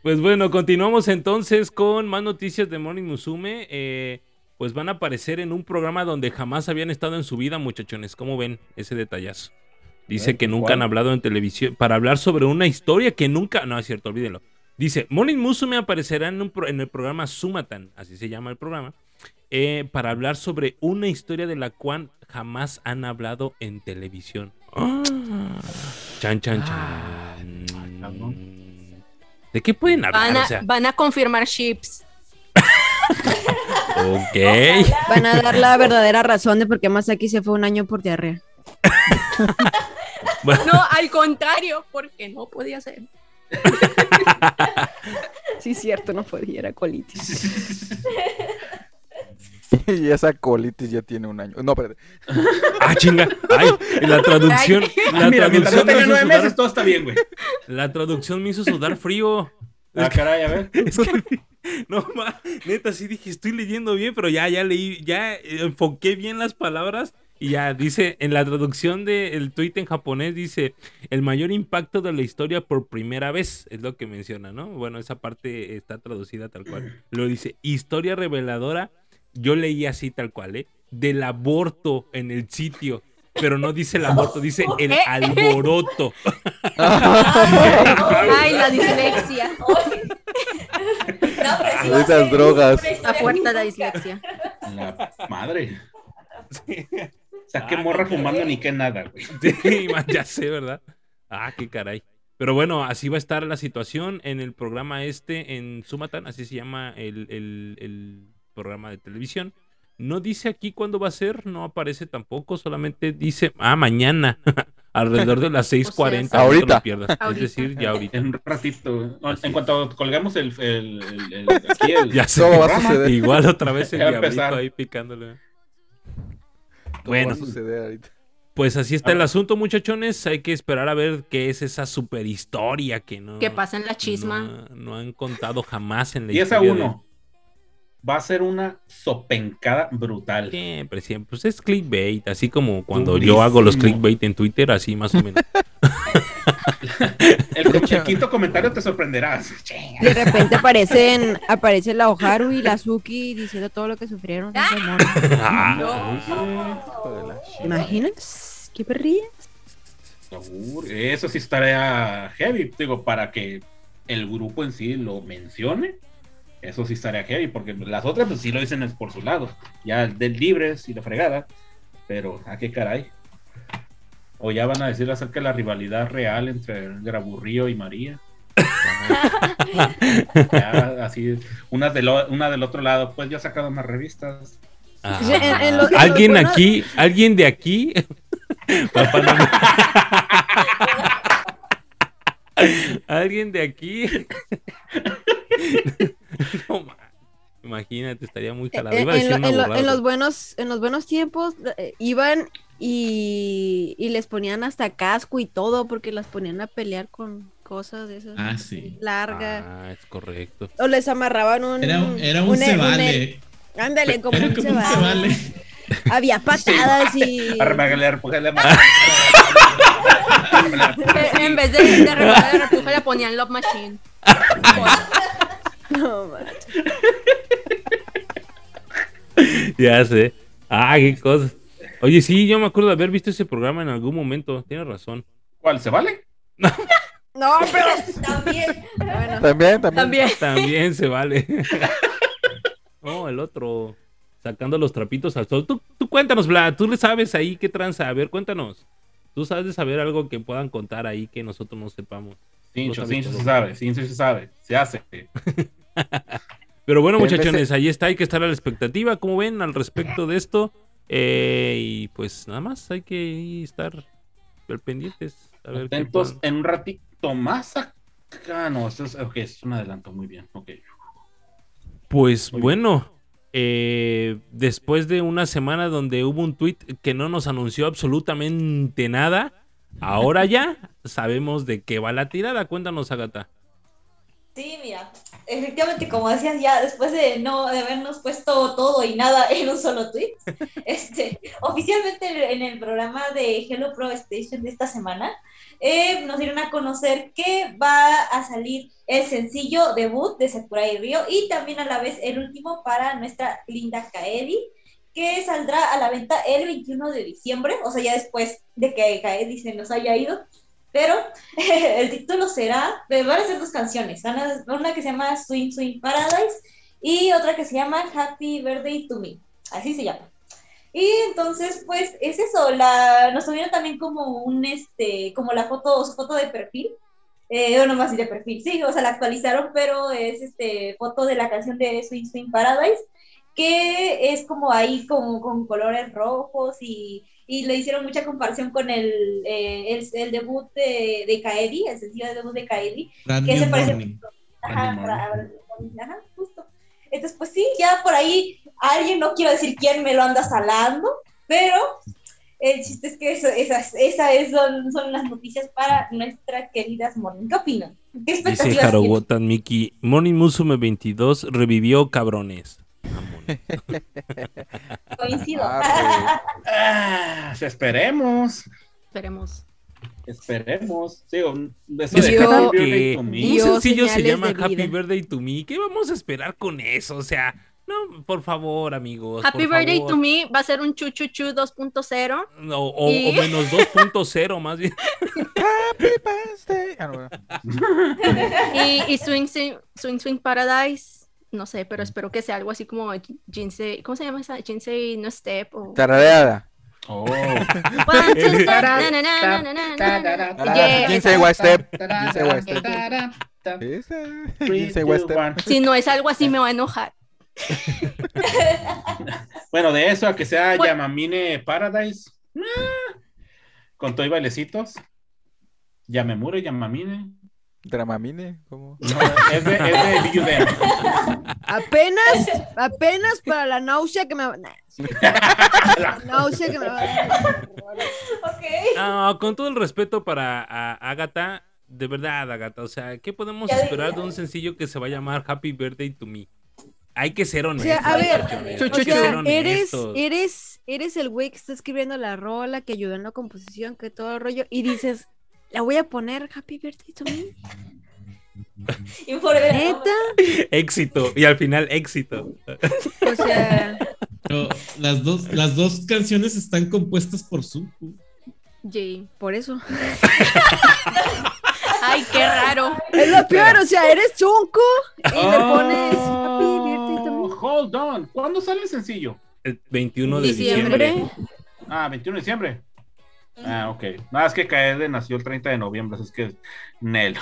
Pues bueno, continuamos entonces con más noticias de Morning Musume. Eh, pues van a aparecer en un programa donde jamás habían estado en su vida, muchachones. ¿Cómo ven ese detallazo? Dice Eh, que nunca ¿cuál? han hablado en televisión para hablar sobre una historia que nunca. No, es cierto, olvídenlo. Dice: Morning Musume aparecerá en, un pro- en el programa Sumatan, así se llama el programa, eh, para hablar sobre una historia de la cual jamás han hablado en televisión. ¡Ah! Chan, chan, chan. ¿De qué pueden hablar? Van a, O sea, van a confirmar chips. ok. Van a dar la verdadera razón de por qué Masaki se fue un año por diarrea. Bueno, No, al contrario, porque no podía ser. Sí, cierto, no podía, era colitis. y esa colitis ya tiene un año. No, espérate. ah, chinga. Ay, y la traducción. Ay. La mira, traducción, no me nueve sudar, meses, todo está bien, güey. la traducción me hizo sudar frío. Ah, caray, a ver. Es que, no, ma, neta, sí dije, estoy leyendo bien, pero ya, ya leí, ya enfoqué bien las palabras y ya dice, en la traducción del tweet en japonés dice, el mayor impacto de la historia por primera vez, es lo que menciona, ¿no? Bueno, esa parte está traducida tal cual. Lo dice, historia reveladora, yo leí así tal cual, ¿eh? Del aborto en el sitio. Pero no dice el aborto, dice el alboroto. Ay, la dislexia. No, sí ser drogas. La puerta de la dislexia. La madre. O sea, qué morra fumando ni qué nada, güey. Sí, ya sé, ¿verdad? Ah, qué caray. Pero bueno, así va a estar la situación en el programa este en Sumatan, así se llama el, el- el programa de televisión. No dice aquí cuándo va a ser, no aparece tampoco, solamente dice, ah, mañana, alrededor de las 6.40. no te lo Ahorita. pierdas. Es Ahorita. decir, ya ahorita. En un ratito. Así En es. cuanto colgamos el, el, el- el- aquí el- Ya sé. Todo va a suceder. Igual otra vez el diablito ahí picándole. Bueno. va a suceder ahorita. Pues así está A el asunto, muchachones. Hay que esperar a ver qué es esa super historia que no. Que pasa en la chisma. No, no han contado jamás en la 10 a historia. de- 1. Va a ser una sopencada brutal. Siempre, siempre. Pues es clickbait, así como cuando Durísimo. yo hago los clickbait en Twitter, así más o menos. El, el quinto comentario te sorprenderás. De repente aparecen, aparece la Oharu y la Suki diciendo todo lo que sufrieron. Ah. ¿Te imaginas? ¿Qué perrillas? Eso sí estaría heavy, digo, para que el grupo en sí lo mencione. Eso sí estaría heavy, porque las otras pues sí lo dicen por su lado. Ya el del libres y la fregada. Pero, ¿a qué caray? O ya van a decir acerca de la rivalidad real entre Graburrío y María. Ya, así, una del, una del otro lado, pues ya ha sacado más revistas. ah. En- alguien buenos- aquí, alguien de aquí. Papá, no me- alguien de aquí. No, Imagínate, estaría muy jalado. En, Iba a decir en lo- una en lo- burrada, en los pero- buenos, en los buenos tiempos eh, iban y, y les ponían hasta casco y todo porque las ponían a pelear con cosas de esas Ah, sí. largas. Ah, es correcto. O les amarraban un. Era, era un un- se un- vale. Ándale, como Era un como se un se vale. Había patadas y. Arremangale, arrepújale, En en vez de, de refugio le ponían Love Machine. No, man. Ya sé. Ah, qué cosas. Oye, sí, yo me acuerdo de haber visto ese programa en algún momento. Tienes razón. ¿Cuál? ¿Se vale? No, pero. También. Bueno, También, también. También. También se vale. Oh, el otro. Sacando los trapitos al sol. Tú, tú cuéntanos, Vlad. Tú le sabes ahí qué tranza. A ver, cuéntanos. Tú sabes de saber algo que puedan contar ahí que nosotros no sepamos. Cincho, Cincho se sabe, Cincho se sabe, se hace. Pero bueno, muchachones, ahí está. Hay que estar a la expectativa. Como ven al respecto de esto. Eh, y pues nada más hay que estar pendientes. A ver Atentos en un ratito más acá. No, esto es, ok, es un adelanto, muy bien. Ok. Pues Muy bien. bueno, eh, después de una semana donde hubo un tweet que no nos anunció absolutamente nada, ahora ya sabemos de qué va la tirada. Cuéntanos, Agata. Sí, mira, efectivamente, como decías ya, después de no de habernos puesto todo y nada en un solo tweet, este, oficialmente en el programa de Hello Pro Station de esta semana, eh, nos dieron a conocer que va a salir el sencillo debut de Sakurai Río y también a la vez el último para nuestra linda Kaedi, que saldrá a la venta el 21 de diciembre, o sea, ya después de que Kaedi se nos haya ido. Pero el título será, van a ser dos canciones, una, que se llama Swing Swing Paradise y otra que se llama Happy Birthday to Me, así se llama. Y entonces, pues, es eso, la, nos subieron también como un, este, como la foto, su foto de perfil, eh, o no más de perfil, sí, o sea, la actualizaron, pero es, este, foto de la canción de Swing Swing Paradise, que es como ahí, como con colores rojos y, y le hicieron mucha comparación con el, eh, el, el, debut de, de Kaedi, el sencillo de debut de Kaedi, Brand que se parece... Morning. Ajá, Brand New ajá, justo. Entonces, pues sí, ya por ahí alguien, no quiero decir quién me lo anda salando, pero el chiste es que esas, esas es- son, son las noticias para nuestras queridas Morning. ¿Qué opinan? ¿Qué Dice expectativas tienen? Harobotan Miki, Morning Musume 22 revivió cabrones. Coincido. Ah, Ah, esperemos. Esperemos. Esperemos. Sí, un- eso Yo de Happy Birthday to Me. Sencillo se llama Happy. Birthday to Me. ¿Qué vamos a esperar con eso? O sea, no, por favor, amigos. Happy por Birthday favor. to Me va a ser un chuchuchu 2.0. No, o, Y- o menos 2.0 más bien. Happy birthday. Y, y Swing, Swing Swing Swing Paradise. No sé, pero espero que sea algo así como Jinsei. ¿Cómo se llama esa? Jinsei No Step. O... Tarareada. Oh. One, Jinsei esa- White Step. Jinsei White Step. Jinsei Step. one. Si no es algo así, me va a enojar. Bueno, de eso a que sea Bueno. Yamamine Paradise. Con todo y bailecitos. Yamemure, Yamamine. Dramamine. ¿Cómo? No, es de, es de. Apenas, apenas para la náusea que me va la náusea que me va a dar. Ok. Ah, con todo el respeto para Agatha, de verdad, Agatha, o sea, ¿qué podemos Ya esperar de un sencillo que se va a llamar Happy Birthday to Me? Hay que ser O honestos. sea, a ver, O sea, eres, eres, eres el güey que está escribiendo la rola, que ayudó en la composición, que todo el rollo, y dices, la voy a poner Happy Birthday to me. ¿Neta? Éxito, y al final éxito. O sea, Pero las dos, las dos canciones están compuestas por Zuko. Jay. por eso. Ay, qué raro. Es lo peor, o sea, eres chunco y le pones Happy Birthday to Oh, me. Hold on. ¿Cuándo sale el sencillo? El 21 de diciembre. Diciembre. Ah, 21 de diciembre. Ah, ok. Nada, es que Kaede nació el 30 de noviembre, así es que Nel.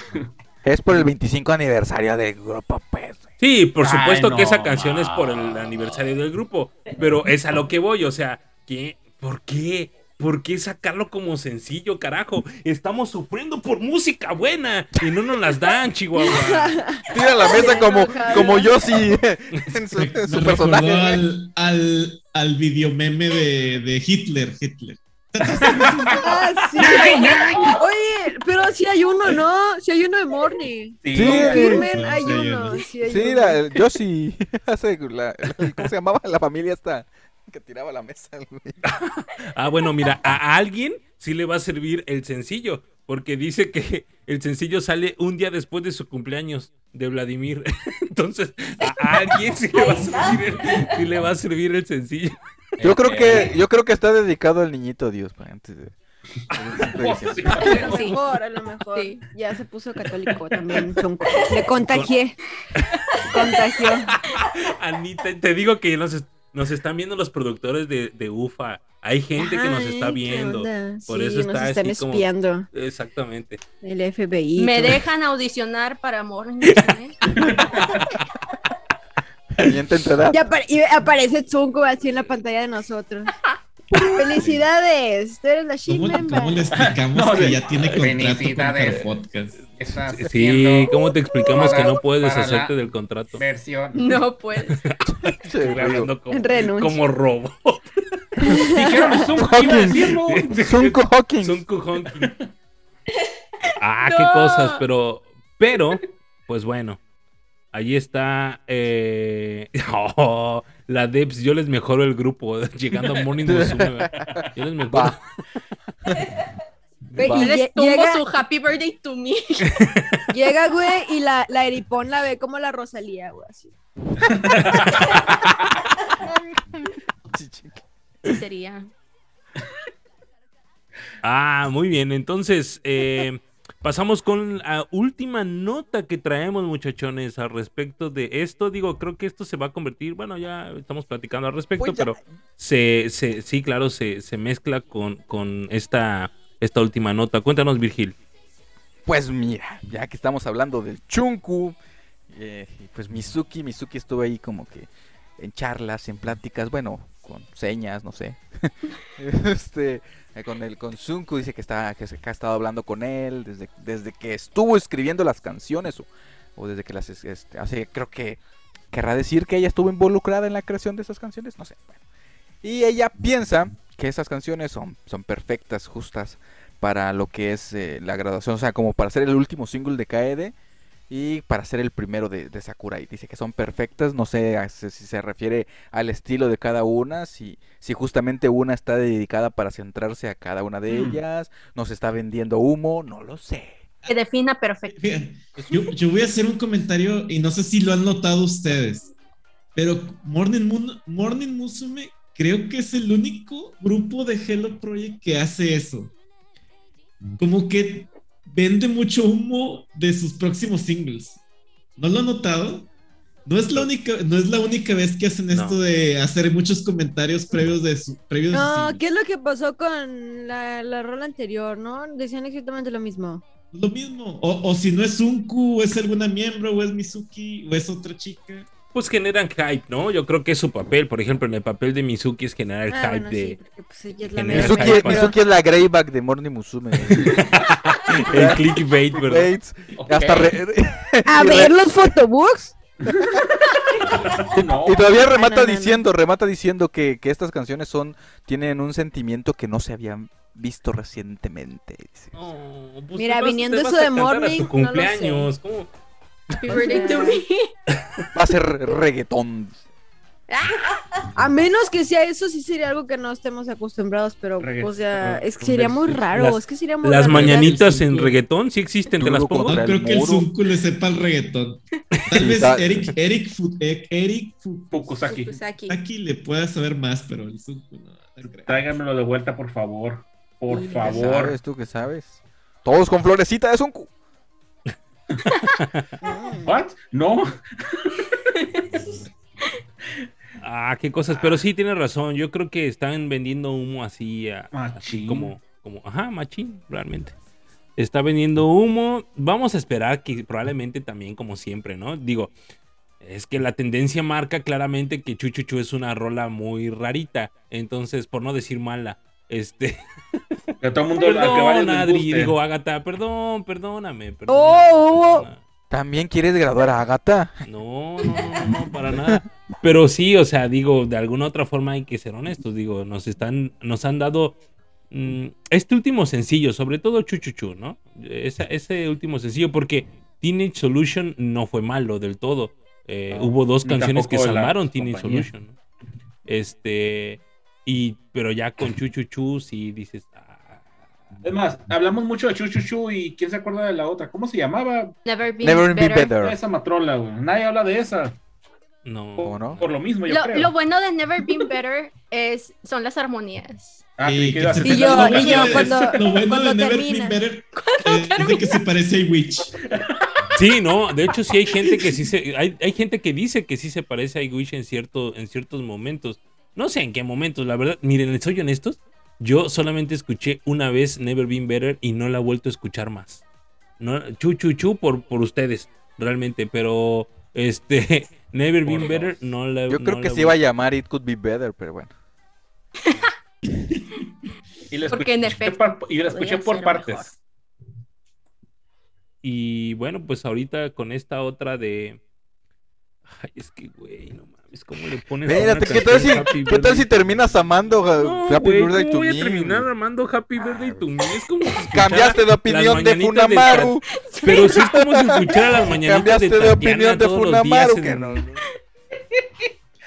Es por el 25 aniversario del grupo, pues. Sí, por Ay, supuesto que esa canción es por el aniversario del grupo, pero es a lo que voy, o sea, ¿qué? ¿por qué? ¿Por qué sacarlo como sencillo, carajo? Estamos sufriendo por música buena y no nos las dan, Chihuahua. Tira la mesa como, como yo sí en su, en personaje. al, al, al videomeme de, de Hitler, Hitler. Ah, sí. Oye, pero si hay uno, ¿no? Si hay uno de Morning. Sí. Sí, hay uno. sí hay Sí, uno. la, yo sí. Hace la, la- ¿Cómo se llamaba la familia esta? Que tiraba la mesa. Ah, bueno, mira, a alguien sí le va a servir el sencillo, porque dice que el sencillo sale un día después de su cumpleaños de Vladimir. Entonces, a alguien sí le va a servir el, sí le va a servir el sencillo. Yo creo que, yo creo que está dedicado al niñito Dios, pa, antes de. Oh, sí. A lo mejor, a lo mejor. Sí. Ya se puso católico también. Le contagié. Contagió. Anita, te digo que nos, nos están viendo los productores de, de UFA. Hay gente que nos está viendo. Por Sí, eso nos está están así como- espiando. Exactamente. El FBI. ¿Me todo. dejan audicionar para Morning Musume? Miente en tu edad. Y, apare- y aparece Chunco así en la pantalla de nosotros. Felicidades, tú eres la ship ¿Cómo, le explicamos No, que ya tiene contrato con. Car Podcast? Sí, ¿cómo te explicamos que no puedes deshacerte del contrato? Versión. No puedes. Estoy hablando como, Renuncia. como robo. Dijeron. Son Honking. Ah, qué cosas, pero, pero, pues bueno. Allí está eh, oh, la Debs. Yo les mejoro el grupo. Llegando a Morning Musume. Yo les mejoro. Va. Güey, Va. y les tumbo llega, su happy birthday to me. llega, güey, y la, la Eripón la ve como la Rosalía, güey, así. Sí sería. Ah, muy bien. Entonces, eh, pasamos con la última nota que traemos, muchachones, al respecto de esto. Digo, creo que esto se va a convertir, bueno, ya estamos platicando al respecto, Pues pero se, se, sí, claro, se, se mezcla con, con esta, esta última nota. Cuéntanos, Virgil. Pues mira, ya que estamos hablando del Chunku, eh, pues Mizuki, Mizuki estuvo ahí como que en charlas, en pláticas, bueno, con señas, no sé. este, con el con Sunku dice que está ha estado hablando con él desde, desde que estuvo escribiendo las canciones o, desde que las es- este, hace creo que querrá decir que ella estuvo involucrada en la creación de esas canciones, no sé. Y ella piensa que esas canciones son son perfectas, justas para lo que es eh, la graduación, o sea, como para ser el último single de Kaede y para ser el primero de, de Sakurai. Dice que son perfectas, no sé a- si se refiere al estilo de cada una, si, si justamente una está dedicada para centrarse a cada una de Mm. ellas, nos está vendiendo humo, no lo sé. Que defina perfecto. Yo, yo voy a hacer un comentario y no sé si lo han notado ustedes, pero Morning, Moon- Morning Musume creo que es el único grupo de Hello Project que hace eso. Como que vende mucho humo de sus próximos singles. ¿No lo han notado? No es la única, no es la única vez que hacen No. esto de hacer muchos comentarios previos de su previos No. ¿qué es lo que pasó con la, la rola anterior, no? Decían exactamente lo mismo. Lo mismo. O, o si no es Unku, o es alguna miembro, o es Mizuki, o es otra chica. Pues generan hype, ¿no? Yo creo que es su papel. Por ejemplo, en el papel de Mizuki es generar Ah, hype bueno, de sí, porque pues ella es Mizuki, hype, Mizuki es la Greyback de Morning Musume. el clickbait, ¿verdad? Hasta re- A ver los photobooks. No. Y todavía remata no, no, no. diciendo, remata diciendo que, que estas canciones son, tienen un sentimiento que no se habían visto recientemente. pues Mira, vas- viniendo eso de Morning, tu no lo cumpleaños. ¿cómo? Happy birthday to me. Va a ser reggaetón. A menos que sea eso, sí sería algo que no estemos acostumbrados, pero, Regga- o sea, ah, es que sería muy raro, Las- es que sería muy Las raro. mañanitas en reggaetón sí existen, te las pongo. No creo que el. Zunku le sepa el reggaetón. Tal vez Eric, Eric, eh, Eric Fukusaki. Fukusaki. Fukusaki le pueda saber más, pero el Zunku no. no creo. Tráiganmelo de vuelta, por favor. Por ¿Qué favor. sabes tú que sabes? Todos con florecita de Sunku. ¿What? No. Ah, qué cosas. Pero sí, tienes razón. Yo creo que están vendiendo humo así, a- así Machín. como, como, ajá, machín, realmente. Está vendiendo humo. Vamos a esperar que probablemente también, como siempre, ¿no? Digo, es que la tendencia marca claramente que Chuchuchu es una rola muy rarita. Entonces, por no decir mala, este. Que todo el mundo Perdón, Adri, digo, Agatha, perdón, perdóname. perdóname, Oh, oh. ¿También quieres graduar a Agatha? No, no, no, para nada. Pero sí, o sea, digo, de alguna otra forma hay que ser honestos. Digo, nos están, nos han dado mm, este último sencillo, sobre todo Chuchuchu, ¿no? Esa- ese último sencillo, porque Teenage Solution no fue malo del todo. Eh, No, hubo dos canciones que salvaron Teenage compañía. Solution. ¿no? Este, y, pero ya con Chuchuchu sí dices. Es más, hablamos mucho de Chuchuchu y ¿quién se acuerda de la otra? ¿Cómo se llamaba? Never been Never be better. better. Esa matrola, güey. Nadie habla de esa. no. ¿Cómo no? Por lo mismo, yo Lo, creo. lo bueno de Never Been Better es, son las armonías. Ah, Y que se- Y yo- y yo cuando- lo bueno cuando de Never termina. Been Better eh, es de que se parece a Witch. Sí, no, de hecho sí hay gente que sí se, hay, hay gente que dice que sí se parece a Iguich en cierto, en ciertos momentos. No sé en qué momentos, la verdad. Miren, les soy honestos. Yo solamente escuché una vez Never Been Better y no la he vuelto a escuchar más. No, chu chu chu por, por ustedes, realmente, pero este Never Been Por Better no la Yo no creo que se iba a llamar It Could Be Better, pero bueno. Y la Porque en escuché, por, y la escuché por partes. mejor. Y bueno, pues ahorita con esta otra de Ay, es que güey, no mames. Es como le pones. a Espérate, ¿qué tal si, Happy qué tal Birthday? si terminas amando No, Happy Birthday ¿cómo to voy a me? terminar güey? amando Happy Birthday to me? Es como si Cambiaste de opinión de Funamaru. Pero sí es como si escuchara las mañanitas Cambiaste de opinión de Funamaru, que en- no.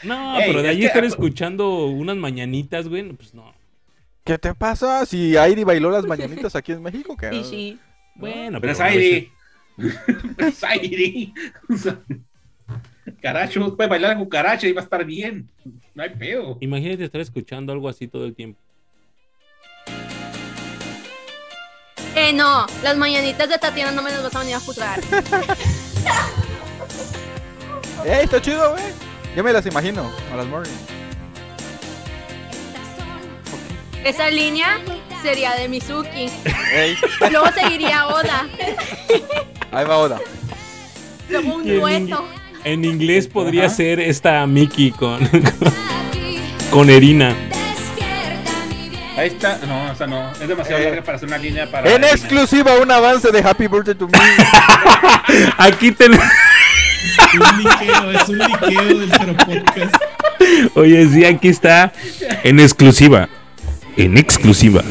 No, Ey, pero de es ahí que- estar escuchando unas mañanitas, güey, pues no. ¿Qué te pasa? Si Airi bailó las mañanitas aquí en México, ¿qué? Sí, sí. Bueno, Pero es a veces- aire. es aire. Caracho, puede bailar cucaracha y va a estar bien. No hay pedo. Imagínate estar escuchando algo así todo el tiempo. Eh, no, las mañanitas de Tatiana no me las vas a venir a juzgar. ¡Ey, está chido, güey! Yo me las imagino, a las morning. Esa línea sería de Mizuki. ¡Ey! Luego seguiría Oda. Ahí va Oda. Como un dueto. En inglés podría Ajá. ser esta Mickey con, con Erina. Ahí está. No, o sea, no. Es demasiado Eh, larga para hacer una línea para. En exclusiva, un avance de Happy Birthday to me. Aquí tenemos. Un liqueo, es un liqueo del Cero Podcast. Oye, sí, aquí está. En exclusiva. En exclusiva.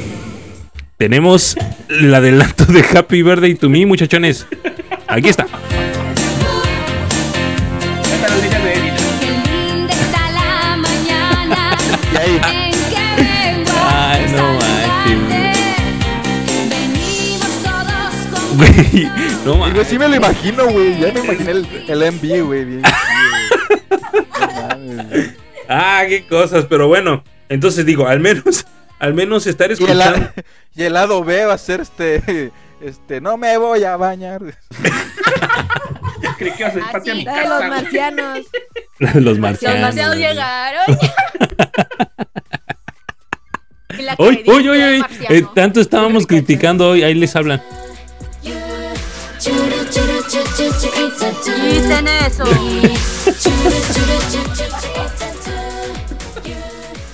Tenemos el adelanto de Happy Birthday to me, muchachones. Aquí está. Güey, no Y, mames. güey, sí me lo imagino, güey. Ya me imaginé el, el MV, güey. Bien. No mames. Ah, qué cosas, pero bueno. Entonces digo, al menos, al menos estar Y el, escuchando. la- y el lado B va a ser este. Este, no me voy a bañar. Creí que a mi los casa. güey. marcianos. Los Los marcianos. marcianos güey. llegaron. Y la Oye, queridísima oye, oye, del oye, marciano. eh, tanto estábamos criticando hoy, ahí les hablan. Eso.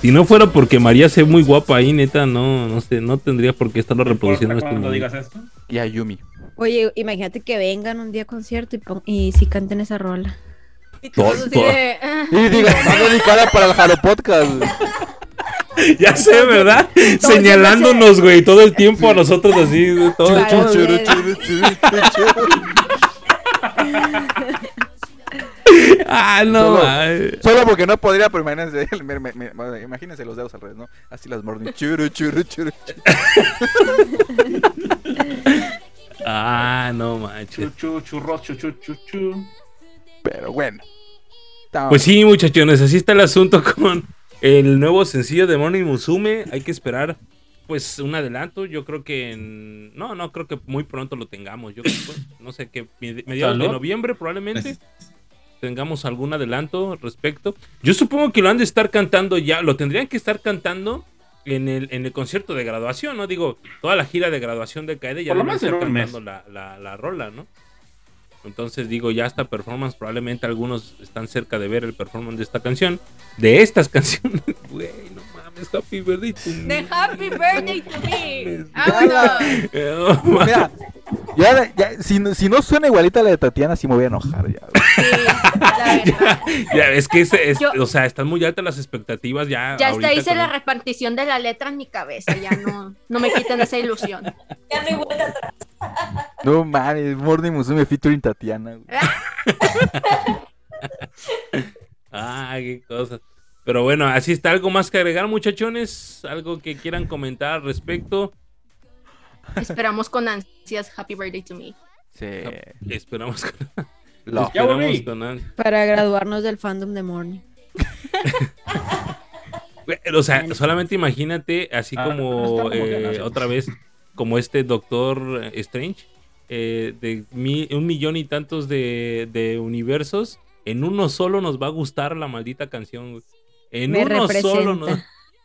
Si no fuera porque María se ve muy guapa ahí, neta, no, no sé, no tendría por qué estarlo reproduciendo este cuando digas esto. Y a Yumi. Oye, imagínate que vengan un día a concierto y, y si canten esa rola. Y todos Todo- así todo. de, ah. Y diga, más dedicada para el Jaro Podcast. Ya sé, ¿verdad? Señalándonos, güey, todo el tiempo a nosotros así, todo. Ah, no, Solo-. Solo porque no podría, pero imagínense, me- me- me- imagínense los dedos al revés, ¿no? Así las morning. Churu, churu, churu, churu. Ah, no manches. Chu, chu, churros, chu, chu. Pero bueno. Pues sí, muchachones, así está el asunto con el nuevo sencillo de Morning Musume. Hay que esperar, pues, un adelanto. Yo creo que en... No, no, creo que muy pronto lo tengamos. Yo creo, pues, no sé, que medi- mediados de noviembre probablemente tengamos algún adelanto al respecto. Yo supongo que lo han de estar cantando ya, lo tendrían que estar cantando en el, en el concierto de graduación, ¿no? Digo, toda la gira de graduación de Kaede ya lo estar cantando la, la, la rola, ¿no? Entonces digo, ya esta performance, probablemente algunos están cerca de ver el performance de esta canción, de estas canciones. Güey, no mames, Happy Birthday to me. De Happy Birthday to me. Vámonos. No mames. Mira, ya, ya, si, no- si no suena igualita a la de Tatiana, sí me voy a enojar ya. Sí, la verdad. Ya, es que, es, es- Yo- o sea, están muy altas las expectativas ya. Ya hasta hice la repartición de la letra en mi cabeza. Ya no, no me quiten esa ilusión. Ya no hay vuelta atrás. No mames, Morning Musume featuring Tatiana. güey. Ah, qué cosas. Pero bueno, así está. ¿Algo más que agregar, muchachones? ¿Algo que quieran comentar al respecto? Esperamos con ansias Happy Birthday to me. Sí. Esperamos con, Lo- esperamos con an- Para graduarnos del fandom de Morning. O sea, solamente imagínate, así Ah, como eh, otra vez, como este Doctor eh, Strange, eh, de mi- un millón y tantos de, de universos, en uno solo nos va a gustar la maldita canción. güey. En Me uno solo nos-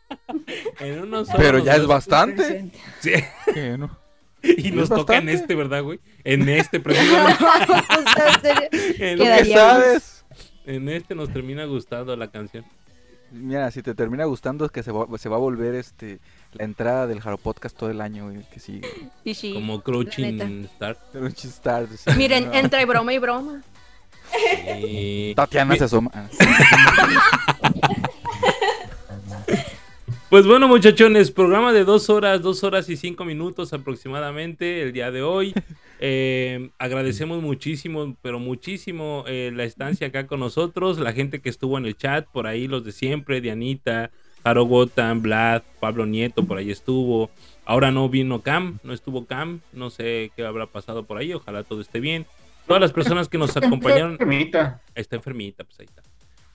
en uno solo Pero ya es bastante. Sí, ¿Qué, no? y nos ¿Es toca en este, ¿verdad, güey? En este, precisamente. En serio. en, ¿Tú Quedaría qué bien. sabes? en este nos termina gustando la canción. Mira, si te termina gustando es que se va, se va a volver este la entrada del Jaro Podcast todo el año, güey, que sigue. Sí, sí. Como Crouching. Star. Pero un chistar, sí, Miren, no. entre broma y broma. Eh, Tatiana mi- se asoma. Pues bueno, muchachones, programa de dos horas, dos horas y cinco minutos aproximadamente el día de hoy. Eh, agradecemos muchísimo, pero muchísimo eh, la estancia acá con nosotros, la gente que estuvo en el chat, por ahí los de siempre, Dianita, Jaro Gotan, Vlad, Pablo Nieto, por ahí estuvo. Ahora no vino Cam, no estuvo Cam, no sé qué habrá pasado por ahí, ojalá todo esté bien. Todas las personas que nos acompañaron, Enfermita. está enfermita, pues ahí está.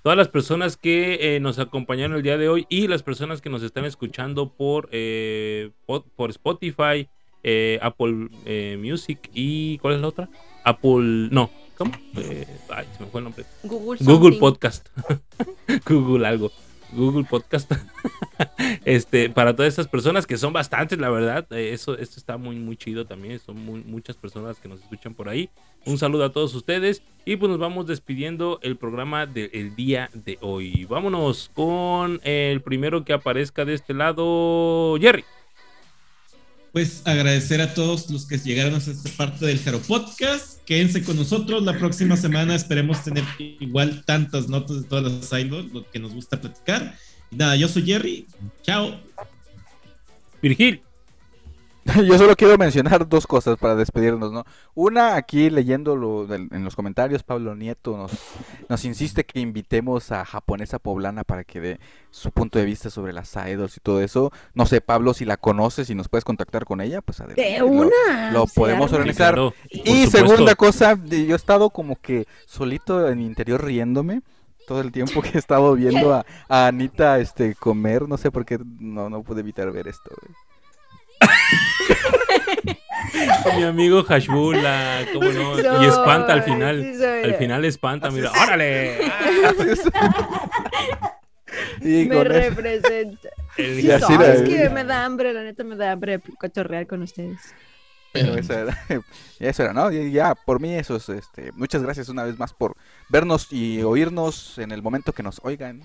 Todas las personas que eh, nos acompañaron el día de hoy y las personas que nos están escuchando por, eh, por Spotify, eh, Apple eh, Music y ¿cuál es la otra? Apple, no, ¿cómo? Eh, ay, se me fue el nombre. Google. Podcast. Google algo. Google Podcast. este, para todas estas personas que son bastantes, la verdad. eh, eso, esto está muy, muy chido también. Son muy- muchas personas que nos escuchan por ahí. Un saludo a todos ustedes. Y pues nos vamos despidiendo el programa del día de hoy. Vámonos con el primero que aparezca de este lado, Jerry. Pues agradecer a todos los que llegaron a esta parte del Jaro Podcast. Quédense con nosotros. La próxima semana esperemos tener igual tantas notas de todas las idols, lo que nos gusta platicar. Nada, yo soy Jerry. Chao. Virgil. Yo solo quiero mencionar dos cosas para despedirnos, ¿no? Una, aquí leyéndolo del- en los comentarios, Pablo Nieto nos, nos insiste que invitemos a Japonesa Poblana para que dé su punto de vista sobre las idols y todo eso. No sé, Pablo, si la conoces y nos puedes contactar con ella, pues adelante. De Lo- una. lo podemos organizar. claro, Y supuesto. segunda cosa, yo he estado como que solito en mi interior riéndome todo el tiempo que he estado viendo a, a Anita este, comer. No sé por qué no, no pude evitar ver esto. güey. Mi amigo Hashbula, cómo no. Y espanta al final. Sí. Al final espanta, mira. ¡Órale! Y me representa. El- así No, la- es que me da hambre, la neta me da hambre cotorrear con ustedes. Pero eso era, eso era, ¿no? Y ya, por mí eso es, este, muchas gracias una vez más por vernos y oírnos en el momento que nos oigan.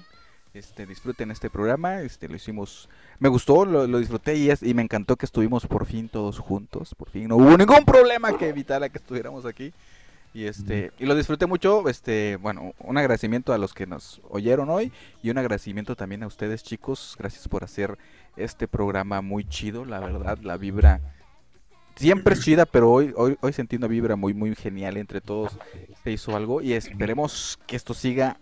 Este, disfruten este programa, este, lo hicimos, me gustó, lo, lo disfruté y, es, y me encantó que estuvimos por fin todos juntos, por fin no hubo ningún problema que evitara que estuviéramos aquí. Y este, y lo disfruté mucho, este, bueno, un agradecimiento a los que nos oyeron hoy y un agradecimiento también a ustedes chicos, gracias por hacer este programa muy chido, la verdad, la vibra siempre es chida, pero hoy, hoy, hoy sentí una vibra muy, muy genial entre todos. Se hizo algo y esperemos que esto siga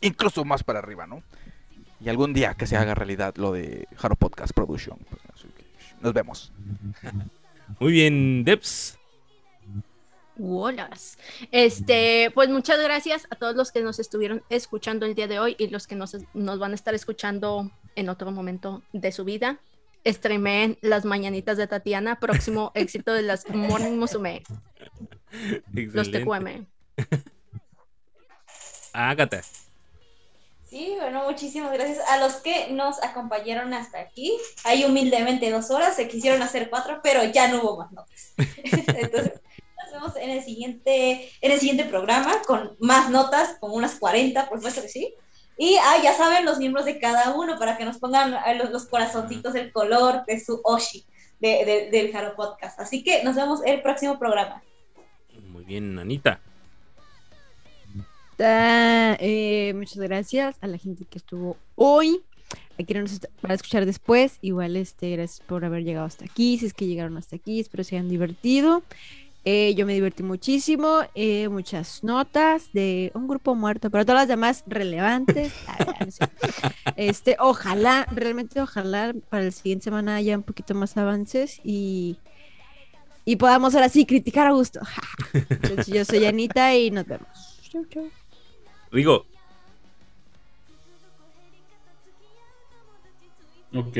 incluso más para arriba, ¿no? Y algún día que se haga realidad lo de Haro Podcast Production. Nos vemos. Muy bien, Debs. Bolas. Este, pues muchas gracias a todos los que nos estuvieron escuchando el día de hoy y los que nos, nos van a estar escuchando en otro momento de su vida. Streamé las mañanitas de Tatiana, próximo éxito de las Morning Musume, los Excelente. TQM. Ágata. Sí, bueno, muchísimas gracias a los que nos acompañaron hasta aquí. Hay humildemente dos horas, se quisieron hacer cuatro, pero ya no hubo más notas. Entonces, nos vemos en el siguiente, en el siguiente programa con más notas, con unas 40, por supuesto que sí. Y ah, ya saben los miembros de cada uno para que nos pongan eh, los, los corazoncitos, el color de su Oshi de, de- del Jaro Podcast. Así que nos vemos el próximo programa. Muy bien, Anita. Eh, muchas gracias a la gente que estuvo hoy. A quienes nos est- van a escuchar después. Igual, este, gracias por haber llegado hasta aquí. Si es que llegaron hasta aquí, espero se hayan divertido. Eh, yo me divertí muchísimo. eh, muchas notas de un grupo muerto, pero todas las demás relevantes. Ah, no sé. Este, ojalá, realmente ojalá para la siguiente semana haya un poquito más avances y, y podamos ahora sí criticar a gusto. Entonces, yo soy Anita y nos vemos. Chau, chau. Rigo. Ok.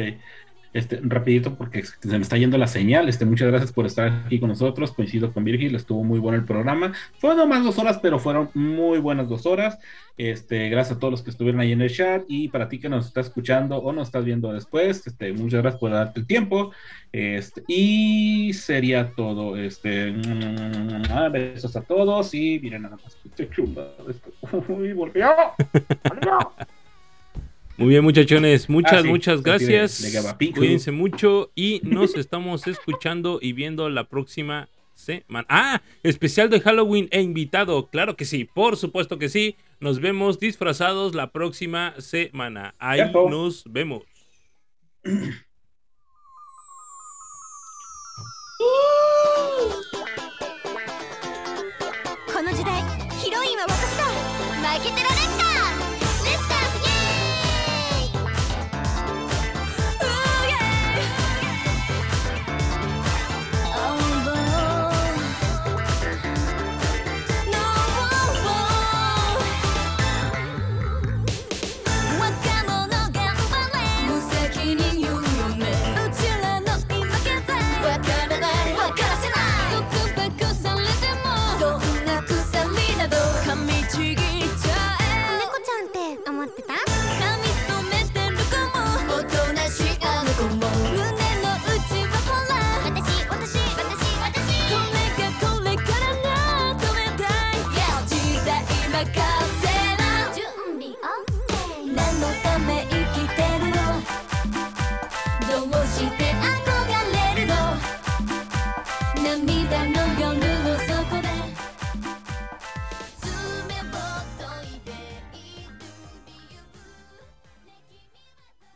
Este, rapidito porque se me está yendo la señal. Este, muchas gracias por estar aquí con nosotros. Coincido con Virgil, estuvo muy bueno el programa. Fueron nomás dos horas, pero fueron muy buenas dos horas. Este, gracias a todos los que estuvieron ahí en el chat. Y para ti que nos estás escuchando o nos estás viendo después, este, muchas gracias por darte el tiempo. Este, y sería todo. Este, mm, ah, besos a todos. Y miren nada más. Qué chula esto. Uy, volvió. Volvió. Muy bien, muchachones. Muchas, muchas gracias. Cuídense mucho y nos estamos escuchando y viendo la próxima semana. Ah, especial de Halloween e invitado. Claro que sí, por supuesto que sí. Nos vemos disfrazados la próxima semana. Ahí nos vemos. ¡Uh!